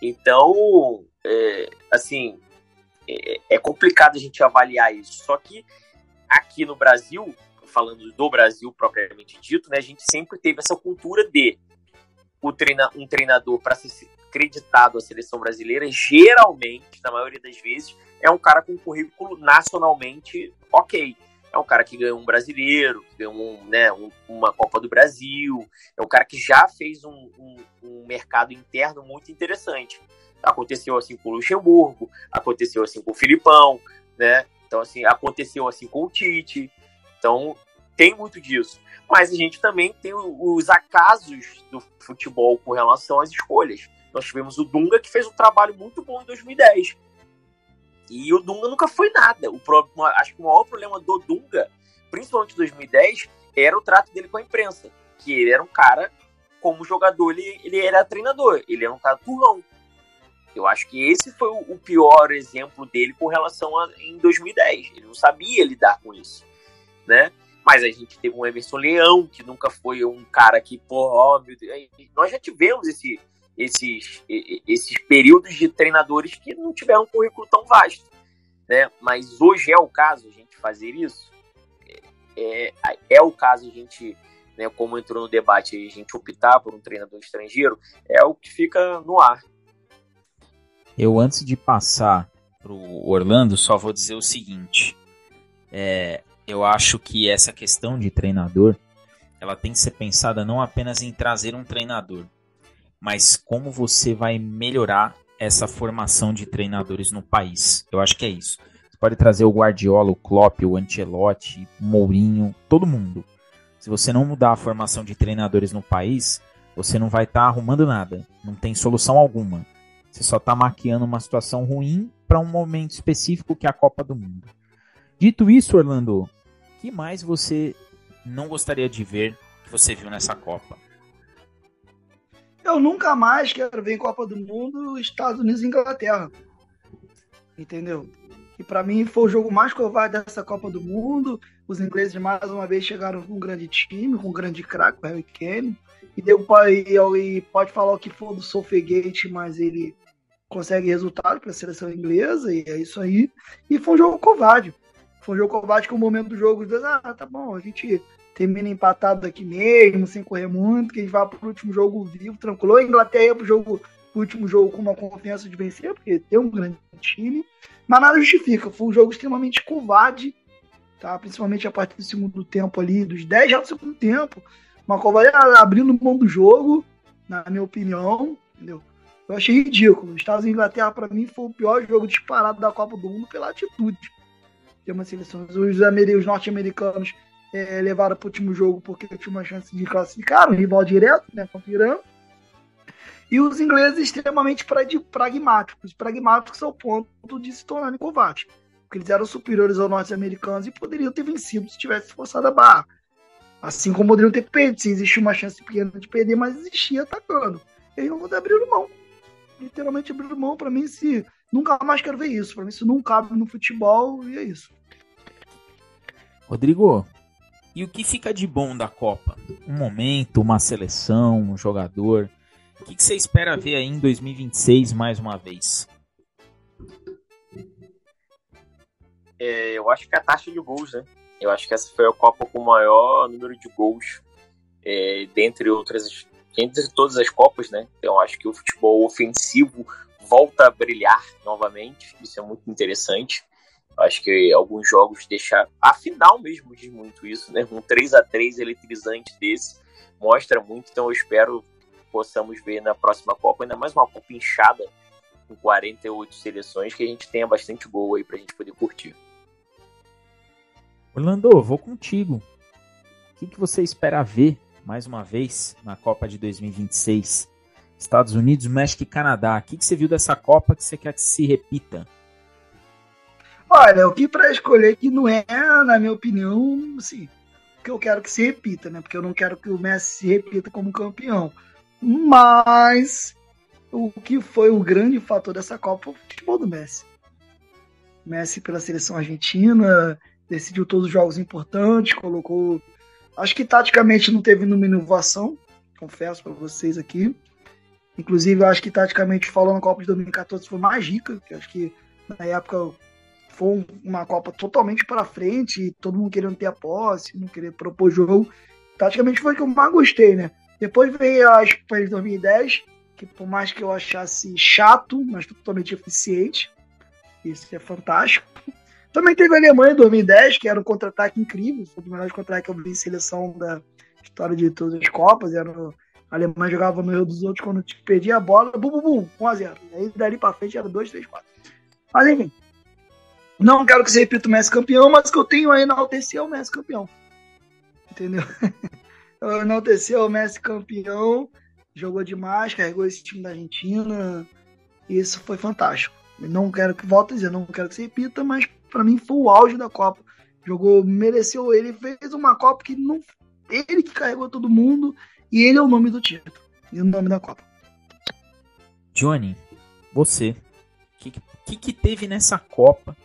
Então, é, assim, é, é complicado a gente avaliar isso. Só que aqui no Brasil, falando do Brasil propriamente dito, né, a gente sempre teve essa cultura de o treina, um treinador para ser acreditado à seleção brasileira, geralmente, na maioria das vezes, é um cara com currículo nacionalmente ok. É um cara que ganhou um brasileiro, que ganhou um, né, um, uma Copa do Brasil, é um cara que já fez um, um, um mercado interno muito interessante. Aconteceu assim com o Luxemburgo, aconteceu assim com o Filipão, né? Então, assim, aconteceu assim com o Tite. Então, tem muito disso. Mas a gente também tem os acasos do futebol com relação às escolhas. Nós tivemos o Dunga, que fez um trabalho muito bom em 2010. E o Dunga nunca foi nada. O problema, acho que o maior problema do Dunga, principalmente em 2010, era o trato dele com a imprensa. Que ele era um cara, como jogador, ele, ele era treinador. Ele era um cara turrão. Eu acho que esse foi o, pior exemplo dele com relação a em 2010. Ele não sabia lidar com isso, né? Mas a gente teve um Emerson Leão, que nunca foi um cara que, pô, ó, meu Deus. Nós já tivemos esse, esses, esses períodos de treinadores que não tiveram um currículo tão vasto, né? Mas hoje é o caso a gente fazer isso. É, é, é o caso a gente, né, como entrou no debate, a gente optar por um treinador estrangeiro, é o que fica no ar. Eu, antes de passar para o Orlando, só vou dizer o seguinte. É, eu acho que essa questão de treinador, ela tem que ser pensada não apenas em trazer um treinador, mas como você vai melhorar essa formação de treinadores no país. Eu acho que é isso. Você pode trazer o Guardiola, o Klopp, o Ancelotti, Mourinho, todo mundo. Se você não mudar a formação de treinadores no país, você não vai estar tá arrumando nada. Não tem solução alguma. Você só está maquiando uma situação ruim para um momento específico que é a Copa do Mundo. Dito isso, Orlando, que mais você não gostaria de ver que você viu nessa Copa? Eu nunca mais quero ver em Copa do Mundo Estados Unidos e Inglaterra. Entendeu? E para mim foi o jogo mais covarde dessa Copa do Mundo. Os ingleses mais uma vez chegaram com um grande time, com um grande craque, o Harry Kane. E, deu, e, e pode falar o que for do Southgate, mas ele consegue resultado para a seleção inglesa, e é isso aí. E foi um jogo covarde. Foi um jogo covarde que o momento do jogo, ah, tá bom, a gente termina empatado aqui mesmo, sem correr muito, que a gente vai pro último jogo vivo, tranquilo. A Inglaterra ia pro, jogo, pro último jogo com uma confiança de vencer, porque tem um grande time, mas nada justifica. Foi um jogo extremamente covarde, tá? principalmente a partir do segundo tempo ali, dos 10 já do segundo tempo. Uma covarde abrindo mão do jogo, na minha opinião, entendeu? Eu achei ridículo. Estados Unidos e Inglaterra, para mim, foi o pior jogo disparado da Copa do Mundo pela atitude. Tem uma seleção. Os, os norte-americanos é, levaram para o último jogo porque tinha uma chance de classificar, um rival direto, né, contra o Irã. E os ingleses extremamente pragmáticos. Pragmáticos ao ponto de se tornarem covardes. Porque eles eram superiores aos norte-americanos e poderiam ter vencido se tivesse forçado a barra. Assim como poderiam ter perdido, se existia uma chance pequena de perder, mas existia atacando. Eles não abriram mão literalmente abriram mão para mim se nunca mais quero ver isso. Para mim isso não cabe no futebol e é isso. Rodrigo, e o que fica de bom da Copa? Um momento, uma seleção, um jogador. O que, que você espera ver aí em 2026 mais uma vez? É, eu acho que é a taxa de gols, né? Eu acho que essa foi a Copa com o maior número de gols, é, dentre outras entre todas as Copas, né? Então acho que o futebol ofensivo volta a brilhar novamente, isso é muito interessante. Acho que alguns jogos deixar. A final mesmo diz muito isso, né? Um 3 a 3 eletrizante desse mostra muito, então eu espero possamos ver na próxima Copa, ainda mais uma Copa inchada com 48 seleções, que a gente tenha bastante gol aí pra gente poder curtir. Orlando, vou contigo. O que, que você espera ver mais uma vez na Copa de 2026? Estados Unidos, México e Canadá. O que, que você viu dessa Copa que você quer que se repita? Olha, o que para escolher que não é, na minha opinião, assim, que eu quero que se repita, né? Porque eu não quero que o Messi se repita como campeão. Mas o que foi o grande fator dessa Copa foi o futebol do Messi. Messi pela seleção argentina, decidiu todos os jogos importantes, colocou. Acho que taticamente não teve nenhuma inovação, confesso para vocês aqui. Inclusive, eu acho que taticamente falando, a Copa de 2014 foi mais rica, que acho que na época foi uma Copa totalmente para frente, todo mundo querendo ter a posse, não querer propor jogo. Taticamente foi o que eu mais gostei, né? Depois veio a Espanha de 2010, que por mais que eu achasse chato, mas totalmente eficiente. Isso é fantástico. Também teve a Alemanha em 2010, que era um contra-ataque incrível, foi o melhor contra-ataque que eu vi em seleção da história de todas as Copas. Era a Alemanha jogava no erro dos outros quando perdia a bola, bum, bum, bum, 1x0. Aí dali pra frente era 2, 3, 4. Mas enfim, não quero que você repita o Messi campeão, mas que eu tenho aí na é o Messi campeão. Entendeu? eu enaltecer o Messi campeão, jogou demais, carregou esse time da Argentina. Isso foi fantástico. Não quero que volte a dizer, não quero que se repita, mas para mim foi o auge da Copa. Jogou, mereceu ele, fez uma Copa que não. Ele que carregou todo mundo e ele é o nome do título e o nome da Copa. Johnny, você, o que, que, que teve nessa Copa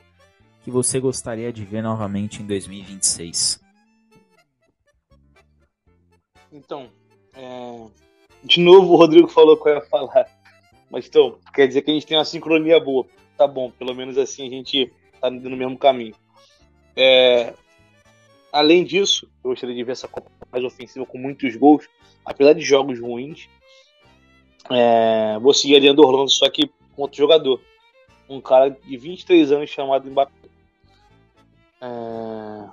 que você gostaria de ver novamente em 2026? Então, é... de novo o Rodrigo falou que eu ia falar. Mas então, quer dizer que a gente tem uma sincronia boa. Tá bom, pelo menos assim a gente tá no mesmo caminho. É... Além disso, eu gostaria de ver essa Copa mais ofensiva com muitos gols, apesar de jogos ruins. É... Vou seguir a linha do Orlando, só que com outro jogador. Um cara de 23 anos chamado Mbappé. É...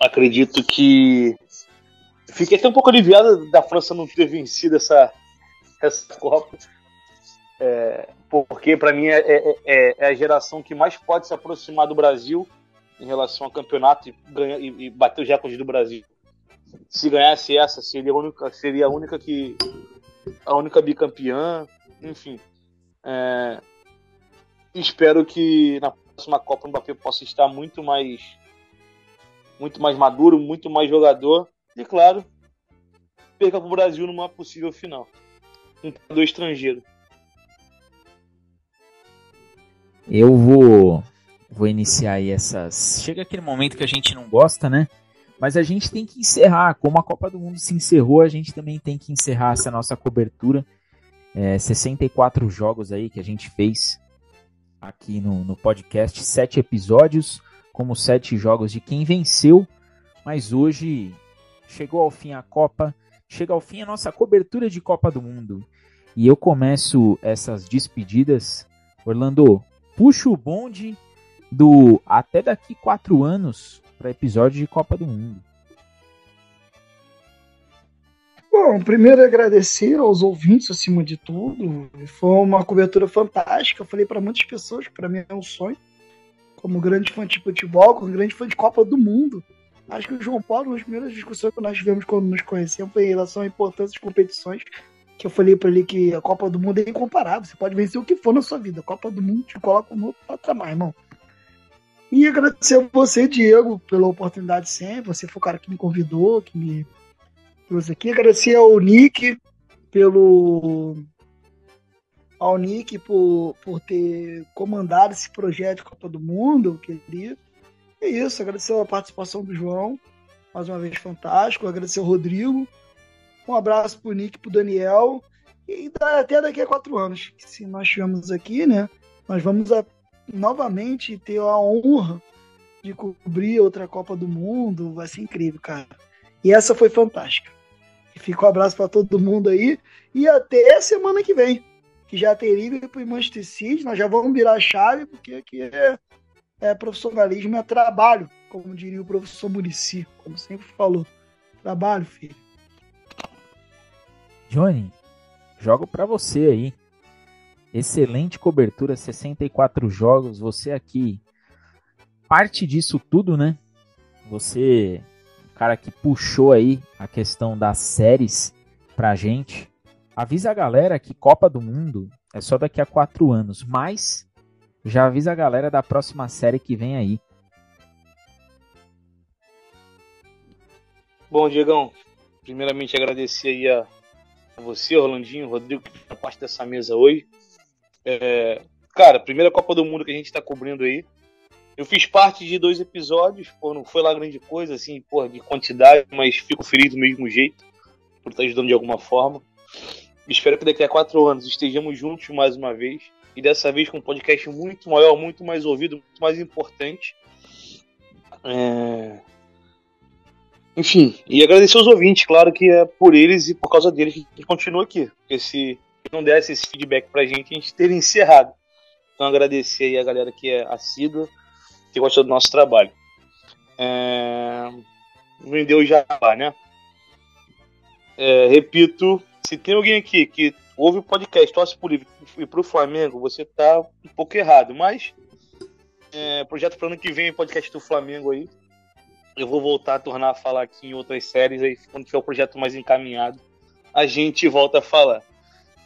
Acredito que Fiquei até um pouco aliviado da França não ter vencido essa, essa Copa. É, porque para mim é, é, é, é, a geração que mais pode se aproximar do Brasil em relação ao campeonato e, ganha, e, e bater os recordes do Brasil. Se ganhasse essa, seria a única, seria a única que a única bicampeã, enfim. É, espero que na próxima Copa o Mbappé possa estar muito mais muito mais maduro, muito mais jogador e claro, perca para o Brasil numa possível final. Um do estrangeiro. Eu vou vou iniciar aí essas. Chega aquele momento que a gente não gosta, né? Mas a gente tem que encerrar. Como a Copa do Mundo se encerrou, a gente também tem que encerrar essa nossa cobertura. É, 64 jogos aí que a gente fez aqui no, no podcast, sete episódios, como sete jogos de quem venceu. Mas hoje chegou ao fim a Copa, chega ao fim a nossa cobertura de Copa do Mundo. E eu começo essas despedidas. Orlando, puxa o bonde do até daqui quatro anos para episódio de Copa do Mundo. Bom, primeiro agradecer aos ouvintes acima de tudo. Foi uma cobertura fantástica. Eu falei para muitas pessoas que para mim é um sonho. Como grande fã de futebol, como grande fã de Copa do Mundo. Acho que o João Paulo, nas primeiras discussões que nós tivemos quando nos conhecemos, foi em relação à importância das competições. Que eu falei para ele que a Copa do Mundo é incomparável. Você pode vencer o que for na sua vida. A Copa do Mundo te coloca no patamar, irmão. E agradecer a você, Diego, pela oportunidade sempre. Você foi o cara que me convidou, que me trouxe aqui. Agradecer ao Nick pelo. Ao Nick por, por ter comandado esse projeto de Copa do Mundo, eu queria. É isso, agradecer a participação do João, mais uma vez fantástico, agradecer ao Rodrigo, um abraço pro Nick, pro Daniel, e até daqui a quatro anos, se nós estivermos aqui, né, nós vamos a, novamente ter a honra de cobrir outra Copa do Mundo, vai ser incrível, cara. E essa foi fantástica. Fica um abraço para todo mundo aí, e até semana que vem, que já tem Liverpool e Manchester City, nós já vamos virar chave, porque aqui é é, profissionalismo é trabalho, como diria o professor Murici, como sempre falou. Trabalho, filho. Johnny, jogo para você aí. Excelente cobertura, 64 jogos. Você aqui, parte disso tudo, né? Você, o cara que puxou aí a questão das séries pra gente. Avisa a galera que Copa do Mundo é só daqui a quatro anos, mas já avisa a galera da próxima série que vem aí. Bom, Diegão, primeiramente agradecer aí a, você, Rolandinho, Rodrigo, que tá parte dessa mesa hoje. É, cara, primeira Copa do Mundo que a gente está cobrindo aí. Eu fiz parte de dois episódios, pô, não foi lá grande coisa, assim, porra, de quantidade, mas fico feliz do mesmo jeito, por estar ajudando de alguma forma. Espero que daqui a quatro anos estejamos juntos mais uma vez, e dessa vez com um podcast muito maior, muito mais ouvido, muito mais importante. É... Enfim, e agradecer aos ouvintes, claro que é por eles e por causa deles que a gente continua aqui. Porque se não desse esse feedback pra gente, a gente teria encerrado. Então agradecer aí a galera que é assídua, que gosta do nosso trabalho. É... Vendeu já, né? É, repito, se tem alguém aqui que ouve o podcast, torce por e pro Flamengo, você tá um pouco errado. Mas, é, projeto para ano que vem, podcast do Flamengo aí. Eu vou voltar a tornar a falar aqui em outras séries aí, quando tiver o projeto mais encaminhado, a gente volta a falar.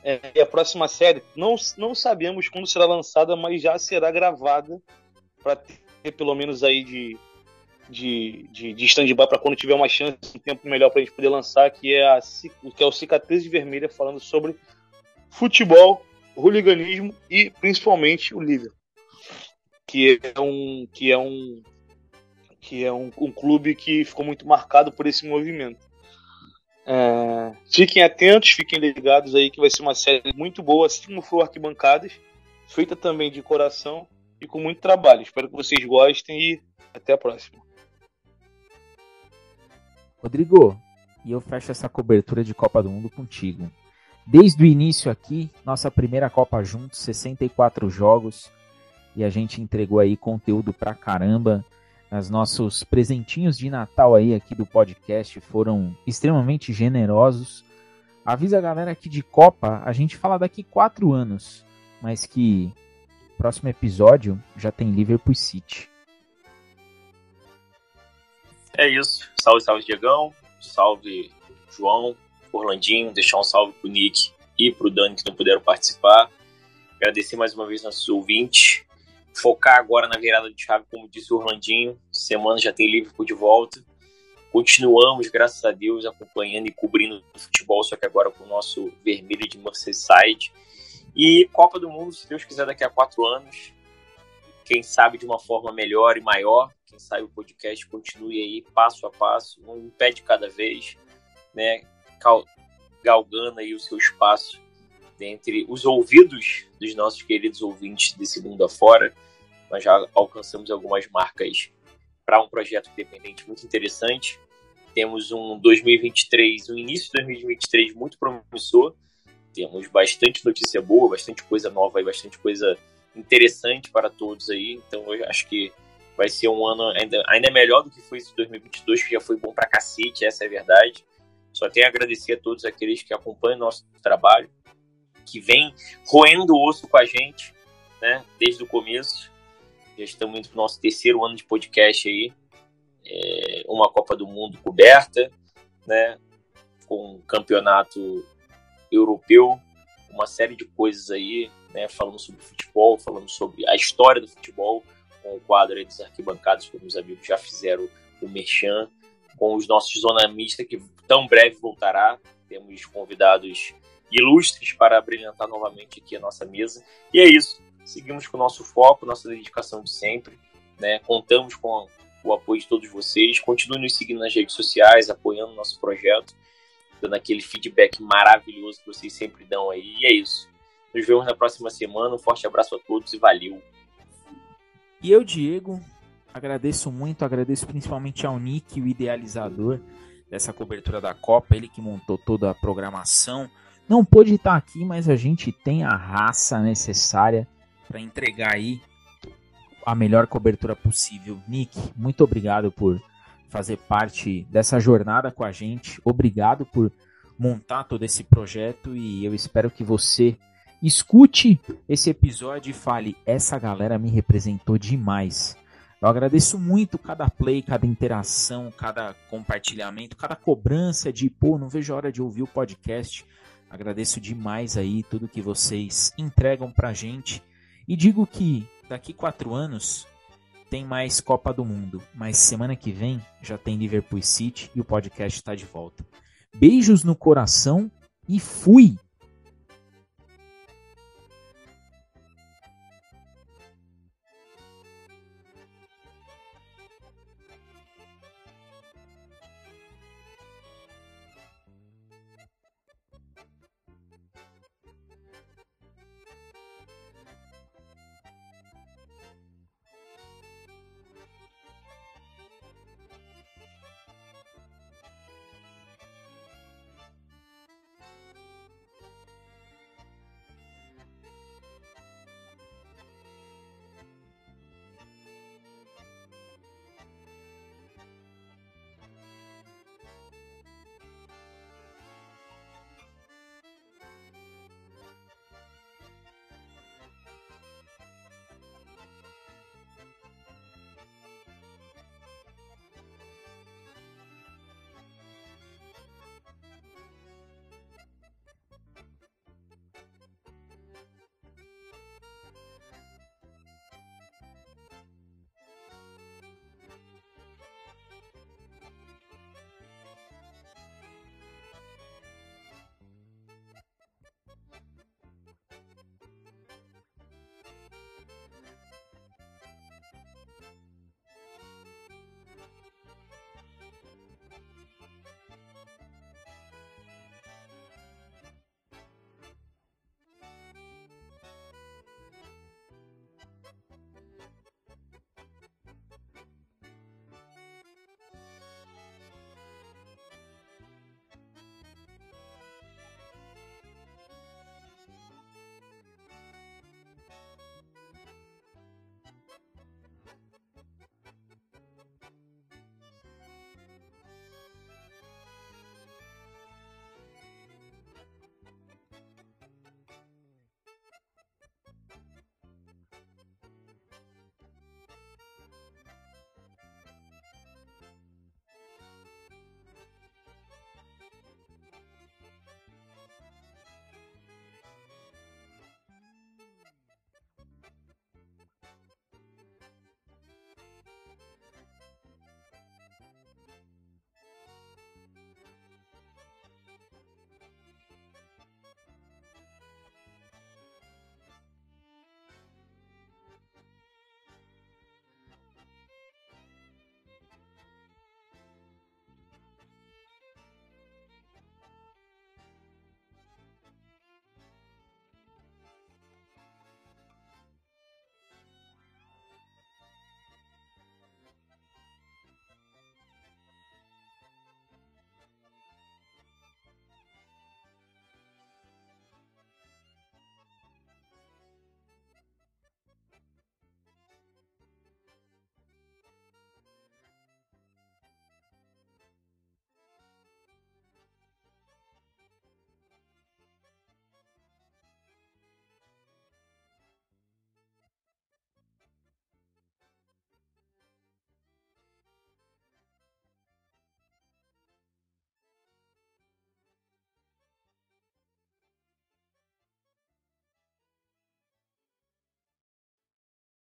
É, e a próxima série, não, não sabemos quando será lançada, mas já será gravada para ter pelo menos aí de, de, de, de stand-by para quando tiver uma chance, um tempo melhor para a gente poder lançar, que é, a, que é o Cicatriz de Vermelha, falando sobre futebol, hooliganismo e principalmente o Liverpool, que é um, que é um, que é um, um clube que ficou muito marcado por esse movimento. É, fiquem atentos, fiquem ligados aí que vai ser uma série muito boa, assim como foi Arquibancadas, feita também de coração e com muito trabalho. Espero que vocês gostem e até a próxima. Rodrigo, e eu fecho essa cobertura de Copa do Mundo contigo. Desde o início aqui, nossa primeira Copa juntos, 64 jogos, e a gente entregou aí conteúdo pra caramba. Os nossos presentinhos de Natal aí aqui do podcast foram extremamente generosos. Avisa a galera que de Copa a gente fala daqui quatro anos, mas que próximo episódio já tem Liverpool City. É isso. Salve, salve, Diegão. Salve, João, Orlandinho. Deixar um salve pro Nick e pro Dani que não puderam participar. Agradecer mais uma vez nossos ouvintes. Focar agora na virada de chave, como disse o Orlandinho. Semana já tem Liverpool de volta. Continuamos, graças a Deus, acompanhando e cobrindo o futebol, só que agora com o nosso vermelho de Merseyside. E Copa do Mundo, se Deus quiser, daqui a quatro anos. Quem sabe de uma forma melhor e maior quem sabe o podcast continue aí passo a passo, um pé de cada vez, né, galgando aí o seu espaço entre os ouvidos dos nossos queridos ouvintes desse mundo afora. Nós já alcançamos algumas marcas para um projeto independente muito interessante. Temos um 2023, um início de 2023 muito promissor. Temos bastante notícia boa, bastante coisa nova e bastante coisa interessante para todos aí. Então eu acho que vai ser um ano ainda, ainda melhor do que foi esse 2022, que já foi bom pra cacete, essa é a verdade. Só tenho a agradecer a todos aqueles que acompanham o nosso trabalho, que vem roendo o osso com a gente, né, desde o começo. Já estamos indo pro nosso terceiro ano de podcast aí, é, uma Copa do Mundo coberta, né, com um campeonato europeu, uma série de coisas aí, né, falando sobre futebol, falando sobre a história do futebol, com o quadro aí dos arquibancados, como os amigos já fizeram o Merchan, com os nossos Zona Mista, que tão breve voltará. Temos convidados ilustres para brilhantar novamente aqui a nossa mesa. E é isso. Seguimos com o nosso foco, nossa dedicação de sempre. Né? Contamos com o apoio de todos vocês. Continue nos seguindo nas redes sociais, apoiando o nosso projeto, dando aquele feedback maravilhoso que vocês sempre dão aí. E é isso. Nos vemos na próxima semana. Um forte abraço a todos e valeu! E eu, Diego, agradeço muito, agradeço principalmente ao Nick, o idealizador dessa cobertura da Copa, ele que montou toda a programação. Não pôde estar aqui, mas a gente tem a raça necessária para entregar aí a melhor cobertura possível. Nick, muito obrigado por fazer parte dessa jornada com a gente. Obrigado por montar todo esse projeto e eu espero que você escute esse episódio e fale: essa galera me representou demais. Eu agradeço muito cada play, cada interação, cada compartilhamento, cada cobrança de, pô, não vejo a hora de ouvir o podcast. Agradeço demais aí tudo que vocês entregam pra gente. E digo que daqui quatro anos tem mais Copa do Mundo, mas semana que vem já tem Liverpool City e o podcast está de volta. Beijos no coração e fui!